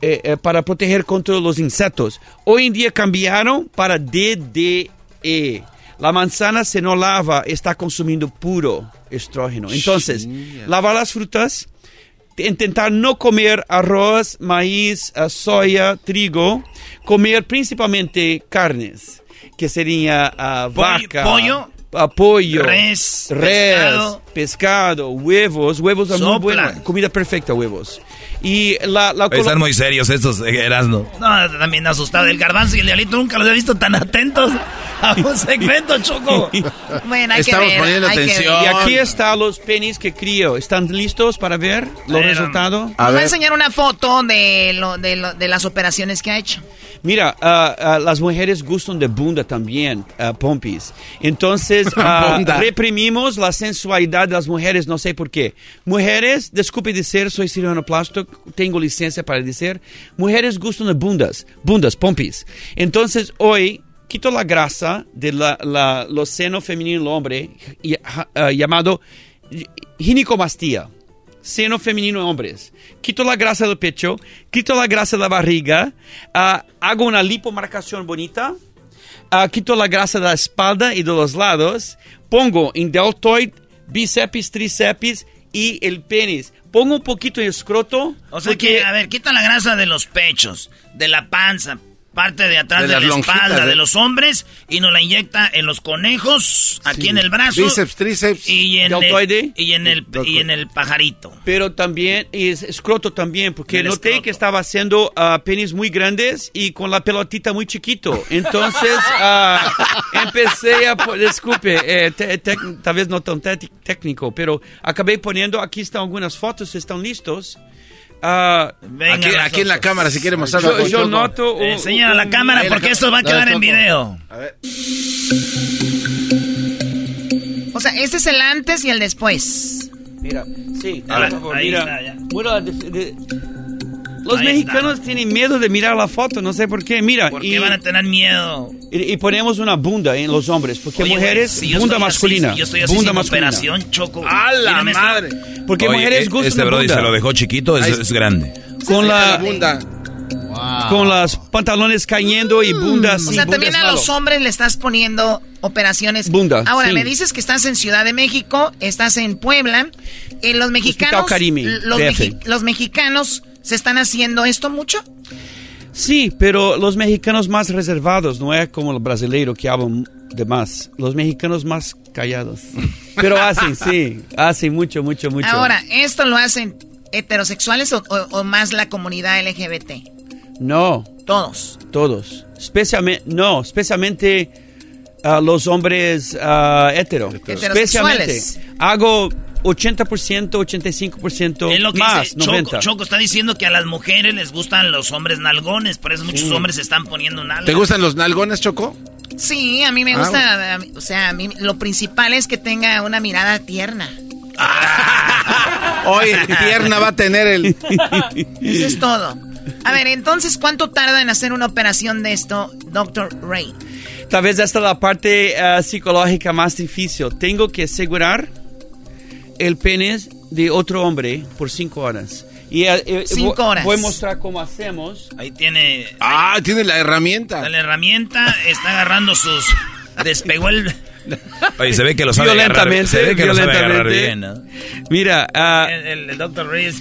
[SPEAKER 22] eh, eh, para proteger contra los insectos. Hoy en día cambiaron para DDE. La manzana se no lava, está consumiendo puro estrógeno. Entonces, lavar las frutas, intentar no comer arroz, maíz, uh, soya, trigo, comer principalmente carnes, que sería uh, vaca,
[SPEAKER 1] pollo,
[SPEAKER 22] uh, pollo,
[SPEAKER 1] res,
[SPEAKER 22] res,
[SPEAKER 1] pescado.
[SPEAKER 22] pescado, huevos, huevos es muy
[SPEAKER 1] Sopla.
[SPEAKER 22] buena, comida perfecta, huevos. Y la, la
[SPEAKER 4] Oye, Están muy serios estos, eh, Erasmo.
[SPEAKER 1] No, también asustado. El garbanzo y el diablito nunca los he visto tan atentos a un segmento, Choco.
[SPEAKER 13] Bueno, hay
[SPEAKER 3] Estamos
[SPEAKER 13] que ver,
[SPEAKER 3] poniendo
[SPEAKER 13] hay que
[SPEAKER 3] atención.
[SPEAKER 13] ver.
[SPEAKER 22] Y aquí están los penis que crío. ¿Están listos para ver los
[SPEAKER 1] Ver,
[SPEAKER 22] resultados?
[SPEAKER 13] Nos va a enseñar una foto de, lo, de, lo- de las operaciones que ha hecho.
[SPEAKER 22] Mira, ah, ah, las mujeres gustan de bunda también, ah, pompis. Entonces, reprimimos la sensualidad de las mujeres, no sé por qué. Mujeres, disculpe decir, soy cirujano plástico, tengo licencia para decir, mujeres gustan de bundas, bundas, pompis. Entonces, hoy quito la grasa de la, la- los senos femeninos del hombre, y- ah, llamado ginecomastia seno en hombres. Quito la grasa del pecho, quito la grasa de la barriga, ah, hago una lipomarcación bonita, ah, quito la grasa de la espalda y de los lados, pongo en deltoid, bíceps, tríceps y el penis. Pongo un poquito en escroto.
[SPEAKER 1] O sea que, a ver, quita la grasa de los pechos, de la panza, parte de atrás
[SPEAKER 3] De
[SPEAKER 1] la
[SPEAKER 3] lonjitas,
[SPEAKER 1] espalda,
[SPEAKER 3] ¿eh?
[SPEAKER 1] de los hombres, y nos la inyecta en los conejos, aquí en el brazo.
[SPEAKER 3] Bíceps, tríceps.
[SPEAKER 1] Y en,
[SPEAKER 22] Deltoide.
[SPEAKER 1] el, y, en el, y en el pajarito.
[SPEAKER 22] Pero también, y es escroto también, porque
[SPEAKER 1] El
[SPEAKER 22] noté
[SPEAKER 1] escroto.
[SPEAKER 22] que estaba haciendo ah, penis muy grandes y con la pelotita muy chiquito. Entonces, ah, empecé a, disculpe, eh, te- te- tal vez no tan técnico, pero acabé poniendo, aquí están algunas fotos, están listos. Ah,
[SPEAKER 1] Venga,
[SPEAKER 3] Aquí, aquí en la cámara, si quiere mostrar.
[SPEAKER 22] yo, yo noto... un-
[SPEAKER 1] Enseña a la cámara porque esto va a quedar en video.
[SPEAKER 3] A ver.
[SPEAKER 13] O sea, este es el antes y el después.
[SPEAKER 22] Mira, sí,
[SPEAKER 1] A ver,
[SPEAKER 22] por favor,
[SPEAKER 1] ahí
[SPEAKER 22] mira.
[SPEAKER 1] está, ya.
[SPEAKER 22] De- de- los mexicanos tienen miedo de mirar la foto, no sé por qué. Mira,
[SPEAKER 1] ¿Por
[SPEAKER 22] y,
[SPEAKER 1] qué van a tener miedo?
[SPEAKER 22] y- y ponemos una bunda en los hombres, porque
[SPEAKER 1] Oye,
[SPEAKER 22] mujeres,
[SPEAKER 1] güey, si yo
[SPEAKER 22] bunda
[SPEAKER 1] así,
[SPEAKER 22] masculina.
[SPEAKER 1] si yo estoy así
[SPEAKER 22] bunda
[SPEAKER 1] sin
[SPEAKER 22] masculina.
[SPEAKER 1] operación, Choco.
[SPEAKER 3] ¡A la
[SPEAKER 1] Mírame esta-
[SPEAKER 3] madre!
[SPEAKER 22] Porque
[SPEAKER 4] Oye,
[SPEAKER 22] mujeres
[SPEAKER 4] eh,
[SPEAKER 22] gustan
[SPEAKER 4] este
[SPEAKER 22] de
[SPEAKER 4] brody se lo dejó chiquito, es, grande.
[SPEAKER 22] con
[SPEAKER 3] La
[SPEAKER 22] la
[SPEAKER 3] bunda.
[SPEAKER 22] con las pantalones cayendo y bunda
[SPEAKER 13] O
[SPEAKER 22] así.
[SPEAKER 13] sea,
[SPEAKER 22] bunda
[SPEAKER 13] también a
[SPEAKER 22] malo.
[SPEAKER 13] los hombres le estás poniendo operaciones.
[SPEAKER 22] Bunda,
[SPEAKER 13] Ahora,
[SPEAKER 22] sí.
[SPEAKER 13] me dices que estás en Ciudad de México, estás en Puebla. Eh, los mexicanos. Los, mexi- los mexicanos se están haciendo esto mucho.
[SPEAKER 22] Sí, pero los mexicanos más reservados, no es como los brasileiros que hablan de más. Los mexicanos más callados. Pero hacen, sí, hacen mucho, mucho, mucho.
[SPEAKER 13] Ahora, ¿esto lo hacen heterosexuales o, o- o más la comunidad LGBT?
[SPEAKER 22] No,
[SPEAKER 13] Todos.
[SPEAKER 22] todos. Especialmente, no, especialmente ah, los hombres ah, hetero. Especialmente.
[SPEAKER 13] Heterosexuales.
[SPEAKER 22] Hago 80%, 85%
[SPEAKER 1] Es lo que
[SPEAKER 22] más,
[SPEAKER 1] dice Choco,
[SPEAKER 22] 90.
[SPEAKER 1] Choco está diciendo que a las mujeres les gustan los hombres nalgones, por eso muchos hombres se están poniendo nalgas.
[SPEAKER 3] ¿Te gustan los nalgones, Choco?
[SPEAKER 13] Sí, a mí me
[SPEAKER 3] Ah,
[SPEAKER 13] gusta. mí- o sea, a mí lo principal es que tenga una mirada tierna.
[SPEAKER 3] Oye, tierna va a tener el.
[SPEAKER 13] Eso es todo. A ver, entonces, ¿cuánto tarda en hacer una operación de esto, Dr. Ray?
[SPEAKER 22] Tal vez esta es la parte ah, psicológica más difícil. Tengo que asegurar el pene de otro hombre por cinco horas. Y, eh, eh,
[SPEAKER 13] Cinco horas.
[SPEAKER 22] Voy a mostrar cómo hacemos.
[SPEAKER 1] Ahí tiene
[SPEAKER 3] Ah, tiene la herramienta.
[SPEAKER 1] la herramienta, está agarrando sus... Despegó el...
[SPEAKER 4] Oye, se ve que lo sabe agarrar,
[SPEAKER 22] Violentamente,
[SPEAKER 4] se ve que lo sabe agarrar
[SPEAKER 22] violentamente.
[SPEAKER 4] bien, ¿no?
[SPEAKER 22] Mira, ah,
[SPEAKER 1] El, el, el Dr. Ray es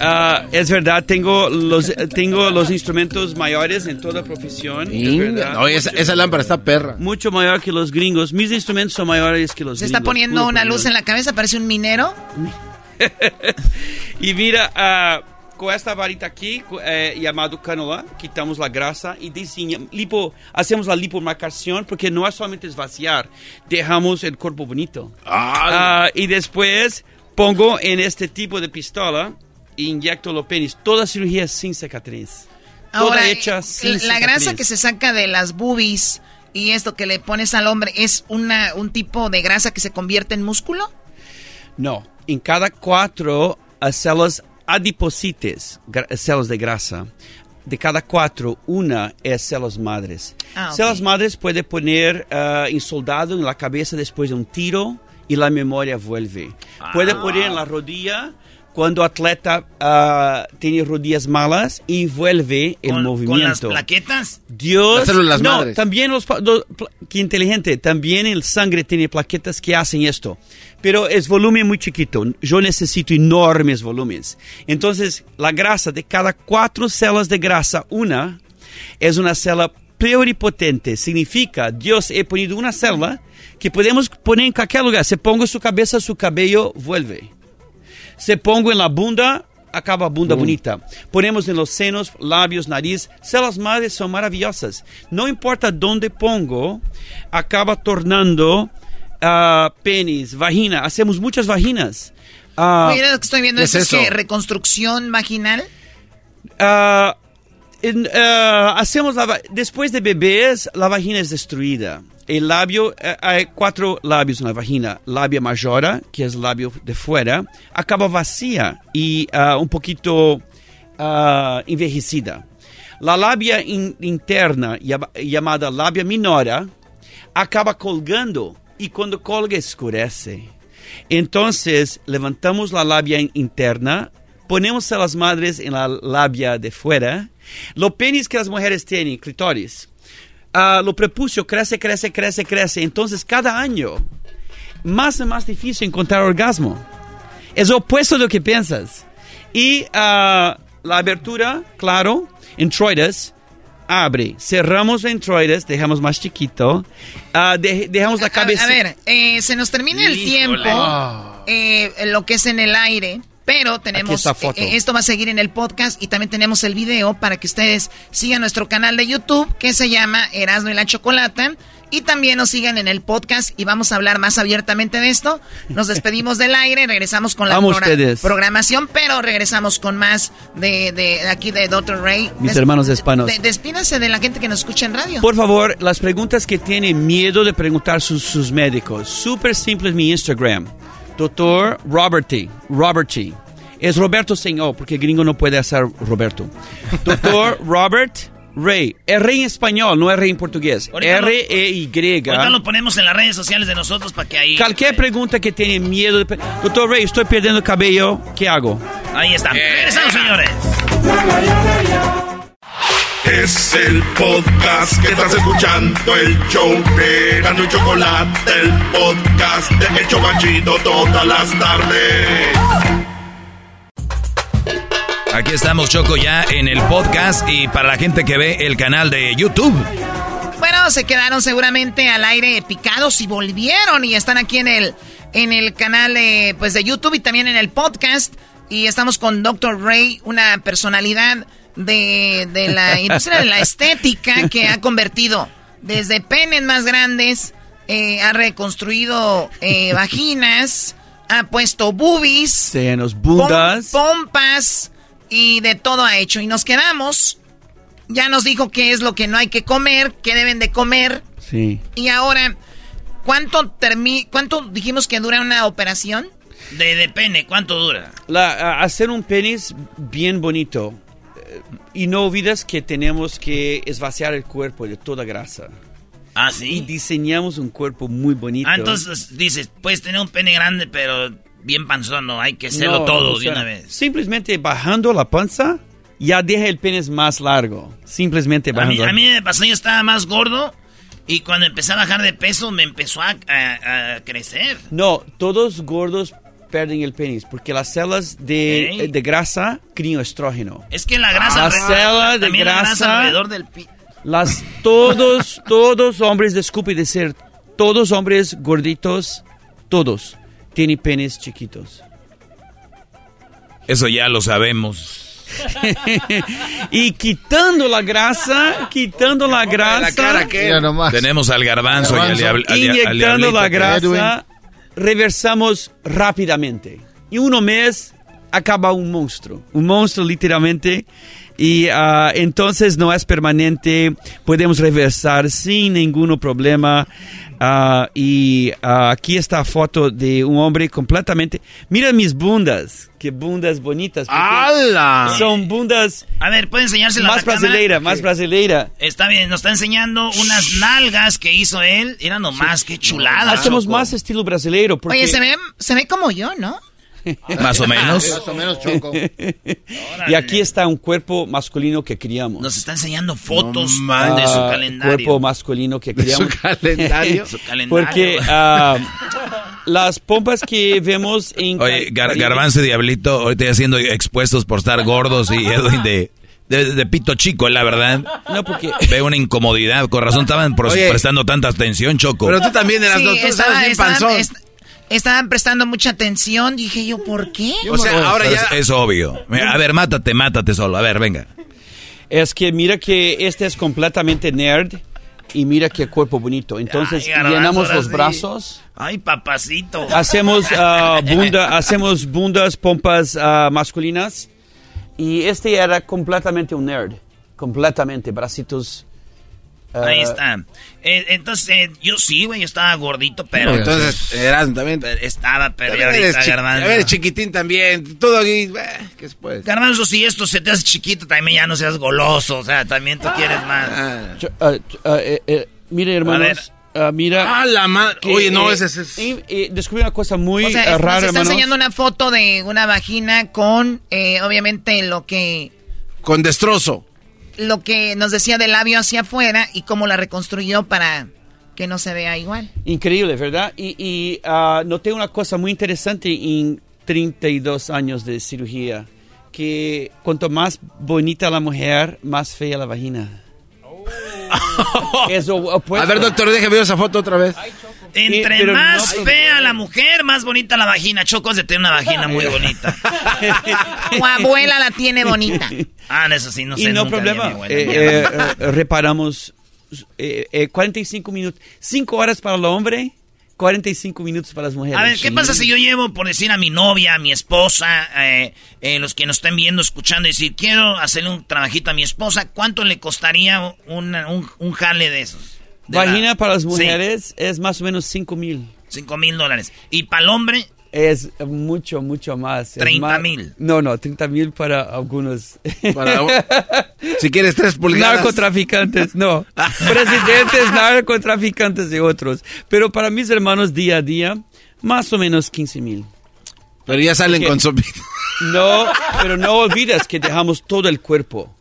[SPEAKER 22] ah, es verdad, tengo los, tengo los instrumentos mayores en toda profesión. es verdad.
[SPEAKER 3] Oye, esa, esa lámpara está perra.
[SPEAKER 22] Mucho mayor que los gringos. Mis instrumentos son mayores que los
[SPEAKER 13] Se
[SPEAKER 22] gringos.
[SPEAKER 13] está poniendo una luz en la cabeza, parece un minero.
[SPEAKER 22] Y mira, ah, con esta varita aquí, eh, llamado cánula, quitamos la grasa y lipo, hacemos la lipomarcación porque no es solamente es vaciar, dejamos el cuerpo bonito. Ah, y después pongo en este tipo de pistola e inyecto los penis. Toda cirugía sin cicatriz.
[SPEAKER 13] Ahora,
[SPEAKER 22] Toda hecha
[SPEAKER 13] eh,
[SPEAKER 22] sin
[SPEAKER 13] la grasa
[SPEAKER 22] cicatriz.
[SPEAKER 13] que se saca de las boobies y esto que le pones al hombre, ¿es una, un tipo de grasa que se convierte en músculo?
[SPEAKER 22] No, en cada cuatro uh, células adipocites, gra- células de grasa, de cada cuatro, una es células madres.
[SPEAKER 13] Ah, ok.
[SPEAKER 22] Células madres puede poner uh, en soldado en la cabeza después de un tiro y la memoria vuelve. Puede poner en la rodilla, cuando atleta ah, tiene rodillas malas y vuelve el
[SPEAKER 1] ¿Con,
[SPEAKER 22] movimiento.
[SPEAKER 1] ¿Con las plaquetas?
[SPEAKER 22] Dios,
[SPEAKER 3] Las células
[SPEAKER 22] no,
[SPEAKER 3] madres.
[SPEAKER 22] también los, los qué inteligente, también el sangre tiene plaquetas que hacen esto, pero es volumen muy chiquito. Yo necesito enormes volúmenes. Entonces, la grasa de cada cuatro células de grasa, una es una célula pluripotente. Significa, Dios he ponido una célula que podemos poner en cualquier lugar. Se pongo su cabeza, su cabello vuelve. Se pongo en la bunda, acaba bunda bonita. Ponemos en los senos, labios, nariz. Células madres son maravillosas. No importa dónde pongo, acaba tornando ah, penis, vagina. Hacemos muchas vaginas. Ah,
[SPEAKER 13] Oye, lo que estoy viendo
[SPEAKER 22] ¿qué
[SPEAKER 13] es, que reconstrucción vaginal.
[SPEAKER 22] Ah, en, hacemos la después de bebés, la vagina es destruida. El labio, eh, hay cuatro labios en la vagina. Labia majora, que es el labio de fuera, acaba vacía y ah, un poquito ah, envejecida. La labia in- interna, llama- llamada labia minora, acaba colgando y cuando colga escurece. Entonces levantamos la labia in- interna, ponemos a las madres en la labia de fuera, los penis que las mujeres tienen, clitoris, ah, lo prepucio crece, crece, crece, crece. Entonces cada año más y más difícil encontrar orgasmo. Es opuesto de lo que piensas. Y ah, la abertura, claro, introides, abre. Cerramos la introides, dejamos más chiquito. de- dejamos la
[SPEAKER 13] A,
[SPEAKER 22] cabeza.
[SPEAKER 13] a ver, eh, se nos termina el
[SPEAKER 22] Híjole.
[SPEAKER 13] tiempo, eh, lo que es en el aire, pero tenemos,
[SPEAKER 22] foto.
[SPEAKER 13] eh, esto va a seguir en el podcast y también tenemos el video para que ustedes sigan nuestro canal de YouTube que se llama Erasmo y la Chocolata y también nos sigan en el podcast y vamos a hablar más abiertamente de esto. Nos despedimos del aire, regresamos con la programación, pero regresamos con más de, de aquí de Dr. Ray.
[SPEAKER 22] Mis
[SPEAKER 13] Des-
[SPEAKER 22] hermanos hispanos.
[SPEAKER 13] de- despídase de la gente que nos escucha en radio.
[SPEAKER 22] Por favor, las preguntas que tienen miedo de preguntar sus, sus médicos. Súper simple es mi Instagram. Doctor Roberty. Roberty. Es Roberto sin O, porque gringo no puede hacer Roberto. Doctor Robert Ray. R en español, no R en portugués. R-E-Y.
[SPEAKER 1] Ahorita lo ponemos en las redes sociales de nosotros para que ahí.
[SPEAKER 22] Cualquier pregunta que tienen miedo de... Doctor Ray, estoy perdiendo cabello. ¿Qué hago?
[SPEAKER 1] Ahí está. Regresamos, señores.
[SPEAKER 11] Es el podcast que estás escuchando, el show de Gano y Chocolate, el podcast de El Chocachito todas las tardes.
[SPEAKER 4] Aquí estamos, Choco, ya en el podcast y para la gente que ve el canal de YouTube.
[SPEAKER 13] Bueno, se quedaron seguramente al aire picados y volvieron y están aquí en el en el canal de, pues de YouTube y también en el podcast y estamos con Dr. Ray, una personalidad de, de la industria de la estética que ha convertido desde penes más grandes, eh, ha reconstruido eh, vaginas, ha puesto boobies,
[SPEAKER 22] Senos, bundas.
[SPEAKER 13] pom- pompas y de todo ha hecho. Y nos quedamos. Ya nos dijo qué es lo que no hay que comer, qué deben de comer.
[SPEAKER 22] Sí.
[SPEAKER 13] Y ahora, ¿cuánto, termi cuánto dijimos que dura una operación?
[SPEAKER 1] De, de pene, ¿cuánto dura?
[SPEAKER 22] La- hacer un penis bien bonito. Y no olvides que tenemos que esvaciar el cuerpo de toda grasa.
[SPEAKER 1] Ah, sí.
[SPEAKER 22] Y diseñamos un cuerpo muy bonito.
[SPEAKER 1] Ah, entonces dices, puedes tener un pene grande, pero bien panzón, no hay que hacerlo
[SPEAKER 22] No,
[SPEAKER 1] todo
[SPEAKER 22] no
[SPEAKER 1] de
[SPEAKER 22] funciona.
[SPEAKER 1] una vez.
[SPEAKER 22] Simplemente bajando la panza, ya deja el penis más largo. Simplemente
[SPEAKER 1] A mí,
[SPEAKER 22] bajando.
[SPEAKER 1] a mí me pasó, yo estaba más gordo y cuando empecé a bajar de peso me empezó a, a- a crecer.
[SPEAKER 22] No, todos gordos pierden el penis porque las células de, de grasa crían estrógeno.
[SPEAKER 1] Es que la grasa,
[SPEAKER 22] Las
[SPEAKER 1] alrededor-
[SPEAKER 22] células de
[SPEAKER 1] la grasa
[SPEAKER 22] grasa-
[SPEAKER 1] alrededor del pi-
[SPEAKER 22] Las todos, todos hombres, disculpe decir, todos hombres gorditos, todos tienen penes chiquitos.
[SPEAKER 4] Eso ya lo sabemos.
[SPEAKER 22] y quitando la grasa, quitando la grasa,
[SPEAKER 4] Tenemos al garbanzo, y al, diabl- al dia- al
[SPEAKER 22] inyectando
[SPEAKER 4] diablito
[SPEAKER 22] la
[SPEAKER 4] que-
[SPEAKER 22] grasa, reversamos rápidamente. Y uno mes acaba un monstruo, un monstruo literalmente. Y ah, entonces no es permanente, podemos reversar sin ningún problema. Ah, y ah, aquí está foto de un hombre completamente. Mira mis bundas, qué bundas bonitas.
[SPEAKER 1] ¡Hala!
[SPEAKER 22] Son bundas
[SPEAKER 1] A ver, ¿puede enseñárselo a
[SPEAKER 22] más
[SPEAKER 1] cámara?
[SPEAKER 22] brasileira, más brasileira.
[SPEAKER 1] Está bien, nos está enseñando unas nalgas que hizo él. Era nomás, qué chulada.
[SPEAKER 22] Hacemos
[SPEAKER 1] Choco.
[SPEAKER 22] más estilo brasileiro. Porque
[SPEAKER 13] Oye, se ve, se ve como yo, ¿no?
[SPEAKER 4] Más o menos.
[SPEAKER 9] Más o menos, Choco.
[SPEAKER 22] y aquí está un cuerpo masculino que criamos.
[SPEAKER 1] Nos está enseñando fotos
[SPEAKER 22] Ah,
[SPEAKER 1] de su calendario.
[SPEAKER 22] Cuerpo masculino que
[SPEAKER 1] ¿De su
[SPEAKER 22] criamos.
[SPEAKER 1] calendario? Su calendario.
[SPEAKER 22] Porque ah, las pompas que vemos en...
[SPEAKER 4] Oye, Gar- Garbanzo y Diablito, ahorita ya siendo expuestos por estar gordos y Edwin de, de, de pito chico, la verdad.
[SPEAKER 22] No, porque...
[SPEAKER 4] Veo una incomodidad. Con razón estaban
[SPEAKER 3] Oye.
[SPEAKER 4] prestando tanta atención, Choco.
[SPEAKER 3] Pero tú también eras
[SPEAKER 13] Sí,
[SPEAKER 3] dos, tú
[SPEAKER 13] estaba-
[SPEAKER 3] estabas bien panzón.
[SPEAKER 13] Estaban prestando mucha atención. Dije yo, ¿por qué?
[SPEAKER 3] O sea, ahora ya...
[SPEAKER 4] es, es obvio. A ver, mátate, mátate solo. A ver, venga.
[SPEAKER 22] Es que mira que este es completamente nerd y mira qué cuerpo bonito. Entonces
[SPEAKER 1] Ay,
[SPEAKER 22] llenamos los
[SPEAKER 1] sí.
[SPEAKER 22] brazos,
[SPEAKER 1] Ay, papacito.
[SPEAKER 22] hacemos bunda, hacemos bundas, pompas ah, masculinas y este era completamente un nerd, completamente bracitos. Ah,
[SPEAKER 1] Ahí está. Eh, entonces, eh, yo sí, güey, yo estaba gordito, pero...
[SPEAKER 3] Entonces, eras también...
[SPEAKER 1] pero estaba, pero ya
[SPEAKER 3] También
[SPEAKER 1] ahorita,
[SPEAKER 3] chi-
[SPEAKER 1] Garbanzo.
[SPEAKER 3] a ver, chiquitín también. Todo aquí... eh, ¿Qué después?
[SPEAKER 1] Garbanzo, si esto se te hace chiquito, también ya no seas goloso. O sea, también tú quieres más.
[SPEAKER 22] ch- ah, ch- ah, eh, eh, mire hermanos, ah, mira.
[SPEAKER 3] Ah, la madre. Oye, no,
[SPEAKER 22] eh,
[SPEAKER 3] ese es...
[SPEAKER 22] descubrí una cosa muy
[SPEAKER 13] o sea,
[SPEAKER 22] ah,
[SPEAKER 13] nos
[SPEAKER 22] rara,
[SPEAKER 13] está
[SPEAKER 22] hermanos.
[SPEAKER 13] enseñando una foto de una vagina con, eh, obviamente, lo que
[SPEAKER 3] Con destrozo.
[SPEAKER 13] Lo que nos decía del labio hacia afuera y cómo la reconstruyó para que no se vea igual.
[SPEAKER 22] Increíble, ¿verdad? Y, y ah, noté una cosa muy interesante en 32 años de cirugía, que cuanto más bonita la mujer, más fea la vagina. Opuesto.
[SPEAKER 3] A ver, doctor, déjame ver esa foto otra vez.
[SPEAKER 1] Entre más
[SPEAKER 22] no-
[SPEAKER 1] fea la mujer, más bonita la vagina. Chocos de tener una vagina muy bonita.
[SPEAKER 13] Tu abuela la tiene bonita.
[SPEAKER 1] Ah, no, eso sí, no sé.
[SPEAKER 22] y no
[SPEAKER 1] nunca
[SPEAKER 22] problema,
[SPEAKER 1] abuela.
[SPEAKER 22] eh, eh, eh, reparamos eh, eh, 45 minutos, 5 horas para el hombre, 45 minutos para las mujeres.
[SPEAKER 1] A ver, ¿qué pasa si yo llevo, por decir, a mi novia, a mi esposa, eh, eh, los que nos estén viendo, escuchando, y decir, quiero hacerle un trabajito a mi esposa, ¿cuánto le costaría una- un, un jale de esos? De
[SPEAKER 22] Vagina
[SPEAKER 1] la-
[SPEAKER 22] para las
[SPEAKER 1] Sí,
[SPEAKER 22] mujeres es más o menos 5 mil.
[SPEAKER 1] cinco mil dólares. ¿Y para el hombre?
[SPEAKER 22] Es mucho, mucho más. Es
[SPEAKER 1] 30
[SPEAKER 22] más-
[SPEAKER 1] mil.
[SPEAKER 22] No, no, 30 mil para algunos.
[SPEAKER 3] Si quieres tres pulgadas.
[SPEAKER 22] Narcotraficantes, no. Presidentes, narcotraficantes y otros. Pero para mis hermanos día a día, más o menos 15 mil.
[SPEAKER 3] Pero ya salen
[SPEAKER 22] ¿Qué?
[SPEAKER 3] con sopita.
[SPEAKER 22] No, pero no olvides que dejamos todo el cuerpo.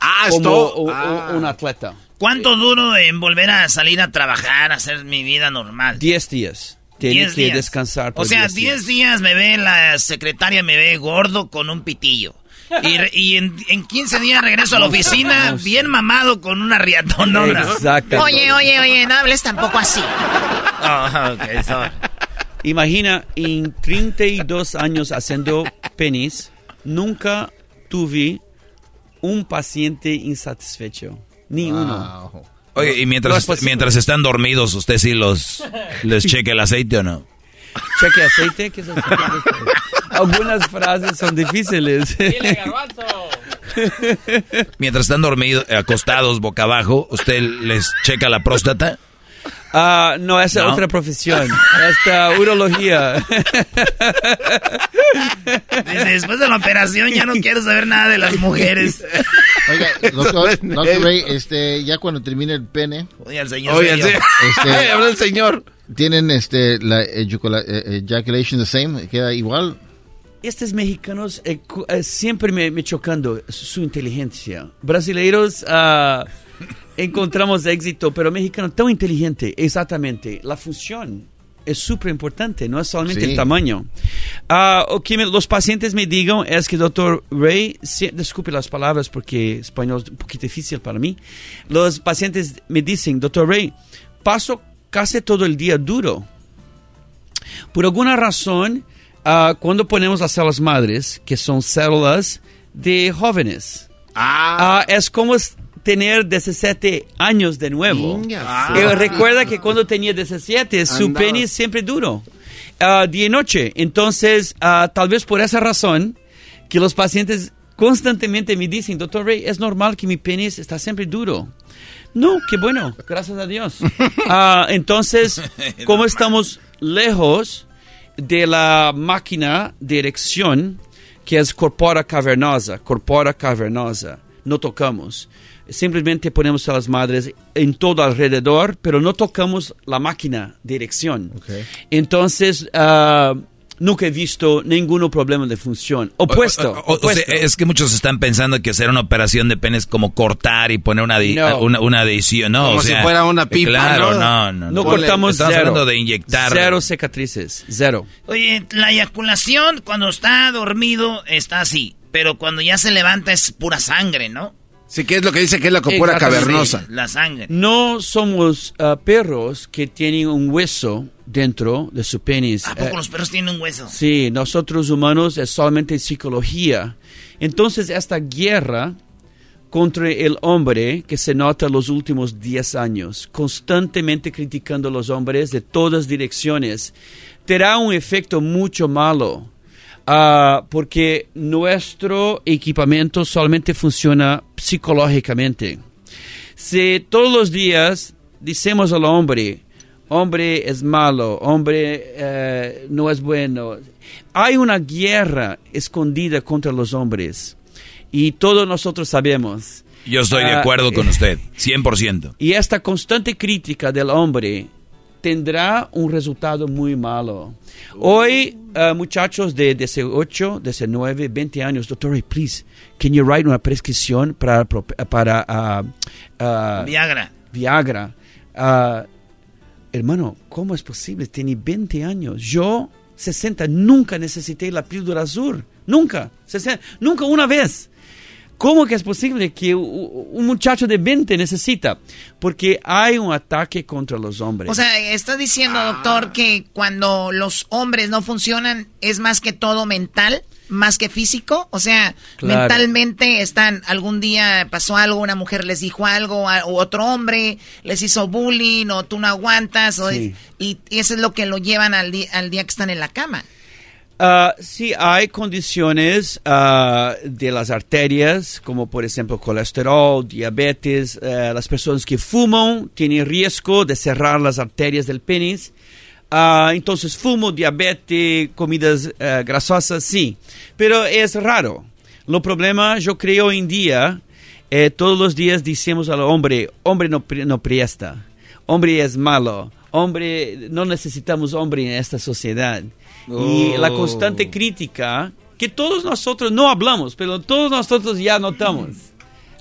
[SPEAKER 3] Ah,
[SPEAKER 22] como
[SPEAKER 3] esto.
[SPEAKER 22] u-
[SPEAKER 3] Ah.
[SPEAKER 22] un atleta.
[SPEAKER 1] ¿Cuánto duro en volver a salir a trabajar, a hacer mi vida normal?
[SPEAKER 22] 10 días. Tienes
[SPEAKER 1] 10
[SPEAKER 22] que
[SPEAKER 1] días.
[SPEAKER 22] descansar. por
[SPEAKER 1] O sea,
[SPEAKER 22] 10
[SPEAKER 1] 10 días me ve la secretaria, me ve gordo con un pitillo. Y, re- y en, en 15 días regreso a la oficina bien mamado con una riatonona.
[SPEAKER 22] Exacto.
[SPEAKER 13] Oye, oye, oye, no hables tampoco así.
[SPEAKER 1] Ah, ok, sorry.
[SPEAKER 22] Imagina, en 32 años haciendo penis, nunca tuve un paciente insatisfecho. Ni uno.
[SPEAKER 4] Oye, y
[SPEAKER 22] No
[SPEAKER 4] mientras,
[SPEAKER 22] es posible.
[SPEAKER 4] mientras están dormidos, ¿usted sí los les cheque el aceite o no?
[SPEAKER 22] Cheque aceite. ¿qué es aceite? Algunas frases son difíciles.
[SPEAKER 4] Mientras están dormidos, acostados boca abajo, ¿usted les checa la próstata?
[SPEAKER 22] Ah, no, esa es
[SPEAKER 4] ¿No?
[SPEAKER 22] otra profesión. Esta urología.
[SPEAKER 1] Dice, después de la operación ya no quiero saber nada de las mujeres.
[SPEAKER 9] Oiga, doctor, doctor Ray, este, ya cuando termine el pene,
[SPEAKER 1] Oye, el señor.
[SPEAKER 3] Oye, sí.
[SPEAKER 9] Este-
[SPEAKER 3] Habla el señor.
[SPEAKER 9] tienen este, la ejacula- eh, ejaculation the same, queda igual.
[SPEAKER 22] Estos mexicanos eh, eh, siempre me, me chocando su inteligencia. Brasileiros ah, encontramos éxito, pero mexicanos tan inteligente, exactamente. La función es súper importante, no es solamente
[SPEAKER 9] Sí.
[SPEAKER 22] el tamaño. Ah, o que me- los pacientes me digan es que, doctor Ray, si- disculpe las palabras porque español es un poquito difícil para mí. Los pacientes me dicen, doctor Ray, paso casi todo el día duro. Por alguna razón, ah, cuando ponemos las células madres, que son células de jóvenes, ah, es como tener 17 años de nuevo.
[SPEAKER 3] Inga,
[SPEAKER 22] Y recuerda que cuando tenía 17, su
[SPEAKER 3] Andaba.
[SPEAKER 22] pene siempre duro. ah, día y noche. Entonces, ah, tal vez por esa razón, que los pacientes constantemente me dicen, doctor Ray, es normal que mi pene está siempre duro. No, qué bueno, gracias a Dios. Ah, entonces, como estamos lejos de la máquina de erección, que es corpora cavernosa, corpora cavernosa, no tocamos. Simplemente ponemos a las madres en todo alrededor, pero no tocamos la máquina de erección. Entonces, ah, nunca he visto ningún problema de función. Opuesto.
[SPEAKER 4] O- o- o-
[SPEAKER 22] opuesto.
[SPEAKER 4] o sea, es que muchos están pensando que hacer una operación de pene es como cortar y poner una,
[SPEAKER 22] No.
[SPEAKER 4] una, una adición, ¿no?
[SPEAKER 3] Como
[SPEAKER 4] o sea,
[SPEAKER 3] si fuera una pipa,
[SPEAKER 4] Claro,
[SPEAKER 3] ¿no?
[SPEAKER 4] no, no.
[SPEAKER 22] no cortamos
[SPEAKER 4] Estamos
[SPEAKER 22] cero.
[SPEAKER 4] hablando de inyectar.
[SPEAKER 22] Cero cicatrices, cero.
[SPEAKER 1] Oye, la eyaculación cuando está dormido está así, pero cuando ya se levanta es pura sangre, ¿no?
[SPEAKER 3] Sí, que es lo que dice que es la copura cavernosa.
[SPEAKER 1] La sangre.
[SPEAKER 22] No somos ah, perros que tienen un hueso dentro de su penis.
[SPEAKER 1] ¿A poco
[SPEAKER 22] Eh,
[SPEAKER 1] los perros tienen un hueso?
[SPEAKER 22] Sí, nosotros humanos es solamente psicología. Entonces esta guerra contra el hombre que se nota los últimos 10 años, constantemente criticando a los hombres de todas direcciones, tendrá un efecto mucho malo. Ah, porque nuestro equipamiento solamente funciona psicológicamente. Si todos los días decimos al hombre, hombre es malo, hombre eh, no es bueno, hay una guerra escondida contra los hombres y todos nosotros sabemos.
[SPEAKER 4] Yo estoy de
[SPEAKER 22] Ah,
[SPEAKER 4] acuerdo con usted, 100%.
[SPEAKER 22] Y esta constante crítica del hombre tendrá un resultado muy malo. Hoy, uh, muchachos de 18, 19, 20 años, doctor, please, can you write una prescripción para, para uh, uh,
[SPEAKER 1] Viagra.
[SPEAKER 22] Viagra. Ah, hermano, ¿cómo es posible? Tiene 20 años. Yo, 60, nunca necesité la píldora azul. Nunca. 60, nunca una vez. ¿Cómo que es posible que un muchacho de 20 necesita? Porque hay un ataque contra los hombres.
[SPEAKER 13] O sea, está diciendo, doctor, que cuando los hombres no funcionan es más que todo mental, más que físico. O sea,
[SPEAKER 22] Claro.
[SPEAKER 13] mentalmente están, algún día pasó algo, una mujer les dijo algo, a- o otro hombre les hizo bullying, o tú no aguantas, o
[SPEAKER 22] Sí.
[SPEAKER 13] y, y eso es lo que lo llevan al, al día que están en la cama.
[SPEAKER 22] Ah, sí, hay condiciones ah, de las arterias, como por ejemplo colesterol, diabetes. eh, las personas que fuman tienen riesgo de cerrar las arterias del penis. Entonces, fumo, diabetes, comidas grasosas, sí. Pero es raro. Lo problema, yo creo hoy en día, eh, todos los días decimos al hombre, hombre no, no presta, hombre es malo, hombre, no necesitamos hombre en esta sociedad. Y la
[SPEAKER 4] Oh.
[SPEAKER 22] constante crítica, que todos nosotros no hablamos, pero todos nosotros ya notamos.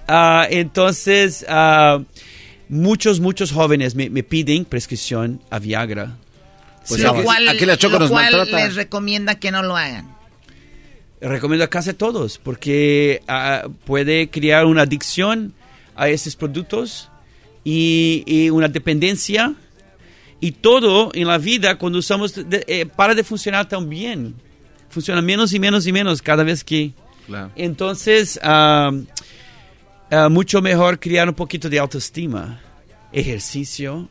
[SPEAKER 22] Ah, entonces, ah, muchos, muchos jóvenes me, me piden prescripción a Viagra.
[SPEAKER 3] Pues
[SPEAKER 13] lo cual,
[SPEAKER 3] aquí la Choco
[SPEAKER 13] lo
[SPEAKER 3] nos
[SPEAKER 13] cual les recomienda que no lo hagan.
[SPEAKER 22] Recomiendo a casi todos porque ah, puede crear una adicción a esos productos y, y una dependencia y todo en la vida cuando usamos de- eh, para de funcionar tan bien. Funciona menos y menos y menos cada vez que...
[SPEAKER 3] Claro.
[SPEAKER 22] Entonces, ah, ah, mucho mejor crear un poquito de autoestima, ejercicio.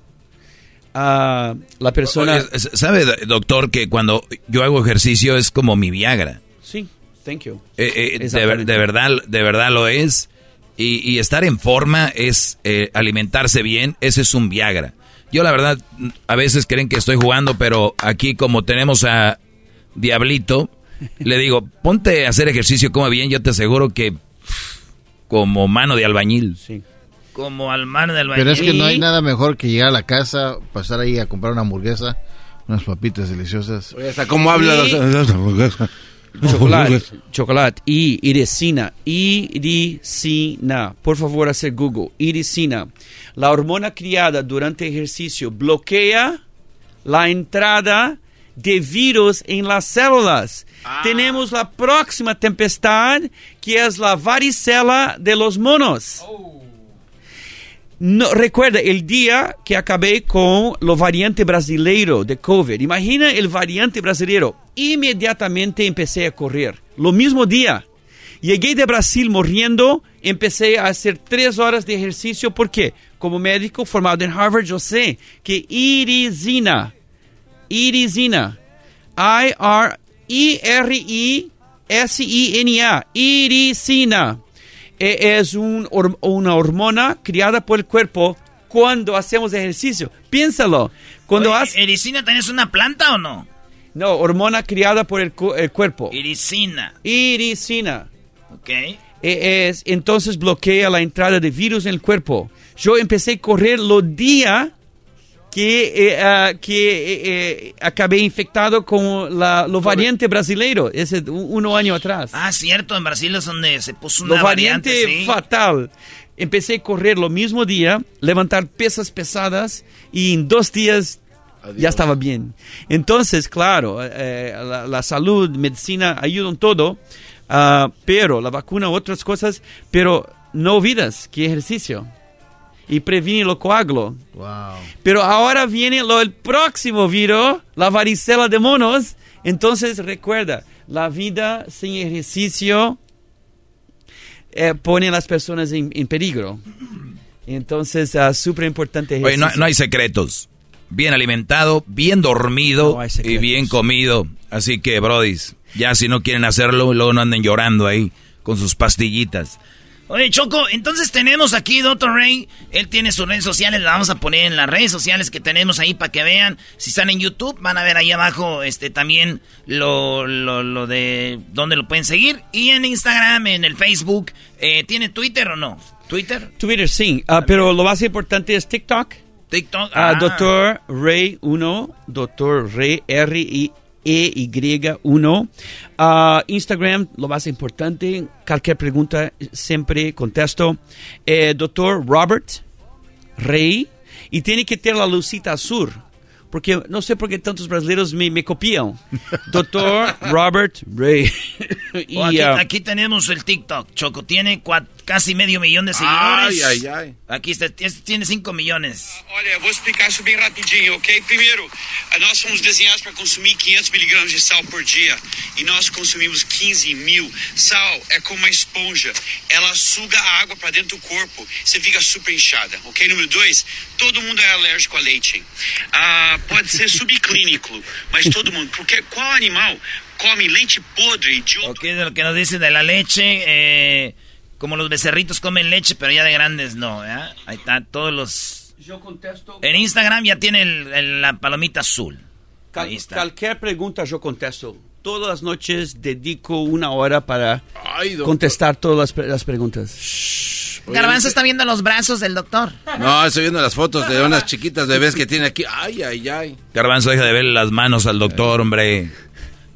[SPEAKER 22] ah, la persona...
[SPEAKER 4] ¿Sabe, doctor, que cuando yo hago ejercicio es como mi Viagra?
[SPEAKER 22] sí, thank you.
[SPEAKER 4] Eh, eh, de, de verdad, de verdad lo es. Y, y estar en forma es eh, alimentarse bien, ese es un Viagra. Yo la verdad, a veces creen que estoy jugando, pero aquí como tenemos a Diablito, le digo, ponte a hacer ejercicio, come bien, yo te aseguro que como mano de albañil.
[SPEAKER 22] Sí.
[SPEAKER 1] Como al mar del
[SPEAKER 9] Pero es que no hay nada mejor que llegar a la casa, pasar ahí a comprar una hamburguesa, unas papitas deliciosas.
[SPEAKER 3] Oye, hasta cómo habla
[SPEAKER 22] Y-
[SPEAKER 3] los-
[SPEAKER 22] Chocolate, chocolate, y iricina, iricina. Por favor, hacer Google. Iricina. La hormona criada durante ejercicio bloquea la entrada de virus en las células. Tenemos la próxima tempestad, que es la varicela de los monos. No, recuerda el día que acabé con lo variante brasileiro de COVID. Imagina el variante brasileiro. Inmediatamente empecé a correr. Lo mismo día. Llegué de Brasil morriendo, empecé a hacer tres horas de ejercicio. ¿Por qué? Como médico formado en Harvard, yo sé que irisina, irisina, I-R-I-R-I-S-I-N-A, irisina, e- es un una hormona criada por el cuerpo cuando hacemos ejercicio. Piénsalo. Cuando
[SPEAKER 1] Oye,
[SPEAKER 22] haces...
[SPEAKER 1] ¿Ericina tenés una planta o no?
[SPEAKER 22] No, hormona criada por el, cu- el cuerpo.
[SPEAKER 1] Iricina.
[SPEAKER 22] Iricina.
[SPEAKER 1] Ok.
[SPEAKER 22] E- es, entonces bloquea la entrada de virus en el cuerpo. Yo empecé a correr los días que, eh, ah, que eh, eh, acabé infectado con la, lo variante brasileiro, ese un, año atrás.
[SPEAKER 1] Ah, cierto, en Brasil es donde se puso una
[SPEAKER 22] lo variante, fatal. Empecé a correr lo mismo día, levantar pesas pesadas y en dos días ya estaba bien. Entonces, claro, la, la, salud, medicina ayudan todo, ah, pero la vacuna, otras cosas, pero no olvidas que ejercicio y previene lo coágulo. Pero ahora viene lo, el próximo virus, la varicela de monos. Entonces recuerda, la vida sin ejercicio eh, pone a las personas en, peligro. Entonces, es uh, súper importante.
[SPEAKER 4] Oye, no, hay secretos. Bien alimentado, bien dormido y bien comido. Así que, brodis, ya si no quieren hacerlo, luego no anden llorando ahí con sus pastillitas.
[SPEAKER 1] Oye, Choco, entonces tenemos aquí Dr. Ray. Él tiene sus redes sociales, las vamos a poner en las redes sociales que tenemos ahí para que vean. Si están en YouTube, van a ver ahí abajo este también lo, lo, de dónde lo pueden seguir. Y en Instagram, en el Facebook. Eh, ¿Tiene Twitter o no? ¿Twitter?
[SPEAKER 22] Twitter sí, ah, pero lo más importante es TikTok.
[SPEAKER 1] TikTok.
[SPEAKER 22] Ah, ah. Dr. Ray 1, Dr. Ray R-I EY1. Uh, Instagram, lo más importante, cualquier pregunta siempre contesto. Eh, doctor Robert Rey. Y tiene que tener la lucita azul porque no sé por qué tantos brasileños me, me copian. Doctor Robert Ray.
[SPEAKER 1] y, aquí, uh, aquí, tenemos el TikTok, Choco. Tiene casi medio millón de seguidores.
[SPEAKER 3] Ai, ai, ai.
[SPEAKER 1] Aqui está, tiene 5 milhões.
[SPEAKER 23] Olha, eu vou explicar isso bem rapidinho, ok? Primeiro, nós somos desenhados para consumir 500 miligramas de sal por dia e nós consumimos 15 mil. Sal é como uma esponja, ela suga a água para dentro do corpo, você fica super inchada, ok? Número dois, todo mundo é alérgico a leite. Ah, pode ser subclínico, mas todo mundo, porque qual animal come leite podre de
[SPEAKER 1] outro... Ok, lo que nos dice de la leche, eh... Como los becerritos comen leche, pero ya de grandes no, Ahí está, todos los...
[SPEAKER 22] Yo contesto...
[SPEAKER 1] En Instagram ya tiene la palomita azul. Ahí está.
[SPEAKER 22] Cualquier pregunta yo contesto. Todas las noches dedico una hora para contestar todas las, preguntas.
[SPEAKER 13] Garbanzo está viendo los brazos del doctor.
[SPEAKER 3] No, estoy viendo las fotos de unas chiquitas bebés que tiene aquí. Ay, ay, ay.
[SPEAKER 4] Garbanzo deja de ver las manos al doctor, hombre.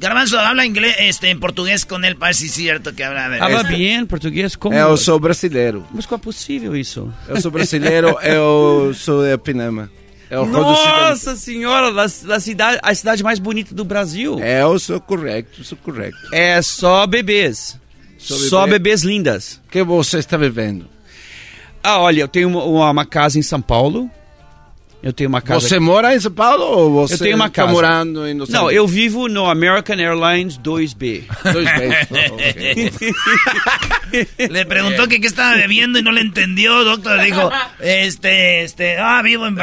[SPEAKER 1] Garbanzo habla inglés, este, en portugués con él, parece cierto que habla.
[SPEAKER 22] habla este, bien portugués, como.
[SPEAKER 3] Eu sou brasileiro.
[SPEAKER 22] Mas como é possível isso?
[SPEAKER 3] Eu sou brasileiro, eu sou de Pinama.
[SPEAKER 22] Nossa senhora, a, cidade, a cidade mais bonita do Brasil.
[SPEAKER 3] É, eu sou correto, sou correto.
[SPEAKER 22] É só bebês. Bebê. Só bebês lindas.
[SPEAKER 3] O que você está vivendo?
[SPEAKER 22] Ah, olha, eu tenho uma, uma casa em São Paulo. Eu tenho uma casa.
[SPEAKER 3] Você aqui. mora em São Paulo ou você
[SPEAKER 22] eu tenho uma
[SPEAKER 3] está
[SPEAKER 22] casa.
[SPEAKER 3] morando em Los
[SPEAKER 22] Não, eu vivo no American Airlines 2B.
[SPEAKER 3] 2B.
[SPEAKER 1] le preguntó que qué estaba bebiendo y no le entendió, doctor. Dijo, este, este, ah, vivo en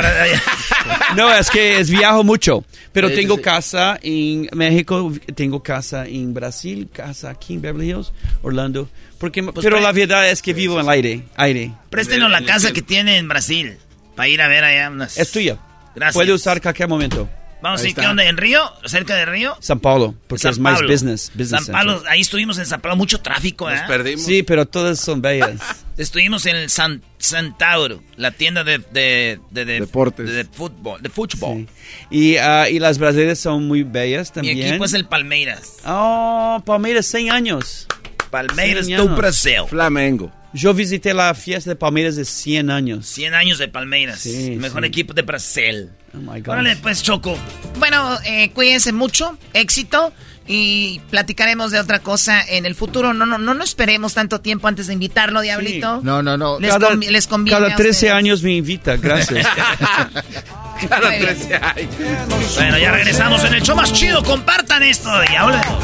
[SPEAKER 22] No, es que es viajo mucho. Pero tengo casa en México, tengo casa en Brasil, casa aquí en Beverly Hills, Orlando. Porque, pues pero la verdad es que vivo en el aire. aire.
[SPEAKER 1] Préstenos la casa que tiene en Brasil. Para ir a ver allá unas...
[SPEAKER 22] Es tuya. Gracias. Puede usar cualquier momento.
[SPEAKER 1] Vamos a ir, ¿qué onda? ¿En Río? ¿Cerca de Río?
[SPEAKER 22] San Paulo, porque es más business.
[SPEAKER 1] San Paulo, ahí estuvimos en San Paulo, mucho tráfico, ¿eh?
[SPEAKER 3] Nos perdimos.
[SPEAKER 22] Sí, pero todas son bellas.
[SPEAKER 1] estuvimos en el San, Centauro, la tienda de, de, de,
[SPEAKER 3] Deportes.
[SPEAKER 1] De, fútbol. De fútbol.
[SPEAKER 22] Y, uh, y las brasileñas son muy bellas también.
[SPEAKER 1] Mi equipo es el Palmeiras.
[SPEAKER 22] Oh, Palmeiras, 100 años.
[SPEAKER 1] Palmeiras do Brasil.
[SPEAKER 3] Flamengo.
[SPEAKER 22] Yo visité la fiesta de Palmeiras de 100 años.
[SPEAKER 1] 100 años de Palmeiras. Sí, Mejor equipo de Brasil.
[SPEAKER 22] Oh my God.
[SPEAKER 1] Órale, pues, Choco.
[SPEAKER 13] Bueno, eh, cuídense mucho. Éxito. Y platicaremos de otra cosa en el futuro. No, no, no, no esperemos tanto tiempo antes de invitarlo, Diablito.
[SPEAKER 9] No, no, no.
[SPEAKER 13] Les, cada, les conviene.
[SPEAKER 22] Cada 13 años me invita, gracias.
[SPEAKER 3] cada 13 años.
[SPEAKER 1] Bueno, ya regresamos en el show más chido. Compartan esto y hablemos.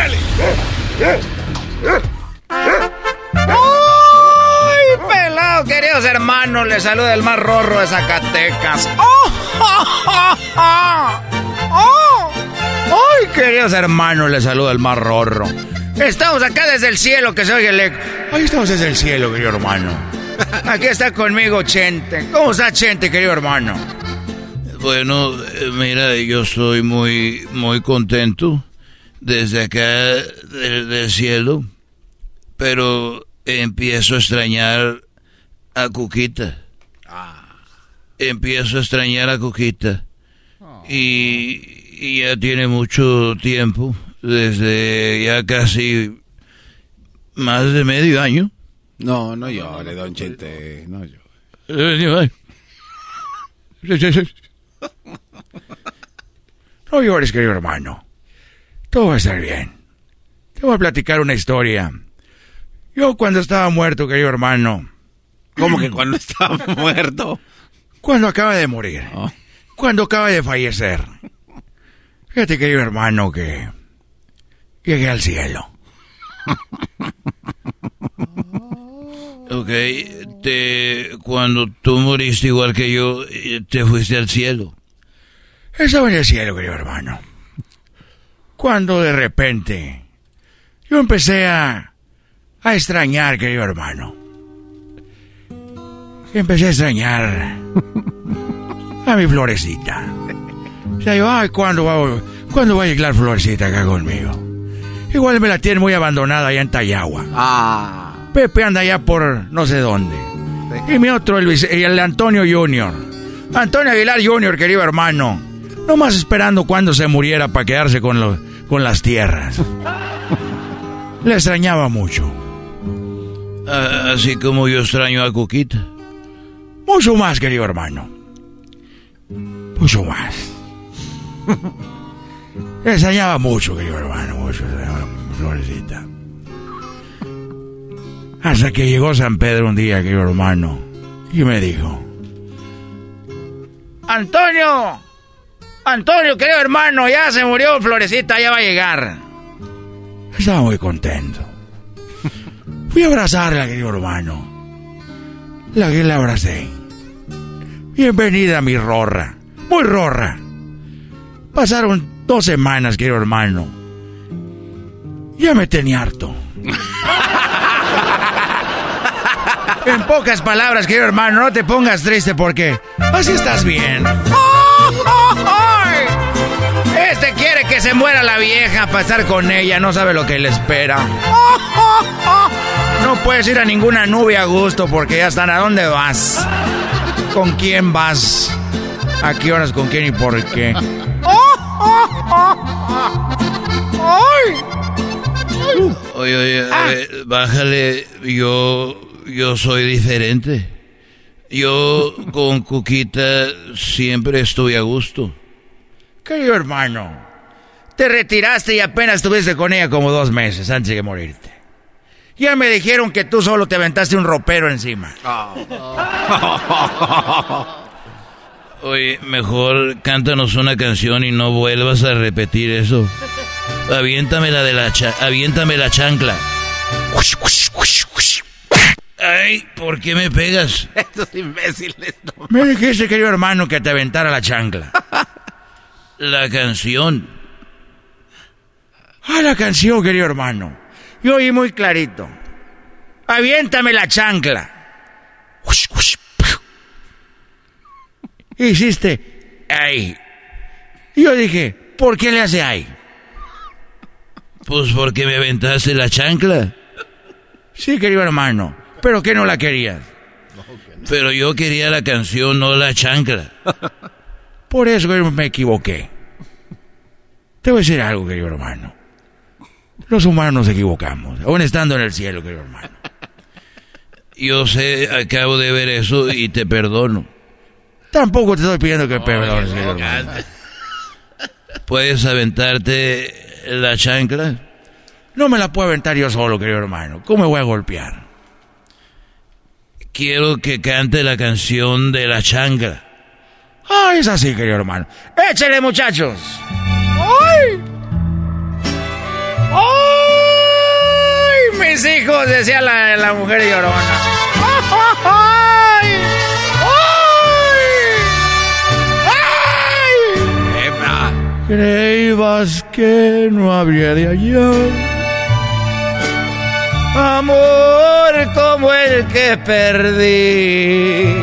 [SPEAKER 13] ¡Uy, pelado!
[SPEAKER 24] Queridos hermanos, les saluda el más rorro de Zacatecas. ¡Oh! ¡Oh! ¡Oh! ¡Ay, queridos hermanos, les saluda el más rorro! Estamos acá desde el cielo, que se oye el eco. Ahí estamos desde el cielo, querido hermano. Aquí está conmigo Chente. ¿Cómo está Chente, querido hermano?
[SPEAKER 4] Bueno, eh, mira, yo estoy muy, muy contento desde acá del, cielo, pero empiezo a extrañar a Cuquita. Empiezo a extrañar a Cuquita. Y, y ya tiene mucho tiempo, desde ya casi más de medio año.
[SPEAKER 3] No, no llore, don Chente, no llore.
[SPEAKER 24] No llores, querido hermano. Todo va a estar bien. Te voy a platicar una historia. Yo cuando estaba muerto, querido hermano.
[SPEAKER 3] ¿Cómo que cuando estaba muerto?
[SPEAKER 24] Cuando acaba de morir. Oh. Cuando acaba de fallecer. Fíjate, querido hermano, que llegué al cielo.
[SPEAKER 4] ok, te, cuando tú moriste igual que yo, te fuiste al cielo.
[SPEAKER 24] Estaba en el cielo, querido hermano. Cuando de repente yo empecé a, a extrañar, querido hermano. Empecé a extrañar a mi florecita. O sea, yo, ay, ¿cuándo va, ¿cuándo va a llegar florecita acá conmigo? Igual me la tiene muy abandonada allá en Tayagua. Ah. Pepe anda allá por no sé dónde. Y mi otro, el, el Antonio Junior. Antonio Aguilar Junior, querido hermano. No más esperando cuando se muriera para quedarse con, con las tierras. Le extrañaba mucho.
[SPEAKER 4] así como yo extraño a Cuquita.
[SPEAKER 24] Mucho más, querido hermano. Mucho más. Le extrañaba mucho, querido hermano, mucho, Florecita. Hasta que llegó San Pedro un día, querido hermano, y me dijo: ¡Antonio! ¡Antonio, querido hermano! Ya se murió Florecita, ya va a llegar. Estaba muy contento. Fui a abrazarla, querido hermano. La que la abracé. Bienvenida, mi rorra. Muy rorra. Pasaron dos semanas, querido hermano. Ya me tenía harto. en pocas palabras, querido hermano, no te pongas triste porque así estás bien. Que se muera la vieja para estar con ella, no sabe lo que le espera. No puedes ir a ninguna nube a gusto porque ya están. ¿A dónde vas? ¿Con quién vas? ¿A qué horas? ¿Con quién y por qué?
[SPEAKER 4] Oye, oye, ah. bájale, yo, yo soy diferente. Yo con Cuquita siempre estoy a gusto.
[SPEAKER 24] Querido hermano, te retiraste y apenas estuviste con ella como dos meses antes de morirte. Ya me dijeron que tú solo te aventaste un ropero encima.
[SPEAKER 4] Oye, mejor cántanos una canción y no vuelvas a repetir eso. Aviéntame la de la aviéntame la chancla. Ay, ¿por qué me pegas?
[SPEAKER 3] Estos imbéciles.
[SPEAKER 24] Me dijiste, querido hermano, que te aventara la chancla.
[SPEAKER 4] la canción.
[SPEAKER 24] Ah, la canción, querido hermano. Yo oí muy clarito. Aviéntame la chancla. Hiciste, ay. Yo dije, ¿por qué le hace ay?
[SPEAKER 4] Pues porque me aventaste la chancla.
[SPEAKER 24] Sí, querido hermano. ¿Pero qué no la querías?
[SPEAKER 4] Pero yo quería la canción, no la chancla.
[SPEAKER 24] Por eso me equivoqué. Te voy a decir algo, querido hermano. Los humanos nos equivocamos, aún estando en el cielo, querido hermano.
[SPEAKER 4] Yo sé, acabo de ver eso y te perdono.
[SPEAKER 24] Tampoco te estoy pidiendo que perdones, querido hermano.
[SPEAKER 4] ¿Puedes aventarte la chancla?
[SPEAKER 24] No me la puedo aventar yo solo, querido hermano. ¿Cómo me voy a golpear?
[SPEAKER 4] Quiero que cante la canción de la chancla.
[SPEAKER 24] Ah, es así, querido hermano. Échale, muchachos. ¡Ay! mis hijos, decía la, la mujer llorona. ¡Ay! ¡Ay! ¡Ay! Creíbas que no habría de hallar amor como el que perdí.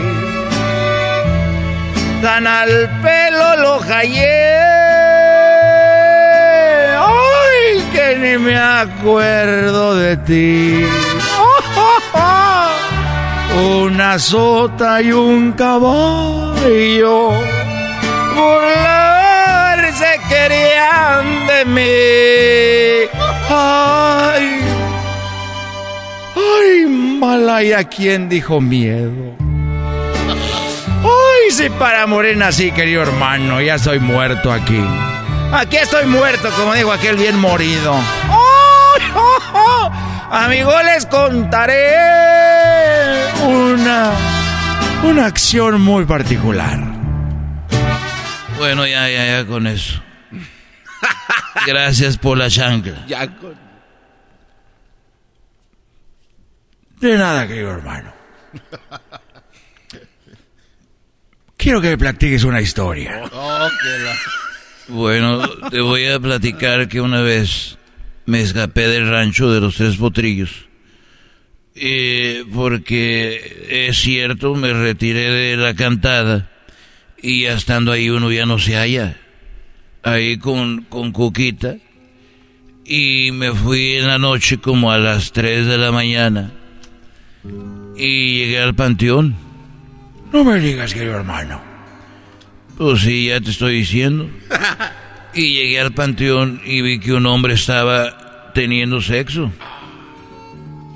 [SPEAKER 24] Tan al pelo lo hallé acuerdo de ti! Una sota y un caballo burlarse querían de mí. ¡Ay! ¡Ay, Malaya! ¿Quién dijo miedo? ¡Ay, si para Morena sí, querido hermano! Ya estoy muerto aquí. Aquí estoy muerto, como dijo aquel bien morido. Amigo, les contaré una, una acción muy particular.
[SPEAKER 4] Bueno, ya, ya, ya con eso. Gracias por la chancla.
[SPEAKER 3] Ya con...
[SPEAKER 24] De nada, querido hermano. Quiero que me platiques una historia.
[SPEAKER 4] Bueno, te voy a platicar que una vez me escapé del rancho de los tres potrillos. Eh, porque es cierto, me retiré de la cantada y ya estando ahí uno ya no se halla. Ahí con, con Cuquita. Y me fui en la noche como a las 3 de la mañana y llegué al panteón.
[SPEAKER 24] No me digas, querido hermano.
[SPEAKER 4] Pues sí, ya te estoy diciendo. Y llegué al panteón y vi que un hombre estaba teniendo sexo.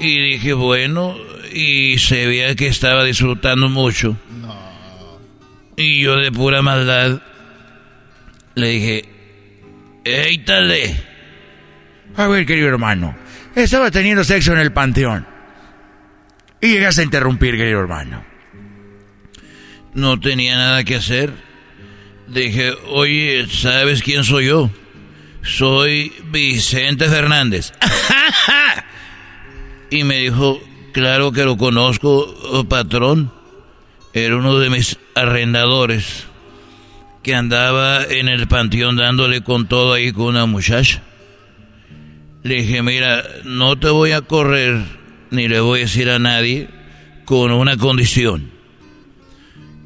[SPEAKER 4] Y dije, bueno, y se veía que estaba disfrutando mucho. Y yo de pura maldad le dije, ¡Éitale!
[SPEAKER 24] A ver, querido hermano, estaba teniendo sexo en el panteón. Y llegas a interrumpir, querido hermano.
[SPEAKER 4] No tenía nada que hacer. Dije, oye, ¿sabes quién soy yo? Soy Vicente Fernández. y me dijo, claro que lo conozco, oh, patrón. Era uno de mis arrendadores que andaba en el panteón dándole con todo ahí con una muchacha. Le dije, mira, no te voy a correr ni le voy a decir a nadie con una condición.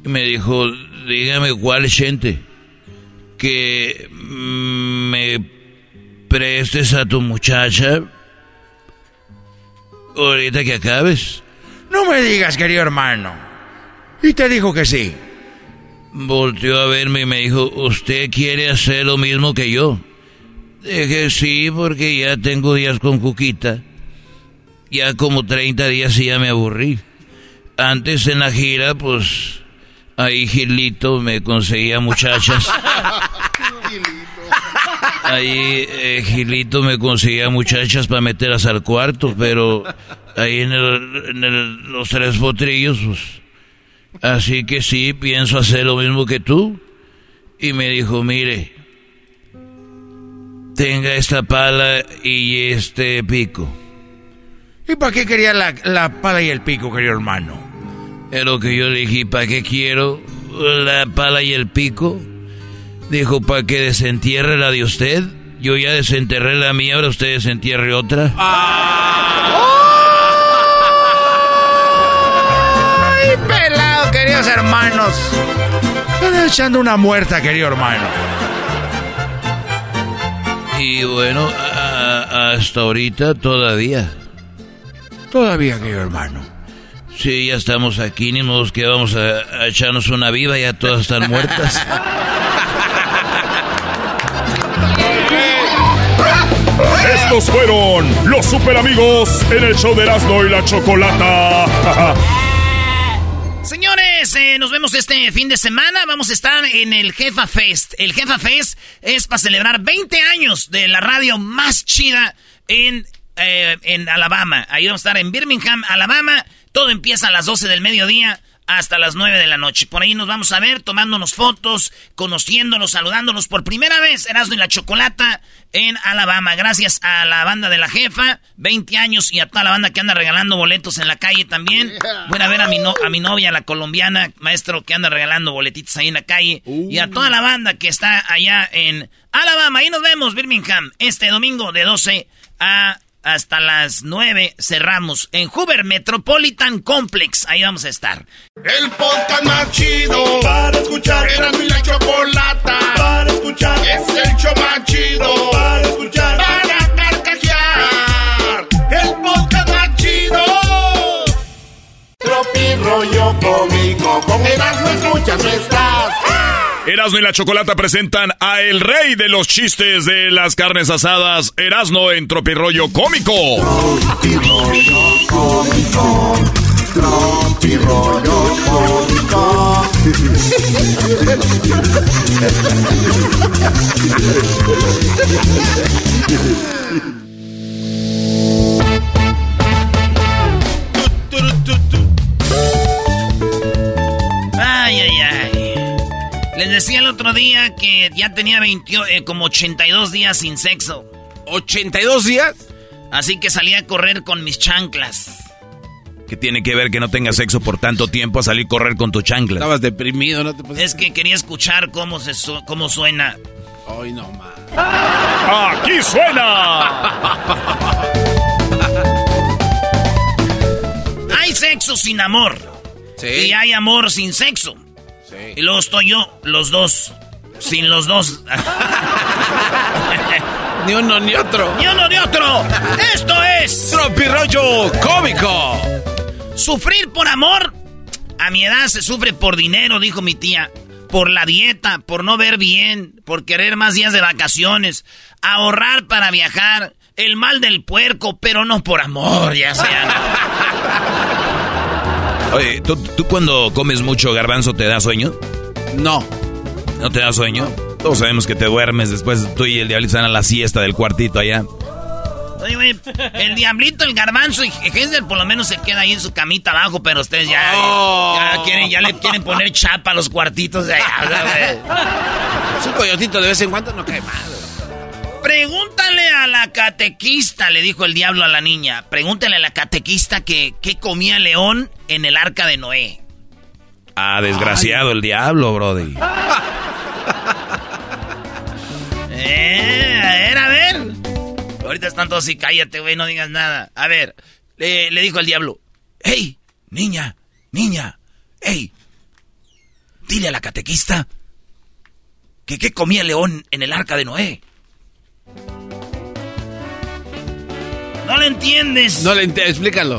[SPEAKER 4] Me dijo, dígame cuál gente que me prestes a tu muchacha ahorita que acabes.
[SPEAKER 24] No me digas, querido hermano. Y te dijo que sí.
[SPEAKER 4] Volteó a verme y me dijo, ¿usted quiere hacer lo mismo que yo? Dije, sí, porque ya tengo días con Cuquita ya como 30 días y ya me aburrí. Antes en la gira, pues ahí Gilito me conseguía muchachas. Ahí eh, Gilito me conseguía muchachas para meterlas al cuarto, pero ahí en, los tres potrillos, pues. Así que sí, pienso hacer lo mismo que tú. Y me dijo, mire, tenga esta pala y este pico.
[SPEAKER 24] ¿Y para qué quería la, la pala y el pico, querido hermano?
[SPEAKER 4] Es lo que yo le dije, ¿para qué quiero la pala y el pico? Dijo, ¿para que desentierre la de usted? Yo ya desenterré la mía, ahora usted desentierre otra.
[SPEAKER 24] ¡Ay, pelado, queridos hermanos! Están echando una muerta, querido hermano.
[SPEAKER 4] Y bueno, hasta ahorita todavía.
[SPEAKER 24] Todavía, querido hermano.
[SPEAKER 4] Sí, ya estamos aquí, ni modo que vamos a, echarnos una viva, ya todas están muertas.
[SPEAKER 12] Estos fueron los super amigos en el show de Erasmo y la Chocolata.
[SPEAKER 1] Señores, eh, nos vemos este fin de semana. Vamos a estar en el Jefa Fest. El Jefa Fest es para celebrar 20 años de la radio más chida en eh, en Alabama. Ahí vamos a estar en Birmingham, Alabama. Todo empieza a las 12 del mediodía. hasta las 9 de la noche. Por ahí nos vamos a ver tomándonos fotos, conociéndonos, saludándonos por primera vez, Erasmo y la Chocolata en Alabama. Gracias a la banda de la jefa, 20 años, y a toda la banda que anda regalando boletos en la calle también. Voy a ver a mi, no, a mi novia, la colombiana, maestro, que anda regalando boletitos ahí en la calle. Y a toda la banda que está allá en Alabama. Ahí nos vemos, Birmingham, este domingo de 12 a hasta las 9 cerramos en Hoover Metropolitan Complex. Ahí vamos a estar.
[SPEAKER 11] El podcast más chido para escuchar. Era mi la chocolata para escuchar. Es el show más chido para escuchar. Para carcajear. El podcast más chido. Tropi rollo cómico. Con Erasmo escuchas no estás.
[SPEAKER 12] Erasmo y la Chocolata presentan a el rey de los chistes de las carnes asadas, Erasmo en Tropirollo Cómico.
[SPEAKER 11] Cómico. Cómico.
[SPEAKER 1] Les decía el otro día que ya tenía 20, eh, como 82 días sin sexo.
[SPEAKER 3] ¿82 días?
[SPEAKER 1] Así que salí a correr con mis chanclas.
[SPEAKER 4] ¿Qué tiene que ver que no tengas sexo por tanto tiempo a salir a correr con tu chancla?
[SPEAKER 3] Estabas deprimido, ¿no te pusiste?
[SPEAKER 1] Es que quería escuchar cómo, se su- cómo suena.
[SPEAKER 3] Ay, no más.
[SPEAKER 12] ¡Aquí suena!
[SPEAKER 1] Hay sexo sin amor. Y hay amor sin sexo. Y luego estoy yo, los dos. Sin los dos.
[SPEAKER 3] ni uno ni otro.
[SPEAKER 1] Ni uno ni otro. Esto es.
[SPEAKER 3] Tropirollo cómico.
[SPEAKER 1] Sufrir por amor. A mi edad se sufre por dinero, dijo mi tía. Por la dieta, por no ver bien, por querer más días de vacaciones, ahorrar para viajar, el mal del puerco, pero no por amor, ya sea.
[SPEAKER 4] Oye, ¿tú, tú cuando comes mucho garbanzo te da sueño?
[SPEAKER 3] No.
[SPEAKER 4] ¿No te da sueño? Todos sabemos que te duermes después tú y el diablito están a la siesta del cuartito allá.
[SPEAKER 1] Oye, güey, el diablito, el garbanzo y Hensel por lo menos se queda ahí en su camita abajo, pero ustedes ya, ya, quieren, ya le quieren poner chapa a los cuartitos de allá. o sea, güey.
[SPEAKER 3] Es un coyotito de vez en cuando no cae mal.
[SPEAKER 1] Pregúntale a la catequista, le dijo el diablo a la niña. Pregúntale a la catequista que qué comía León en el arca de Noé.
[SPEAKER 4] Ah, desgraciado el diablo, brody.
[SPEAKER 1] Eh, a ver, a ver. Ahorita están todos así, cállate, güey, no digas nada. A ver, le, le dijo el diablo. ¡Hey, niña, niña! ¡Hey! Dile a la catequista que qué comía león en el arca de Noé. No le entiendes.
[SPEAKER 3] No le entiendo, explícalo.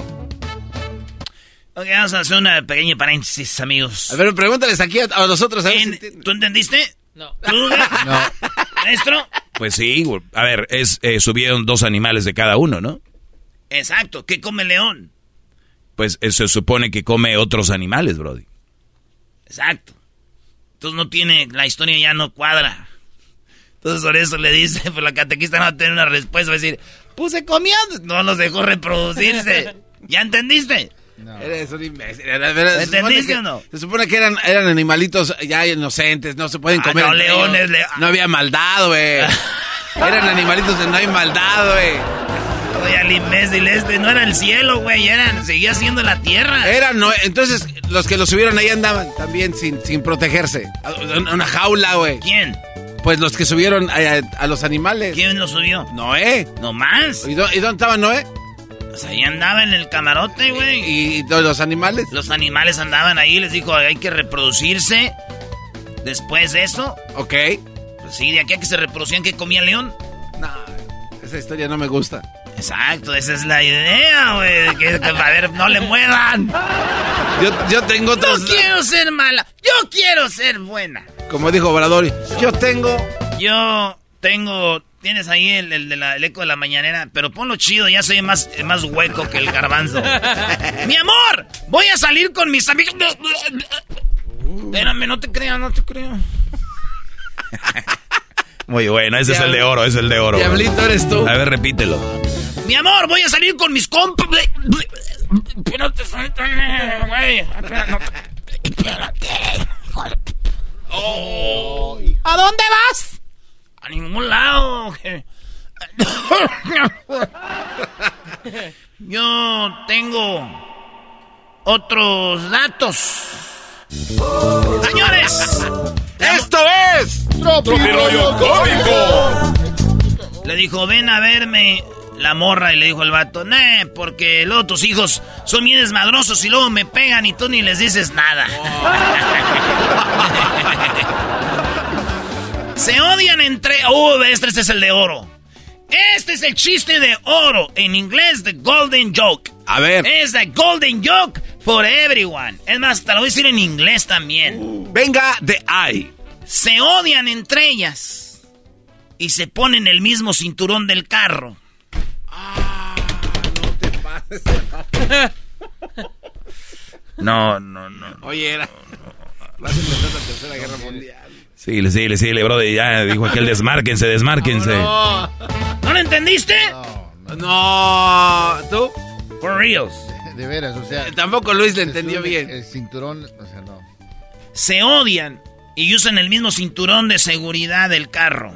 [SPEAKER 1] Ok, vamos a hacer una pequeña paréntesis, amigos.
[SPEAKER 3] A ver, pregúntales aquí a, a nosotros. A
[SPEAKER 1] En-
[SPEAKER 3] si-
[SPEAKER 1] ¿Tú entendiste?
[SPEAKER 6] No.
[SPEAKER 1] ¿Tú?
[SPEAKER 4] No.
[SPEAKER 1] Maestro.
[SPEAKER 4] Pues sí, a ver, es, eh, subieron dos animales de cada uno, ¿no?
[SPEAKER 1] Exacto, ¿qué come el león?
[SPEAKER 4] Pues eh, se supone que come otros animales, brody.
[SPEAKER 1] Exacto. Entonces no tiene, la historia ya no cuadra. Entonces por eso le dice, pues la catequista no va a tener una respuesta, va a decir, pues se comía, no los dejó reproducirse. ¿Ya entendiste?
[SPEAKER 3] Eres un imbécil. A ver, se supone
[SPEAKER 1] ¿Entendiste
[SPEAKER 3] que-
[SPEAKER 1] o no?
[SPEAKER 3] Se supone que eran, eran animalitos ya inocentes, no se pueden
[SPEAKER 1] Ah,
[SPEAKER 3] comer.
[SPEAKER 1] no, leones,
[SPEAKER 3] ellos.
[SPEAKER 1] le-
[SPEAKER 3] No había maldad, güey. eran animalitos de no hay maldad, güey.
[SPEAKER 1] Oye, al imbécil este, no era el cielo, güey, eran, seguía siendo la tierra.
[SPEAKER 3] Eran, no, entonces los que los subieron ahí andaban también sin, sin protegerse. Una jaula, güey.
[SPEAKER 1] ¿Quién?
[SPEAKER 3] Pues los que subieron a, a- a los animales.
[SPEAKER 1] ¿Quién lo subió?
[SPEAKER 3] Noé.
[SPEAKER 1] ¿No más?
[SPEAKER 3] ¿Y, dó- y dónde estaba Noé?
[SPEAKER 1] Pues ahí andaba en el camarote, güey.
[SPEAKER 3] ¿Y, los animales?
[SPEAKER 1] Los animales andaban ahí, les dijo, hay que reproducirse. Después de eso,
[SPEAKER 3] Ok.
[SPEAKER 1] pues sí, de aquí a que se reproducían, ¿qué comía el león?
[SPEAKER 3] Esa historia no me gusta.
[SPEAKER 1] Exacto, esa es la idea, güey. Que, que, a ver, no le muevan.
[SPEAKER 3] Yo, yo tengo otros.
[SPEAKER 1] No quiero ser mala, yo quiero ser buena.
[SPEAKER 3] Como dijo Obrador, yo tengo.
[SPEAKER 1] Yo tengo. Tienes ahí el, el de la- el eco de la mañanera, pero ponlo chido, ya soy más, más hueco que el garbanzo. ¡Mi amor! Voy a salir con mis amigos. Espérame, no te creo, no te creo.
[SPEAKER 4] Muy bueno, ese es el de oro, ese es el de oro.
[SPEAKER 3] Diablito eres tú.
[SPEAKER 4] A ver, repítelo.
[SPEAKER 1] Mi amor, voy a salir con mis compas. Pero te güey. Espera, no, Oh.
[SPEAKER 13] ¿A dónde vas?
[SPEAKER 1] A ningún lado. Yo tengo otros datos. Señores,
[SPEAKER 3] esto es
[SPEAKER 12] Tropirollo Cómico.
[SPEAKER 1] Le dijo, ven a verme la morra y le dijo el vato, nee, porque luego tus hijos son bien desmadrosos y luego me pegan y tú ni les dices nada. Se odian entre... Oh, este es el de oro. Este es el chiste de oro. En inglés, the golden joke.
[SPEAKER 3] A ver.
[SPEAKER 1] Es the golden joke for everyone. Es más, te lo voy a decir en inglés también.
[SPEAKER 3] Venga de ahí.
[SPEAKER 1] Se odian entre ellas. Y se ponen el mismo cinturón del carro. No, no, no.
[SPEAKER 3] Oye, era. Vas a empezar la tercera guerra mundial.
[SPEAKER 4] Síguele, síguele, síguele, bro. Ya dijo aquel desmárquense, desmárquense.
[SPEAKER 1] No, no. lo entendiste?
[SPEAKER 3] No. ¿Tú?
[SPEAKER 1] For reals.
[SPEAKER 9] De veras, o sea.
[SPEAKER 3] Tampoco Luis le entendió bien.
[SPEAKER 9] El cinturón, o sea, no.
[SPEAKER 1] Se odian y usan el mismo cinturón de seguridad del carro.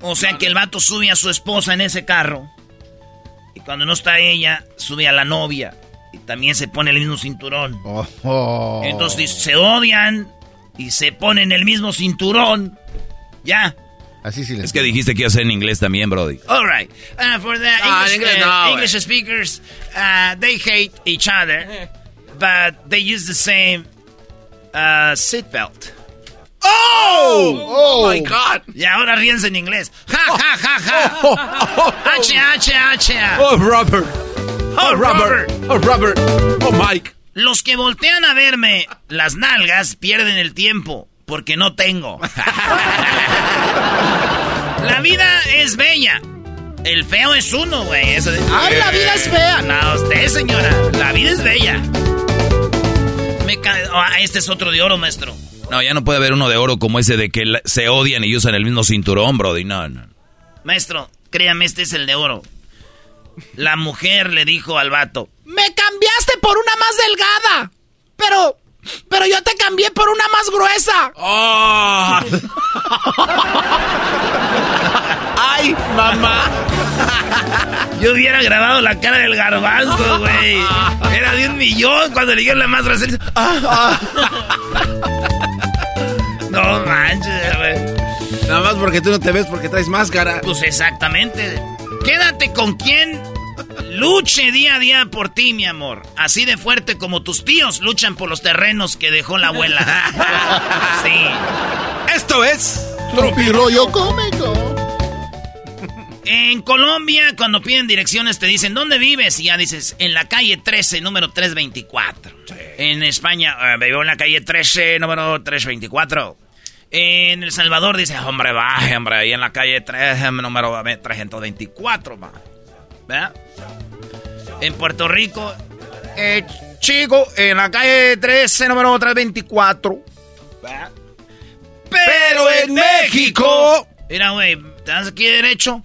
[SPEAKER 1] O sea que el vato sube a su esposa en ese carro. Cuando no está ella, sube a la novia. Y también se pone el mismo cinturón.
[SPEAKER 9] Oh, oh.
[SPEAKER 1] Entonces se odian y se ponen el mismo cinturón. Ya.
[SPEAKER 9] Así sí les
[SPEAKER 4] Es que dijiste que iba a ser en inglés también, Brody.
[SPEAKER 1] All right. Uh, for the
[SPEAKER 3] No,
[SPEAKER 1] English, uh,
[SPEAKER 3] no, güey.
[SPEAKER 1] English speakers, uh, they hate each other, but they use the same uh, seatbelt.
[SPEAKER 3] ¡Oh! ¡Oh, my God!
[SPEAKER 1] Y ahora ríense en inglés. Ja, ja, ja, ja. H, H, H.
[SPEAKER 3] ¡Oh, Robert!
[SPEAKER 1] Oh, Robert.
[SPEAKER 3] ¡Oh, Robert! ¡Oh, Mike!
[SPEAKER 1] Los que voltean a verme las nalgas pierden el tiempo porque no tengo. La vida es bella. El feo es uno, güey. Eso de, ¡Ay, la vida es fea! No, usted, señora. La vida es bella. Me ca- Ah, este es otro de oro, maestro.
[SPEAKER 4] No, ya no puede haber uno de oro como ese de que se odian y usan el mismo cinturón, Brody. No, no.
[SPEAKER 1] Maestro, créame, este es el de oro. La mujer le dijo al vato,
[SPEAKER 13] Me cambiaste por una más delgada. Pero, pero yo te cambié por una más gruesa.
[SPEAKER 3] ¡Oh! ¡Ay, mamá!
[SPEAKER 1] Yo hubiera grabado la cara del garbanzo, güey. Era de un millón cuando le dijeron la más. Ah, No manches, güey.
[SPEAKER 3] Nada más porque tú no te ves porque traes máscara.
[SPEAKER 1] Pues exactamente. Quédate con quien luche día a día por ti, mi amor. Así de fuerte como tus tíos luchan por los terrenos que dejó la abuela. sí.
[SPEAKER 3] Esto es...
[SPEAKER 9] Tropirollo cómico.
[SPEAKER 1] En Colombia, cuando piden direcciones, te dicen, ¿dónde vives? Y ya dices, en la calle 13, número 324. En España, eh, vivo en la calle 13, número 324. En El Salvador dice, hombre, baje, hombre, ahí en la calle 13, número 324, va. ¿Verdad? En Puerto Rico, eh, chico, en la calle 13, número 324. ¿Verdad?
[SPEAKER 3] Pero en México...
[SPEAKER 1] Mira, güey, te das aquí derecho.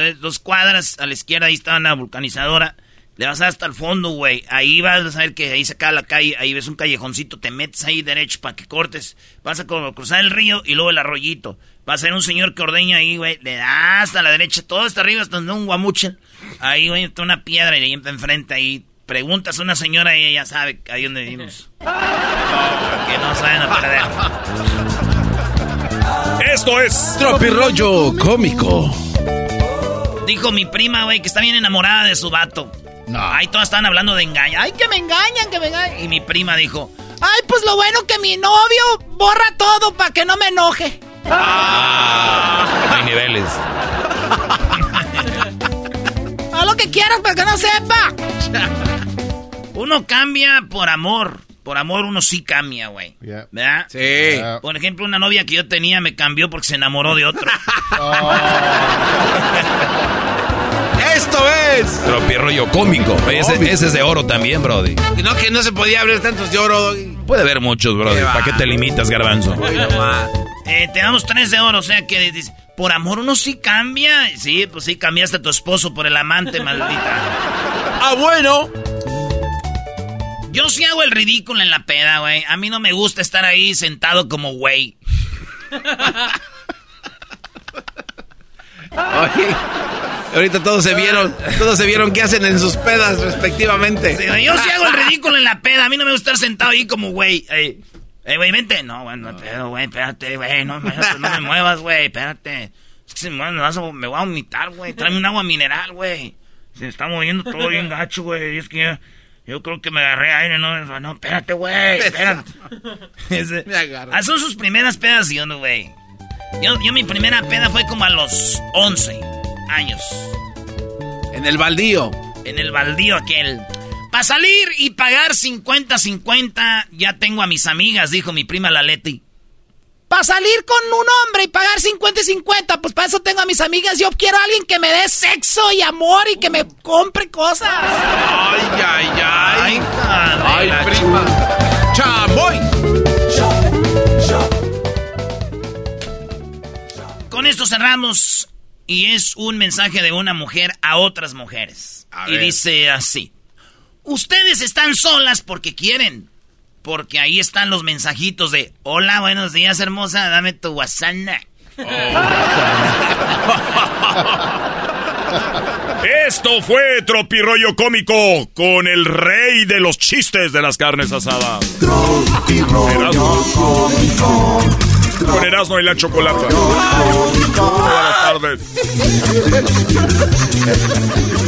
[SPEAKER 1] De- Dos cuadras a la izquierda, ahí está una vulcanizadora. Le vas hasta el fondo, güey. Ahí vas a ver que ahí se acaba la calle. Ahí ves un callejoncito. Te metes ahí derecho para que cortes. Vas a cruzar el río y luego el arroyito. Va a ser un señor que ordeña ahí, güey. Le das hasta la derecha. Todo hasta arriba, hasta donde un guamuche. Ahí, güey, está una piedra y ahí enfrente ahí. Preguntas a una señora y ella sabe ahí donde vivimos. que no saben a perder.
[SPEAKER 12] Esto es
[SPEAKER 3] Tropirollo cómico.
[SPEAKER 1] Dijo mi prima, güey, que está bien enamorada de su vato. No. Ahí todas están hablando de engaño. Ay, que me engañan, que me engañan. Y mi prima dijo,
[SPEAKER 13] Ay, pues lo bueno que mi novio borra todo para que no me enoje.
[SPEAKER 4] Hay niveles.
[SPEAKER 13] Haz lo que quieras para que no sepa.
[SPEAKER 1] uno cambia por amor. Por amor uno sí cambia, güey.
[SPEAKER 9] Yeah.
[SPEAKER 1] ¿Verdad?
[SPEAKER 3] Sí.
[SPEAKER 1] Por ejemplo, una novia que yo tenía me cambió porque se enamoró de otro.
[SPEAKER 3] Esto es...
[SPEAKER 4] Tropirollo cómico. Ese, ese es de oro también, Brody.
[SPEAKER 3] No, que no se podía abrir tantos de oro.
[SPEAKER 4] Puede haber muchos, Brody. ¿Para qué te limitas, garbanzo?
[SPEAKER 1] Eh, te damos tres de oro, o sea que dice, por amor uno sí cambia. Sí, pues sí, cambiaste a tu esposo por el amante, maldita.
[SPEAKER 3] Ah, bueno.
[SPEAKER 1] Yo sí hago el ridículo en la peda, güey. A mí no me gusta estar ahí sentado como güey.
[SPEAKER 3] Oye, ahorita todos se vieron, todos se vieron qué hacen en sus pedas respectivamente.
[SPEAKER 1] yo sí hago el ridículo en la peda. A mí no me gusta estar sentado ahí como güey. Ey, güey, vente. No, bueno, pero, güey, espérate, güey. No, no, me muevas, güey, espérate. Es que si me, me, me voy a vomitar, güey. Tráeme un agua mineral, güey. Se está moviendo todo bien gacho, güey. Es que yo, creo que me agarré aire, no, no, espérate, güey, espérate. me agarré. Ah, son sus primeras pedas, yo no, güey. Yo, yo mi primera peda fue como a los 11 años.
[SPEAKER 3] En el baldío.
[SPEAKER 1] En el baldío aquel. Para salir y pagar 50-50, ya tengo a mis amigas, dijo mi prima la Leti. Para salir con un hombre y pagar 50 y 50, pues para eso tengo a mis amigas. Yo quiero a alguien que me dé sexo y amor y que me compre cosas.
[SPEAKER 3] Ay, ay, ay. Ay, ay prima. Chamoy.
[SPEAKER 1] Con esto cerramos y es un mensaje de una mujer a otras mujeres. y dice así. Ustedes están solas porque quieren. Porque ahí están los mensajitos de Hola, buenos días, hermosa, dame tu WhatsApp.
[SPEAKER 12] Esto fue Tropirollo Cómico con el rey de los chistes de las carnes asadas. Tropirollo Cómico. Con Erasmo y la chocolate. Buenas tardes.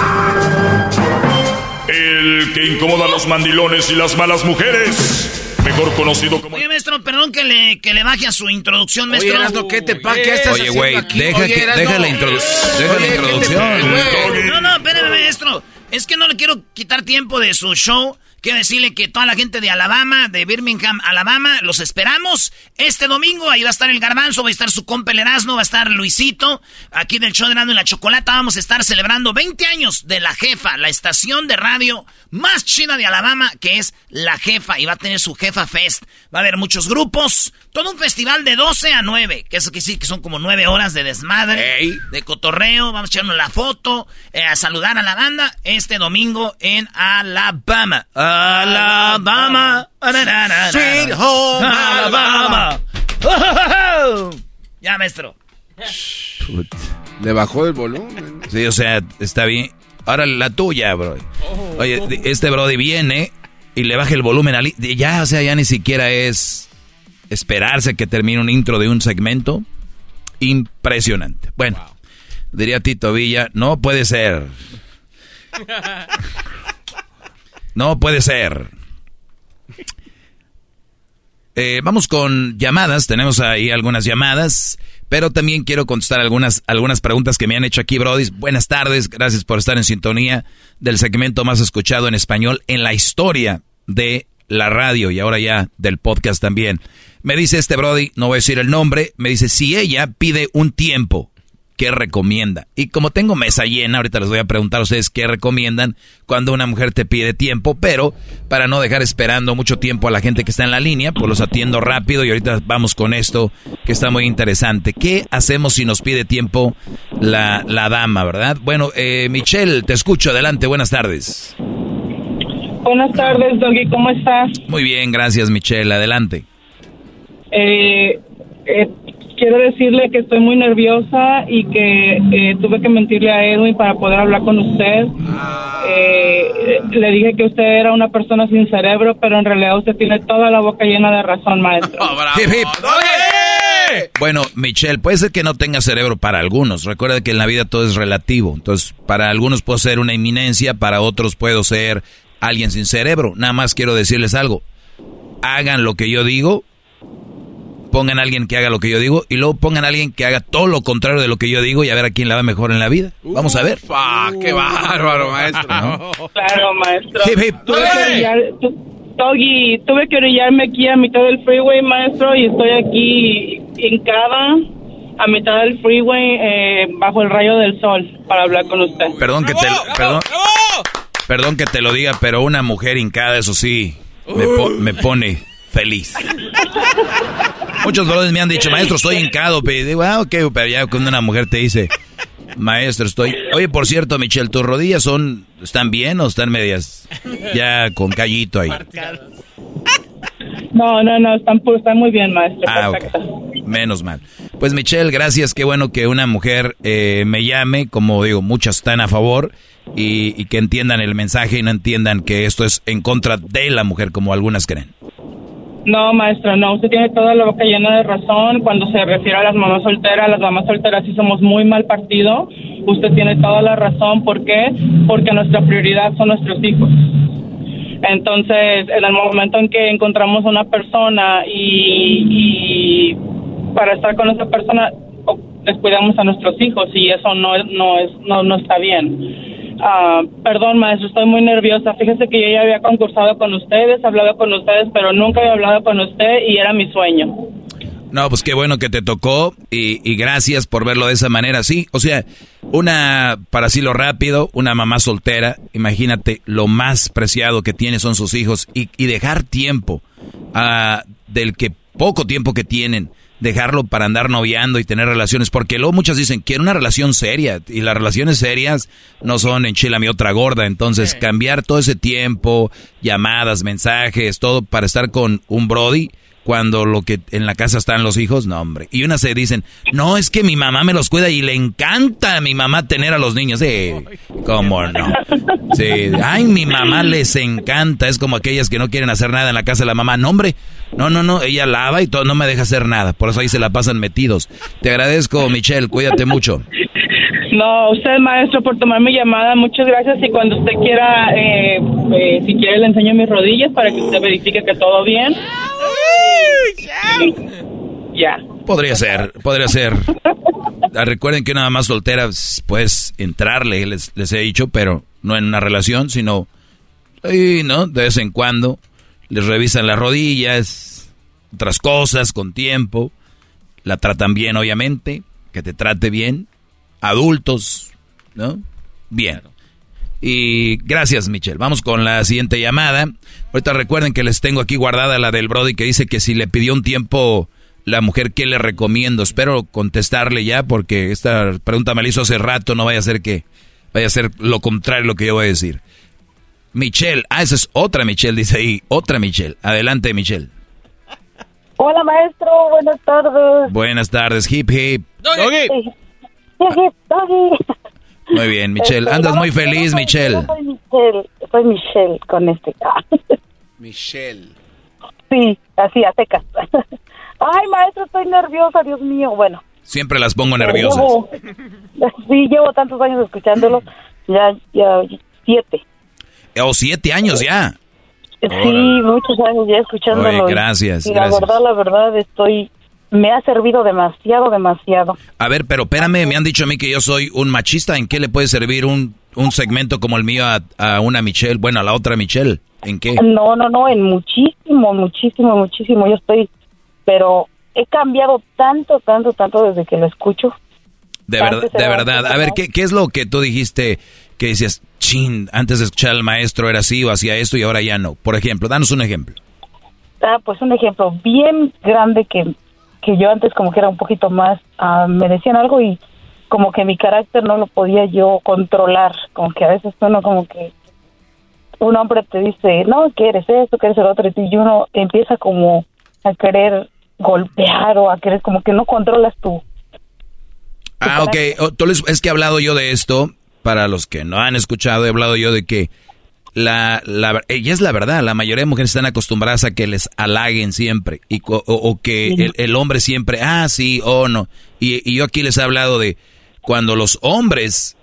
[SPEAKER 12] el que incomoda a los mandilones y las malas mujeres. Mejor conocido como.
[SPEAKER 1] Oye, maestro, perdón que le, que le baje a su introducción, maestro.
[SPEAKER 3] Oye, ¿qué te pa ¿Qué estás
[SPEAKER 4] Oye, güey, deja, que, deja, la, deja la introducción.
[SPEAKER 1] no, no, espérame, maestro. Es que no le quiero quitar tiempo de su show. Quiero decirle que toda la gente de Alabama, de Birmingham, Alabama, los esperamos este domingo. Ahí va a estar el Garbanzo, va a estar su compa el Erasmo, va a estar Luisito. Aquí del show de Erasmo y la Chocolata vamos a estar celebrando 20 años de La Jefa, la estación de radio más china de Alabama, que es La Jefa. Y va a tener su Jefa Fest. Va a haber muchos grupos. Todo un festival de 12 a 9. Que eso que sí, que son como 9 horas de desmadre, de cotorreo. Vamos a echarnos la foto, eh, a saludar a la banda este domingo en Alabama. Alabama. Sweet home Alabama. Ya, maestro.
[SPEAKER 3] Le bajó el volumen.
[SPEAKER 4] Sí, o sea, está bien. Ahora la tuya, bro. Oye, este Brody viene y le baja el volumen al... Ya, o sea, ya ni siquiera es esperarse que termine un intro de un segmento. Impresionante. Bueno, diría Tito Villa, no puede ser. No puede ser. Eh, vamos con llamadas. Tenemos ahí algunas llamadas. Pero también quiero contestar algunas, algunas preguntas que me han hecho aquí, Brody. Buenas tardes. Gracias por estar en sintonía del segmento más escuchado en español en la historia de la radio y ahora ya del podcast también. Me dice este Brody, no voy a decir el nombre, me dice, si ella pide un tiempo qué recomienda. Y como tengo mesa llena, ahorita les voy a preguntar a ustedes qué recomiendan cuando una mujer te pide tiempo, pero para no dejar esperando mucho tiempo a la gente que está en la línea, pues los atiendo rápido y ahorita vamos con esto que está muy interesante. ¿Qué hacemos si nos pide tiempo la, la dama, verdad? Bueno, eh, Michelle, te escucho, adelante, buenas tardes.
[SPEAKER 14] Buenas tardes, Doggy, ¿cómo estás?
[SPEAKER 4] Muy bien, gracias, Michelle, adelante.
[SPEAKER 14] Eh, eh, quiero decirle que estoy muy nerviosa y que eh, tuve que mentirle a Edwin para poder hablar con usted. Eh, le dije que usted era una persona sin cerebro, pero en realidad usted tiene toda la boca llena de razón, maestro.
[SPEAKER 4] Bueno, Michelle, puede ser que no tenga cerebro para algunos. Recuerda que en la vida todo es relativo. Entonces, para algunos puedo ser una eminencia, para otros puedo ser alguien sin cerebro. Nada más quiero decirles algo. Hagan lo que yo digo pongan a alguien que haga lo que yo digo y luego pongan a alguien que haga todo lo contrario de lo que yo digo y a ver a quién la va mejor en la vida. Vamos a ver.
[SPEAKER 3] ¡Qué bárbaro, maestro!
[SPEAKER 14] Claro, maestro. Tuve, que tuve que orillarme aquí a mitad del freeway, maestro, y estoy aquí
[SPEAKER 25] hincada a mitad del freeway eh, bajo el rayo del sol para hablar con usted.
[SPEAKER 4] Perdón que te perdón, perdón que te lo diga, pero una mujer hincada, eso sí, me, me pone feliz. Muchos brothers me han dicho, maestro, estoy hincado. Pero digo, ah, ok, pero ya cuando una mujer te dice, maestro, estoy... Oye, por cierto, Michelle, ¿tus rodillas son están bien o están medias ya con callito ahí?
[SPEAKER 25] No, no, no, están, están muy bien, maestro.
[SPEAKER 4] Ah, Menos mal. Pues Michelle, gracias. Qué bueno que una mujer eh, me llame. Como digo, muchas están a favor y, y que entiendan el mensaje y no entiendan que esto es en contra de la mujer como algunas creen.
[SPEAKER 25] No, maestro, no. Usted tiene toda la boca llena de razón cuando se refiere a las mamás solteras. Las mamás solteras sí somos muy mal partido. Usted tiene toda la razón. ¿Por qué? Porque nuestra prioridad son nuestros hijos. Entonces, en el momento en que encontramos una persona y, y para estar con esa persona descuidamos a nuestros hijos y eso no no es no no está bien. Ah, perdón, maestro, estoy muy nerviosa. Fíjese que yo ya había concursado con ustedes, hablado con ustedes, pero nunca había hablado con usted y era mi sueño.
[SPEAKER 4] No, pues qué bueno que te tocó y, gracias por verlo de esa manera. Sí, o sea, una, para lo rápido, una mamá soltera, imagínate, lo más preciado que tiene son sus hijos y, y dejar tiempo uh, del que poco tiempo que tienen dejarlo para andar noviando y tener relaciones, porque luego muchas dicen, quiero una relación seria, y las relaciones serias no son en Chile mi otra gorda, entonces cambiar todo ese tiempo, llamadas, mensajes, todo para estar con un Brody, cuando lo que en la casa están los hijos, no hombre. Y unas se dicen, no, es que mi mamá me los cuida y le encanta a mi mamá tener a los niños. Sí, cómo no. Sí, ay, mi mamá les encanta. Es como aquellas que no quieren hacer nada en la casa de la mamá. No, hombre, no, no, no, ella lava y todo, no me deja hacer nada. Por eso ahí se la pasan metidos. Te agradezco, Michelle, cuídate mucho.
[SPEAKER 25] No, usted, maestro, por tomar mi llamada. Muchas gracias. Y cuando usted quiera, eh, eh, si quiere, le enseño mis rodillas para que usted verifique que todo bien. Ya.
[SPEAKER 4] Podría ser, podría ser. Ah, recuerden que nada más soltera pues entrarle, les, les he dicho, pero no en una relación, sino, ¿no? De vez en cuando les revisan las rodillas, otras cosas con tiempo, la tratan bien, obviamente, que te trate bien, adultos, ¿no? Bien. Y gracias, Michelle. Vamos con la siguiente llamada. Ahorita recuerden que les tengo aquí guardada la del Brody que dice que si le pidió un tiempo la mujer, ¿qué le recomiendo? Espero contestarle ya porque esta pregunta me la hizo hace rato, no vaya a ser que vaya a ser lo contrario lo que yo voy a decir. Michelle, ah, esa es otra Michelle, dice ahí, otra Michelle. Adelante, Michelle.
[SPEAKER 26] Hola, maestro, buenas tardes.
[SPEAKER 4] Buenas tardes, hip hip. Doggy.
[SPEAKER 26] Hip hip, doggy.
[SPEAKER 4] Muy bien, Michelle. Este, Andas muy feliz, Michelle.
[SPEAKER 26] soy Michelle, soy Michelle con este.
[SPEAKER 3] Michelle.
[SPEAKER 26] Sí, así, a secas. Ay, maestro, estoy nerviosa, Dios mío. Bueno.
[SPEAKER 4] Siempre las pongo nerviosas.
[SPEAKER 26] sí, llevo tantos años escuchándolo. Ya, ya, siete.
[SPEAKER 4] ¿O oh, siete años ya?
[SPEAKER 26] Sí, muchos años ya escuchándolo.
[SPEAKER 4] gracias,
[SPEAKER 26] y,
[SPEAKER 4] la
[SPEAKER 26] verdad, la verdad, estoy me ha servido demasiado, demasiado.
[SPEAKER 4] A ver, pero espérame, me han dicho a mí que yo soy un machista. ¿En qué le puede servir un, un segmento como el mío a, una Michelle? Bueno, a la otra Michelle. ¿En qué?
[SPEAKER 26] No, no, no, en muchísimo, muchísimo, muchísimo. Yo estoy, pero he cambiado tanto, tanto, tanto desde que lo escucho.
[SPEAKER 4] De verdad, de verdad. A ver, ¿qué, ¿qué es lo que tú dijiste que decías, chin, antes de escuchar al maestro era así o hacía esto y ahora ya no? Por ejemplo, danos un ejemplo.
[SPEAKER 26] Ah, pues un ejemplo bien grande que que yo antes como que era un poquito más, uh, me decían algo y como que mi carácter no lo podía yo controlar, como que a veces uno como que un hombre te dice, no, que eres esto, que eres el otro, y uno empieza como a querer golpear o a querer como que no controlas tú.
[SPEAKER 4] Ah, ok, es que he hablado yo de esto, para los que no han escuchado, he hablado yo de que la, la, y es la verdad, la mayoría de mujeres están acostumbradas a que les halaguen siempre y, o, que el, hombre siempre, ah, sí o no. Y, y, yo aquí les he hablado de cuando los hombres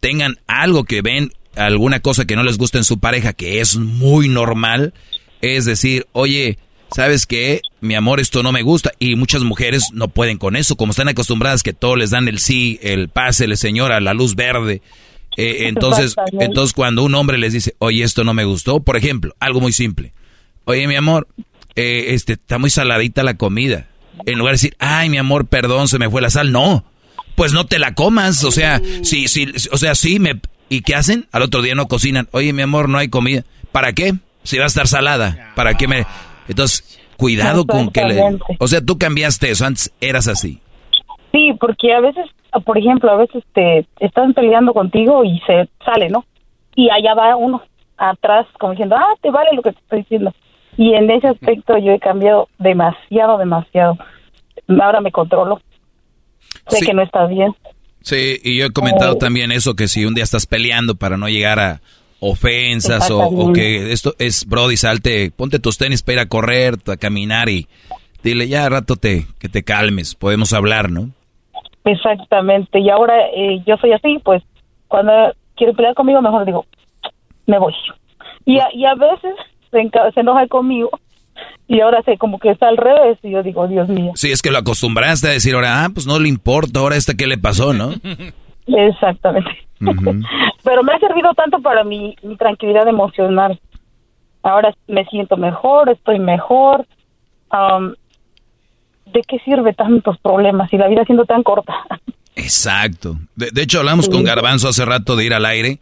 [SPEAKER 4] tengan algo que ven, alguna cosa que no les gusta en su pareja, que es muy normal, es decir, oye, ¿sabes qué? Mi amor, esto no me gusta. Y muchas mujeres no pueden con eso, como están acostumbradas que todo les dan el sí, el pase, el señora, la luz verde eh, entonces, entonces cuando un hombre les dice, oye, esto no me gustó, por ejemplo, algo muy simple. Oye, mi amor, eh, este, está muy saladita la comida. En lugar de decir, ay, mi amor, perdón, se me fue la sal. No, pues no te la comas. O sea, sí, sí, o sea, sí, me... ¿Y qué hacen? Al otro día no cocinan. Oye, mi amor, no hay comida. ¿Para qué? Si va a estar salada. ¿Para qué me...? Entonces, cuidado con que le... O sea, tú cambiaste eso, antes eras así.
[SPEAKER 26] Sí, porque a veces, por ejemplo, a veces te están peleando contigo y se sale, ¿no? Y allá va uno atrás como diciendo, ah, te vale lo que te estoy diciendo. Y en ese aspecto yo he cambiado demasiado, demasiado. Ahora me controlo. Sé que no está bien.
[SPEAKER 4] Sí, y yo he comentado también eso, que si un día estás peleando para no llegar a ofensas o, que esto es, Brody, salte, ponte tus tenis para ir a correr, a caminar y dile ya rato te, que te calmes, podemos hablar, ¿no?
[SPEAKER 26] Exactamente, y ahora eh, yo soy así, pues cuando quiere pelear conmigo, mejor digo, me voy. Y a, y a veces se, se enoja conmigo y ahora sé como que está al revés y yo digo, Dios mío.
[SPEAKER 4] Sí, es que lo acostumbraste a decir ahora, ah, pues no le importa ahora este qué le pasó, ¿no?
[SPEAKER 26] Exactamente. Pero me ha servido tanto para mi, mi tranquilidad emocional. Ahora me siento mejor, estoy mejor. ¿De qué sirve tantos problemas y la vida siendo tan corta?
[SPEAKER 4] Exacto. De, hecho, hablamos con Garbanzo hace rato de ir al aire,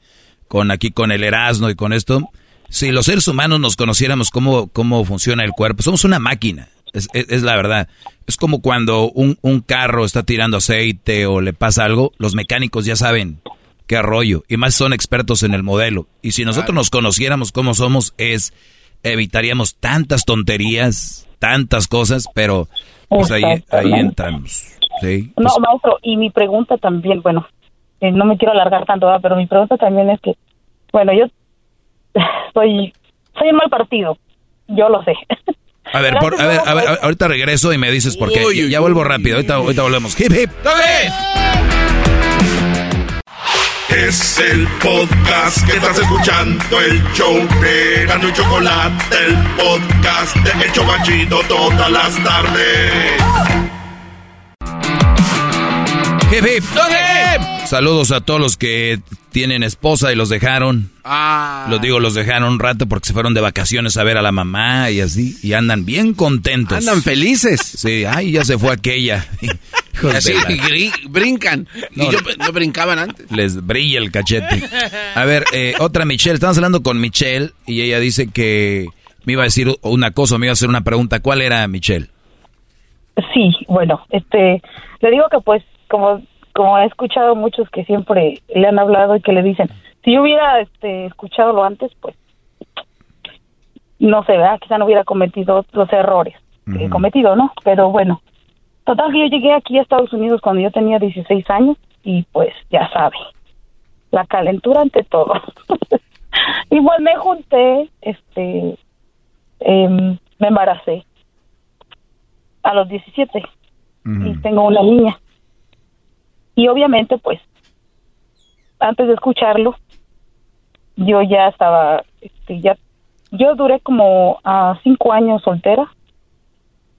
[SPEAKER 4] con aquí con el Erasmo y con esto. Si los seres humanos nos conociéramos cómo, cómo funciona el cuerpo, somos una máquina, es, es, la verdad. Es como cuando un, un, carro está tirando aceite o le pasa algo, los mecánicos ya saben qué arroyo, y más son expertos en el modelo. Y si nosotros nos conociéramos cómo somos, es evitaríamos tantas tonterías, tantas cosas, pero pues ahí, ahí entramos. ¿sí?
[SPEAKER 26] No, maestro, y mi pregunta también, bueno, eh, no me quiero alargar tanto, pero mi pregunta también es que, bueno, yo soy, soy un mal partido, yo lo sé.
[SPEAKER 4] A ver, a, ver, a ver, ahorita regreso y me dices por qué. ya, vuelvo rápido, ahorita, ahorita volvemos. Hip, hip.
[SPEAKER 11] Es el podcast que estás escuchando, el show de Gano y Chocolate, el podcast de El Chocachito todas las tardes.
[SPEAKER 4] Hip, hip. Saludos a todos los que tienen esposa y los dejaron. Ah. Los digo, los dejaron un rato porque se fueron de vacaciones a ver a la mamá y así. Y andan bien contentos.
[SPEAKER 3] Andan felices.
[SPEAKER 4] Sí, ay, ya se fue aquella.
[SPEAKER 3] así brincan. y yo no brincaban antes.
[SPEAKER 4] Les brilla el cachete. A ver, eh, otra Michelle. Estamos hablando con Michelle y ella dice que me iba a decir una cosa, me iba a hacer una pregunta. ¿Cuál era Michelle?
[SPEAKER 26] Sí, bueno, este, le digo que pues como como he escuchado muchos que siempre le han hablado y que le dicen, si yo hubiera este, escuchado lo antes, pues no sé, ¿verdad? Quizá no hubiera cometido los errores que he cometido, ¿no? Pero bueno, total que yo llegué aquí a Estados Unidos cuando yo tenía 16 años y pues ya sabe, la calentura ante todo. Igual me junté, este, em, me embaracé a los 17 y tengo una niña. Y obviamente, pues, antes de escucharlo, yo ya estaba, este, ya, yo duré como a cinco años soltera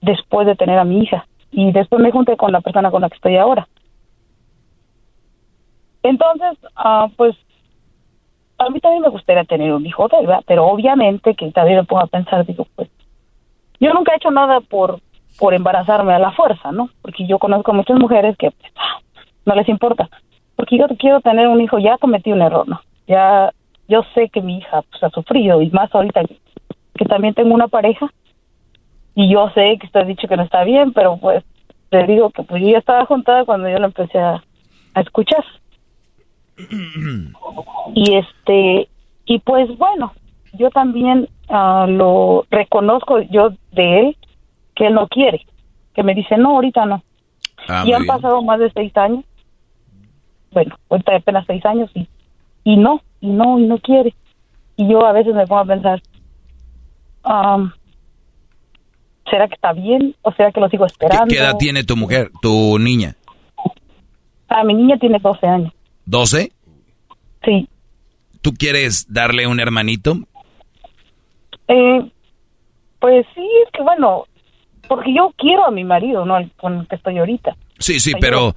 [SPEAKER 26] después de tener a mi hija y después me junté con la persona con la que estoy ahora. Entonces, ah, pues, a mí también me gustaría tener un hijo, ¿verdad? Pero obviamente que también me pongo a pensar, digo, pues, yo nunca he hecho nada por, por embarazarme a la fuerza, ¿no? Porque yo conozco muchas mujeres que, pues, no les importa. Porque yo quiero tener un hijo, ya cometí un error, ¿no? Ya, yo sé que mi hija pues, ha sufrido y más ahorita que, también tengo una pareja y yo sé que usted ha dicho que no está bien, pero pues le digo que pues yo ya estaba juntada cuando yo lo empecé a, escuchar. y este, y pues bueno, yo también ah, lo reconozco yo de él que él no quiere, que me dice, no, ahorita no. Ah, y han pasado más de seis años bueno, ahorita apenas seis años y, y no, y no, y no quiere. Y yo a veces me pongo a pensar, ¿será que está bien o será que lo sigo esperando?
[SPEAKER 4] ¿Qué, edad tiene tu mujer, tu niña?
[SPEAKER 26] Ah, mi niña tiene 12 años.
[SPEAKER 4] ¿12?
[SPEAKER 26] Sí.
[SPEAKER 4] ¿Tú quieres darle un hermanito?
[SPEAKER 26] Eh, pues sí, es que bueno, porque yo quiero a mi marido, ¿no? Con el que estoy ahorita.
[SPEAKER 4] Sí, sí, pero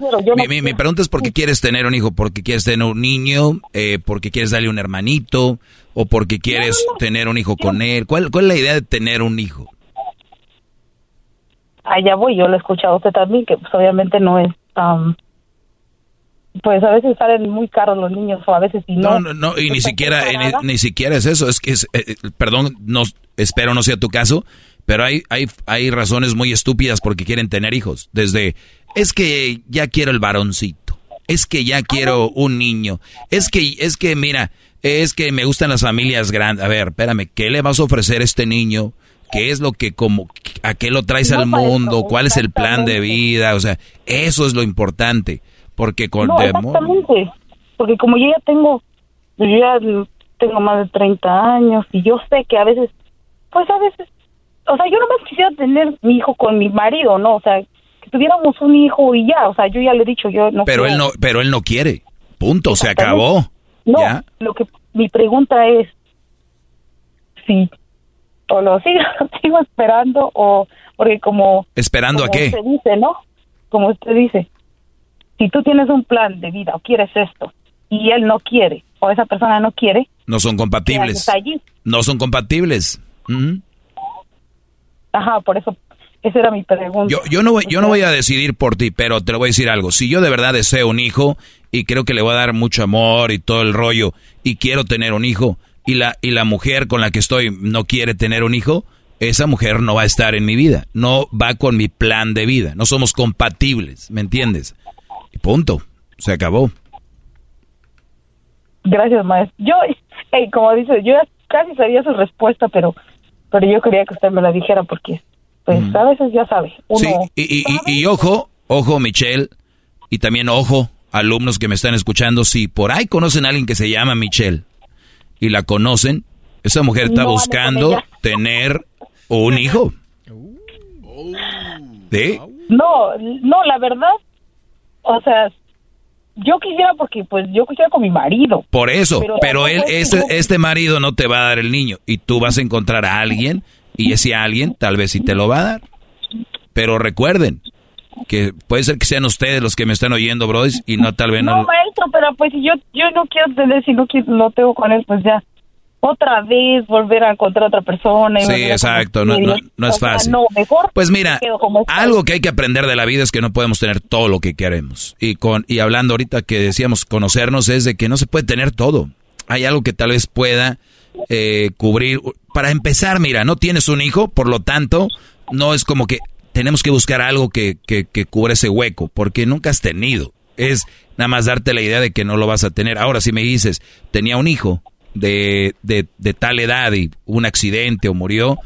[SPEAKER 4] mi, mi, pregunta es por qué quieres tener un hijo, porque quieres tener un niño, eh, porque quieres darle un hermanito, o porque quieres tener un hijo con él. ¿Cuál, ¿Cuál es la idea de tener un hijo?
[SPEAKER 26] allá voy, yo lo he escuchado a usted también, que pues obviamente no es... am, pues a veces salen muy caros los niños o a veces y no.
[SPEAKER 4] No, no, no, y ni siquiera, eh, ni, ni siquiera es eso, es que es, eh, perdón, no, espero no sea tu caso, pero hay, hay, hay razones muy estúpidas porque quieren tener hijos. Desde, es que ya quiero el varoncito, es que ya quiero un niño, es que, es que, mira, es que me gustan las familias grandes. A ver, espérame, ¿qué le vas a ofrecer a este niño? ¿Qué es lo que como, a qué lo traes al mundo? ¿Cuál es el plan de vida? O sea, eso es lo importante. Porque con
[SPEAKER 26] No, exactamente. Porque como yo ya tengo, yo ya tengo más de 30 años y yo sé que a veces, pues a veces, o sea, yo nomás quisiera tener mi hijo con mi marido, ¿no? O sea, que tuviéramos un hijo y ya, o sea, yo ya le he dicho, yo no
[SPEAKER 4] pero
[SPEAKER 26] quiero-
[SPEAKER 4] él no, pero él no quiere. Punto, se acabó.
[SPEAKER 26] No,
[SPEAKER 4] ¿Ya?
[SPEAKER 26] lo que mi pregunta es si o lo sigo, sigo esperando o porque como
[SPEAKER 4] ¿Esperando a qué?
[SPEAKER 26] usted dice, ¿no? Como usted dice, si tú tienes un plan de vida o quieres esto y él no quiere o esa persona no quiere,
[SPEAKER 4] No son
[SPEAKER 26] ¿qué
[SPEAKER 4] compatibles.
[SPEAKER 26] allí?
[SPEAKER 4] No son compatibles.
[SPEAKER 26] Ajá, por eso esa era mi pregunta.
[SPEAKER 4] Yo, yo, no voy, yo no voy a decidir por ti, pero te lo voy a decir algo. Si yo de verdad deseo un hijo y creo que le voy a dar mucho amor y todo el rollo y quiero tener un hijo y la, y la mujer con la que estoy no quiere tener un hijo, esa mujer no va a estar en mi vida. No va con mi plan de vida. No somos compatibles, ¿me entiendes? Y punto. Se acabó.
[SPEAKER 26] Gracias, maestro. Yo, hey, como dice, yo casi sabía su respuesta, pero pero yo quería que usted me la dijera porque, pues, a veces ya sabe. Uno,
[SPEAKER 4] Sí, y, y- y- y ojo, ojo, Michelle, y también ojo, alumnos que me están escuchando, si por ahí conocen a alguien que se llama Michelle y la conocen, esa mujer está
[SPEAKER 26] No,
[SPEAKER 4] buscando tener un hijo. ¿Sí?
[SPEAKER 26] No, no, la verdad, o sea, yo quisiera porque, pues, yo quisiera con mi marido.
[SPEAKER 4] Por eso,
[SPEAKER 26] Pero-
[SPEAKER 4] pero, él, este, este marido no te va a dar el niño y tú vas a encontrar a alguien y ese alguien tal vez sí te lo va a dar. Pero recuerden que puede ser que sean ustedes los que me están oyendo, bros, y no tal vez no.
[SPEAKER 26] No, maestro, pero pues si yo, yo no quiero tener, si no quiero, no tengo con él, pues ya, otra vez volver a encontrar otra persona. y
[SPEAKER 4] Sí,
[SPEAKER 26] a
[SPEAKER 4] exacto, no, no, no
[SPEAKER 26] O
[SPEAKER 4] es
[SPEAKER 26] sea,
[SPEAKER 4] fácil.
[SPEAKER 26] no, mejor
[SPEAKER 4] Pues mira, algo que hay que aprender de la vida es que no podemos tener todo lo que queremos. Y con y hablando ahorita que decíamos conocernos es de que no se puede tener todo. Hay algo que tal vez pueda eh, cubrir. Para empezar, mira, no tienes un hijo, por lo tanto, no es como que tenemos que buscar algo que, que, que cubra ese hueco, porque nunca has tenido. Es nada más darte la idea de que no lo vas a tener. Ahora, si me dices, tenía un hijo de, de, de tal edad y un accidente o murió,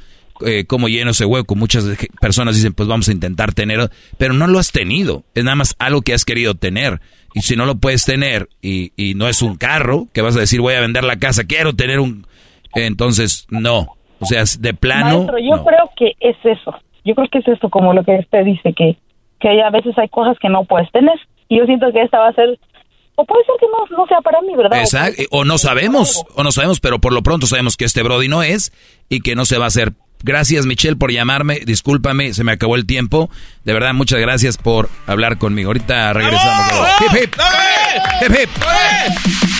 [SPEAKER 4] eh, ¿cómo lleno ese hueco? Muchas personas dicen, pues vamos a intentar tener, pero no lo has tenido. Es nada más algo que has querido tener. Y si no lo puedes tener y, y no es un carro, que vas a decir, voy a vender la casa, quiero tener un... Entonces, no. O sea, es de plano...
[SPEAKER 26] Maestro, yo
[SPEAKER 4] no.
[SPEAKER 26] creo que es eso. Yo creo que es eso, como lo que usted dice, que, que hay, a veces hay cosas que no puedes tener. Y yo siento que esta va a ser, o puede ser que no, no sea para mí, ¿verdad?
[SPEAKER 4] Exacto. O no sabemos, o no sabemos, pero por lo pronto sabemos que este Brody no es y que no se va a hacer. Gracias, Michelle, por llamarme. Discúlpame, se me acabó el tiempo. De verdad, muchas gracias por hablar conmigo. Ahorita regresamos. Hip, hip. Hip, hip.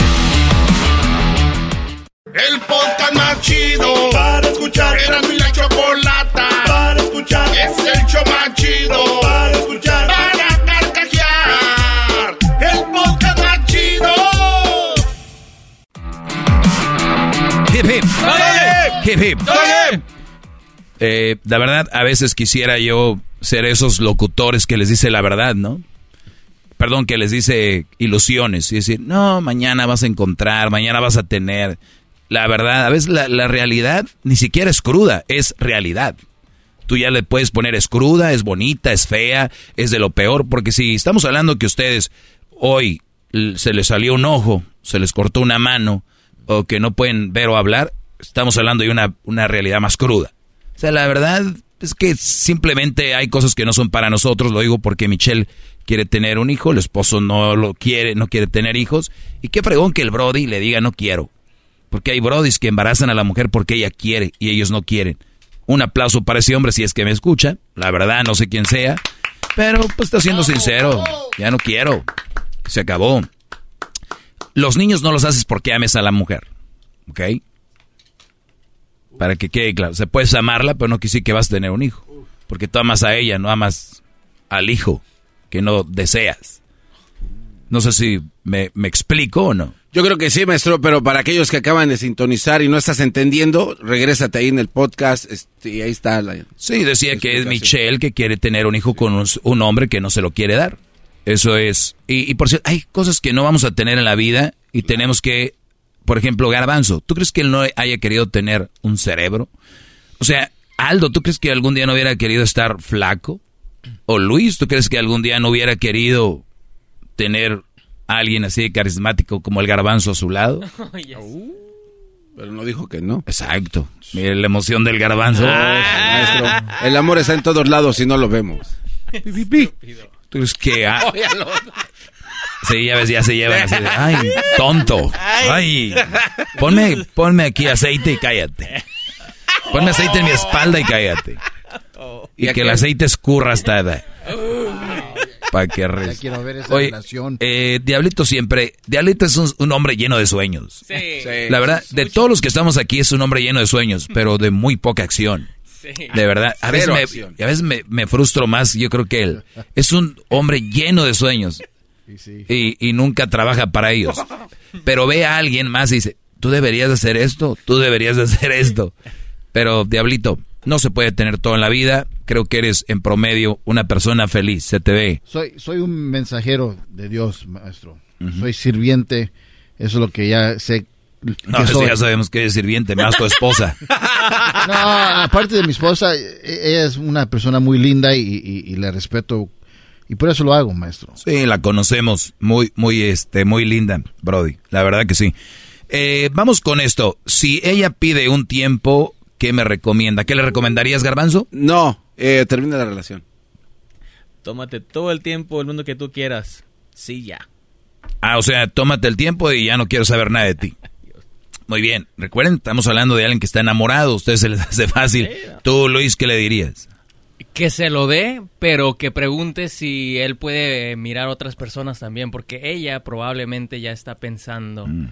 [SPEAKER 11] El podcast más chido para escuchar. Era mi la chocolata para escuchar. Es el show más chido para escuchar. Para carcajear. El podcast más chido.
[SPEAKER 4] Hip, hip. Hip, hip. Eh, la verdad, a veces quisiera yo ser esos locutores que les dice la verdad, ¿no? Perdón, que les dice ilusiones y decir, no, mañana vas a encontrar, mañana vas a tener. La verdad, a veces la, la realidad ni siquiera es cruda, es realidad. Tú ya le puedes poner es cruda, es bonita, es fea, es de lo peor, porque si estamos hablando que ustedes hoy se les salió un ojo, se les cortó una mano, o que no pueden ver o hablar, estamos hablando de una, una realidad más cruda. O sea, la verdad es que simplemente hay cosas que no son para nosotros, lo digo porque Michelle quiere tener un hijo, el esposo no lo quiere, no quiere tener hijos, y qué fregón que el Brody le diga no quiero. Porque hay Brodis que embarazan a la mujer porque ella quiere y ellos no quieren. Un aplauso para ese hombre si es que me escucha. La verdad, no sé quién sea. Pero pues está siendo sincero. Ya no quiero. Se acabó. Los niños no los haces porque ames a la mujer. ¿Ok? Para que quede claro. Se puedes amarla, pero no decir que vas a tener un hijo. Porque tú amas a ella, no amas al hijo que no deseas. No sé si me, me explico o no.
[SPEAKER 3] Yo creo que sí, maestro, pero para aquellos que acaban de sintonizar y no estás entendiendo, regrésate ahí en el podcast este, y ahí está la...
[SPEAKER 4] Sí, decía que es Michelle que quiere tener un hijo con un, hombre que no se lo quiere dar. Eso es. Y, por cierto, hay cosas que no vamos a tener en la vida y tenemos que, por ejemplo, Garbanzo, ¿tú crees que él no haya querido tener un cerebro? O sea, Aldo, ¿tú crees que algún día no hubiera querido estar flaco? O Luis, ¿tú crees que algún día no hubiera querido tener alguien así de carismático como el garbanzo a su lado.
[SPEAKER 3] Uh, pero no dijo que no.
[SPEAKER 4] Exacto. Mire la emoción del garbanzo.
[SPEAKER 3] Ah, el amor está en todos lados y no lo vemos.
[SPEAKER 4] Tú es que... Ah, sí, ya ves, ya se llevan así de, ay, tonto. Ay, ponme, ponme aquí aceite y cállate. Ponme aceite en mi espalda y cállate. Y que el aceite escurra hasta... Para que
[SPEAKER 9] quiero ver esa relación.
[SPEAKER 4] Eh, Diablito siempre, Diablito es un, hombre lleno de sueños. Sí. La verdad, de todos los que estamos aquí es un hombre lleno de sueños, pero de muy poca acción. Sí. De verdad, a veces, me, a veces me, frustro más, yo creo que él. Es un hombre lleno de sueños y, y nunca trabaja para ellos. Pero ve a alguien más y dice, tú deberías hacer esto, tú deberías hacer esto. Pero, Diablito, no se puede tener todo en la vida. Creo que eres en promedio una persona feliz. Se te ve.
[SPEAKER 9] Soy, soy un mensajero de Dios, maestro. Soy sirviente. Eso es lo que ya sé.
[SPEAKER 4] No, eso ya sabemos que eres sirviente, más tu esposa.
[SPEAKER 9] no, aparte de mi esposa, e, ella es una persona muy linda y, le respeto y por eso lo hago, maestro.
[SPEAKER 4] Sí, la conocemos, muy, muy, este, muy linda, Brody. La verdad que sí. Eh, vamos con esto. Si ella pide un tiempo, ¿qué me recomienda? ¿Qué le recomendarías, Garbanzo?
[SPEAKER 3] No, eh, termina la relación.
[SPEAKER 6] Tómate todo el tiempo el mundo que tú quieras. Sí, ya.
[SPEAKER 4] Ah, o sea, tómate el tiempo y ya no quiero saber nada de ti. Muy bien. Recuerden, estamos hablando de alguien que está enamorado. A ustedes se les hace fácil. Tú, Luis, ¿qué le dirías?
[SPEAKER 6] Que se lo dé, pero que pregunte si él puede mirar a otras personas también, porque ella probablemente ya está pensando. Mm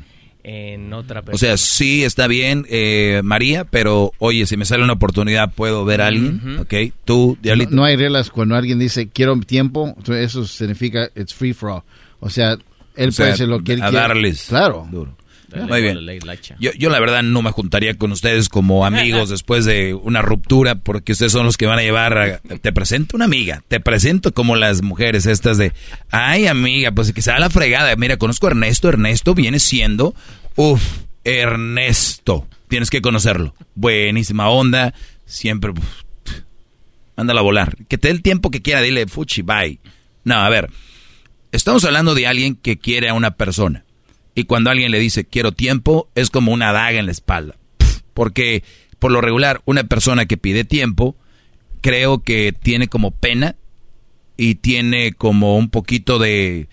[SPEAKER 6] en otra persona.
[SPEAKER 4] O sea, sí está bien, eh, María, pero oye, si me sale una oportunidad, puedo ver a alguien, ¿ok? Tú,
[SPEAKER 9] Diablito. No, hay reglas cuando alguien dice quiero tiempo, eso significa it's free for all. O sea, él puede hacer lo que él
[SPEAKER 4] a darles.
[SPEAKER 9] Claro.
[SPEAKER 4] Duro. Muy bien. Yo, yo la verdad no me juntaría con ustedes como amigos después de una ruptura porque ustedes son los que van a llevar a, te presento una amiga, te presento como las mujeres estas de, ay amiga, pues que sea la fregada. Mira, conozco a Ernesto, Ernesto viene siendo, uff, Ernesto, tienes que conocerlo. Buenísima onda, siempre, mándala a volar. Que te dé el tiempo que quiera, dile fuchi, bye. No, a ver, estamos hablando de alguien que quiere a una persona y cuando alguien le dice quiero tiempo, es como una daga en la espalda. Porque por lo regular, una persona que pide tiempo, creo que tiene como pena y tiene como un poquito de...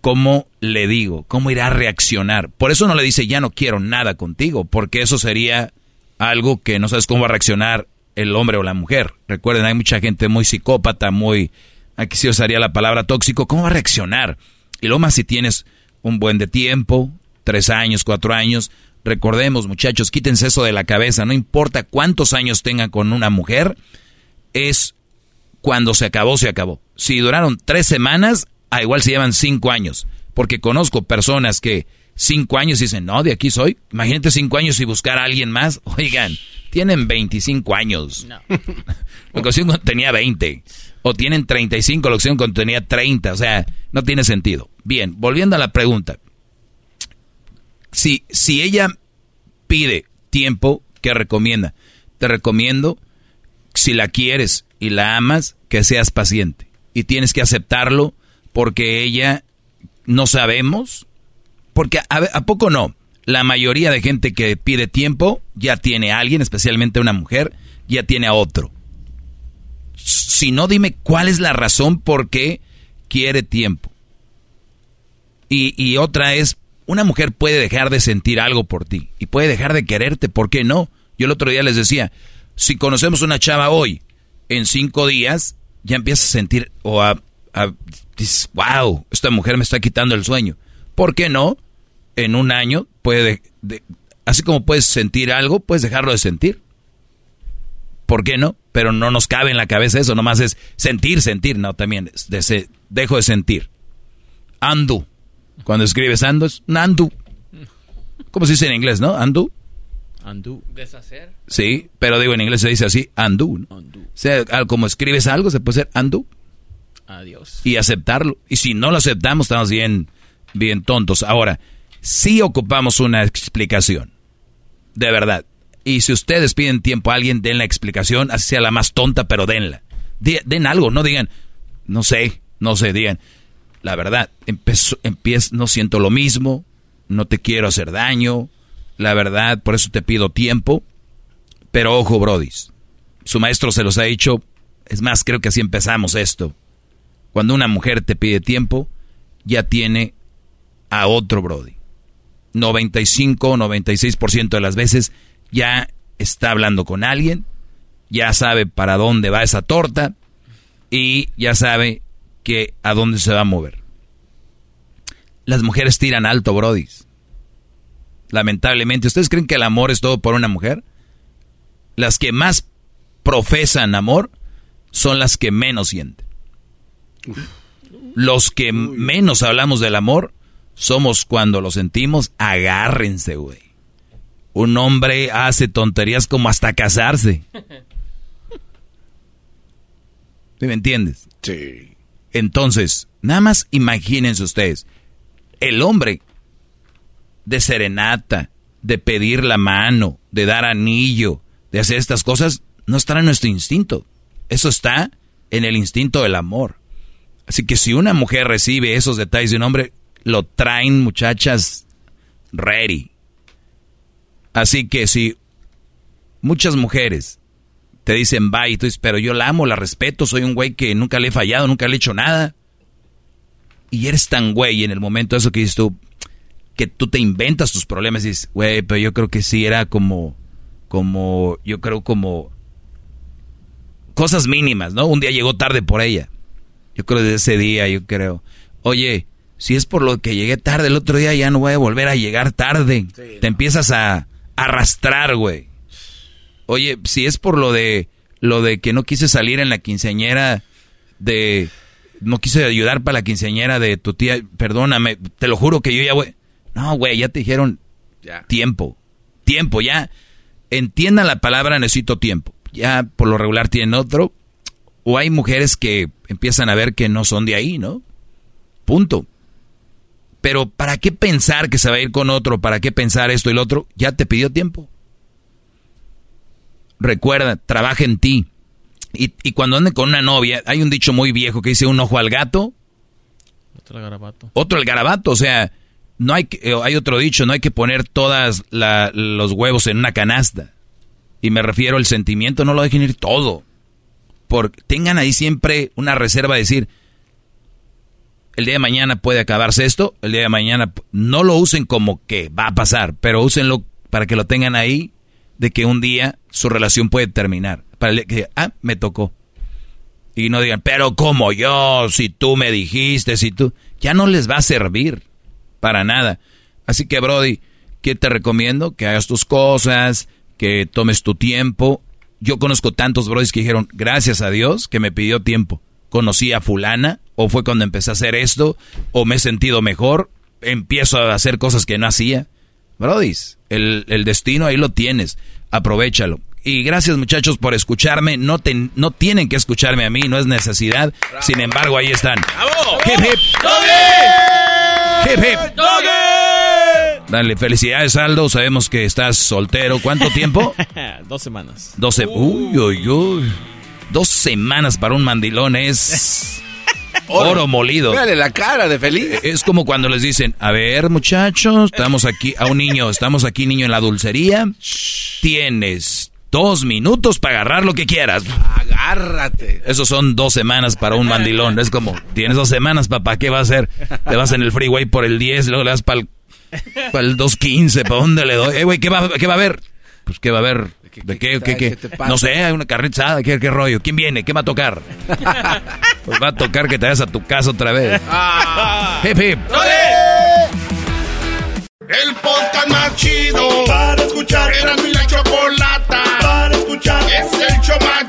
[SPEAKER 4] ¿Cómo le digo? ¿Cómo irá a reaccionar? Por eso no le dice ya no quiero nada contigo, porque eso sería algo que no sabes cómo va a reaccionar el hombre o la mujer. Recuerden, hay mucha gente muy psicópata, muy... Aquí sí usaría la palabra tóxico. ¿Cómo va a reaccionar? Y lo más si tienes un buen de tiempo, tres años, cuatro años. Recordemos, muchachos, quítense eso de la cabeza, no importa cuántos años tengan con una mujer, es cuando se acabó, se acabó. Si duraron tres semanas, a igual se llevan cinco años, porque conozco personas que cinco años dicen, no, de aquí soy. Imagínate cinco años y buscar a alguien más. Oigan, tienen 25 años. No. la ocasión tenía 20. O tienen 35, la ocasión cuando tenía 30. O sea, no tiene sentido. Bien, volviendo a la pregunta. Si, si ella pide tiempo, ¿qué recomienda? Te recomiendo, si la quieres y la amas, que seas paciente. Y tienes que aceptarlo porque ella, no sabemos, porque a, a poco no. La mayoría de gente que pide tiempo ya tiene a alguien, especialmente una mujer, ya tiene a otro. Si no, dime cuál es la razón por qué quiere tiempo. Y, otra es, una mujer puede dejar de sentir algo por ti y puede dejar de quererte, ¿por qué no? Yo el otro día les decía, si conocemos una chava hoy, en cinco días, ya empiezas a sentir, o a, wow, esta mujer me está quitando el sueño. ¿Por qué no? En un año puede, así como puedes sentir algo, puedes dejarlo de sentir. ¿Por qué no? Pero no nos cabe en la cabeza eso, nomás es sentir, sentir, no, también de dejo de sentir. Andu. Cuando escribes ando es andu. ¿Cómo se dice en inglés, no? Andu.
[SPEAKER 6] Andu. Deshacer.
[SPEAKER 4] Sí, pero digo en inglés se dice así, andu. O sea, como escribes algo se puede ser andu.
[SPEAKER 6] Adiós.
[SPEAKER 4] Y aceptarlo. Y si no lo aceptamos, estamos bien, bien tontos. Ahora, sí ocupamos una explicación. De verdad. Y si ustedes piden tiempo a alguien, den la explicación, así sea la más tonta, pero denla. Den algo, no digan, no sé, no sé, digan, la verdad, empiezo, empiezo, no siento lo mismo, no te quiero hacer daño, la verdad, por eso te pido tiempo. Pero ojo, Brodis, su maestro se los ha dicho, es más, creo que así empezamos esto. Cuando una mujer te pide tiempo, ya tiene a otro Brody. 95 o 96% de las veces ya está hablando con alguien, ya sabe para dónde va esa torta y ya sabe que a dónde se va a mover. Las mujeres tiran alto, brodis. Lamentablemente, ¿ustedes creen que el amor es todo por una mujer? Las que más profesan amor son las que menos sienten. Los que menos hablamos del amor somos cuando lo sentimos, agárrense, güey. Un hombre hace tonterías como hasta casarse. ¿Sí me entiendes?
[SPEAKER 3] Sí.
[SPEAKER 4] Entonces, nada más imagínense ustedes, el hombre de serenata, de pedir la mano, de dar anillo, de hacer estas cosas, no estará en nuestro instinto. Eso está en el instinto del amor. Así que si una mujer recibe esos detalles de un hombre, lo traen muchachas ready. Así que si muchas mujeres te dicen bye, tú dices, pero yo la amo, la respeto, soy un güey que nunca le he fallado, nunca le he hecho nada. Y eres tan güey en el momento eso que dices tú, que tú te inventas tus problemas y dices, güey, pero yo creo que sí era como, como, yo creo como cosas mínimas, ¿no? Un día llegó tarde por ella. Yo creo desde ese día, yo creo. Oye, si es por lo que llegué tarde el otro día, ya no voy a volver a llegar tarde. Te empiezas a arrastrar, güey. Oye, si es por lo de lo de que no quise salir en la quinceañera de no quise ayudar para la quinceañera de tu tía, perdóname, te lo juro que yo ya voy. No, güey, ya te dijeron tiempo. Tiempo, ya entiendan la palabra necesito tiempo. Ya por lo regular tienen otro o hay mujeres que empiezan a ver que no son de ahí, ¿no? Punto. Pero ¿para qué pensar que se va a ir con otro? ¿Para qué pensar esto y lo otro? Ya te pidió tiempo. Recuerda, trabaja en ti. Y, y cuando ande con una novia, hay un dicho muy viejo que dice un ojo al gato.
[SPEAKER 6] Otro al garabato.
[SPEAKER 4] Otro al garabato. O sea, no hay, eh, hay otro dicho, no hay que poner todas los huevos en una canasta. Y me refiero al sentimiento, no lo dejen ir todo. Porque tengan ahí siempre una reserva de decir, el día de mañana puede acabarse esto, el día de mañana no lo usen como que va a pasar, pero úsenlo para que lo tengan ahí de que un día su relación puede terminar. Para que, ah, me tocó. Y no digan, pero como yo, si tú me dijiste, si tú, ya no les va a servir para nada. Así que, Brody, ¿qué te recomiendo? Que hagas tus cosas, que tomes tu tiempo. Yo conozco tantos Brodys que dijeron, gracias a Dios que me pidió tiempo conocí a fulana, o fue cuando empecé a hacer esto, o me he sentido mejor, empiezo a hacer cosas que no hacía. Brodis, el, el destino ahí lo tienes, aprovechalo. Y gracias muchachos por escucharme, no, te, no tienen que escucharme a mí, no es necesidad, sin embargo ahí están.
[SPEAKER 3] ¡Bravo!
[SPEAKER 4] ¡Hip, hip! ¡Hip, hip! Dale, felicidades Aldo, sabemos que estás soltero, ¿cuánto tiempo?
[SPEAKER 6] Dos semanas.
[SPEAKER 4] Doce, uy, uy, uy. Dos semanas para un mandilón es oro, molido.
[SPEAKER 3] Mírale la cara de feliz.
[SPEAKER 4] Es como cuando les dicen, a ver muchachos, estamos aquí, a un niño, estamos aquí niño en la dulcería, tienes dos minutos para agarrar lo que quieras.
[SPEAKER 3] Agárrate.
[SPEAKER 4] Esos son dos semanas para un mandilón. Es como, tienes dos semanas, papá, ¿qué va a hacer? Te vas en el freeway por el 10, luego le das para el, para el 2.15, ¿para dónde le doy? Eh, güey, ¿qué va, ¿qué va a haber? Pues, ¿qué va a haber? ¿De qué? ¿Qué, qué, no sé, hay una carreta ¿qué, ¿qué rollo? ¿Quién viene? ¿Qué va a tocar? pues va a tocar que te vayas a tu casa otra vez.
[SPEAKER 11] Ah.
[SPEAKER 4] hip, hip.
[SPEAKER 11] El podcast más chido para escuchar. Era mi la chocolata para escuchar. Es el show más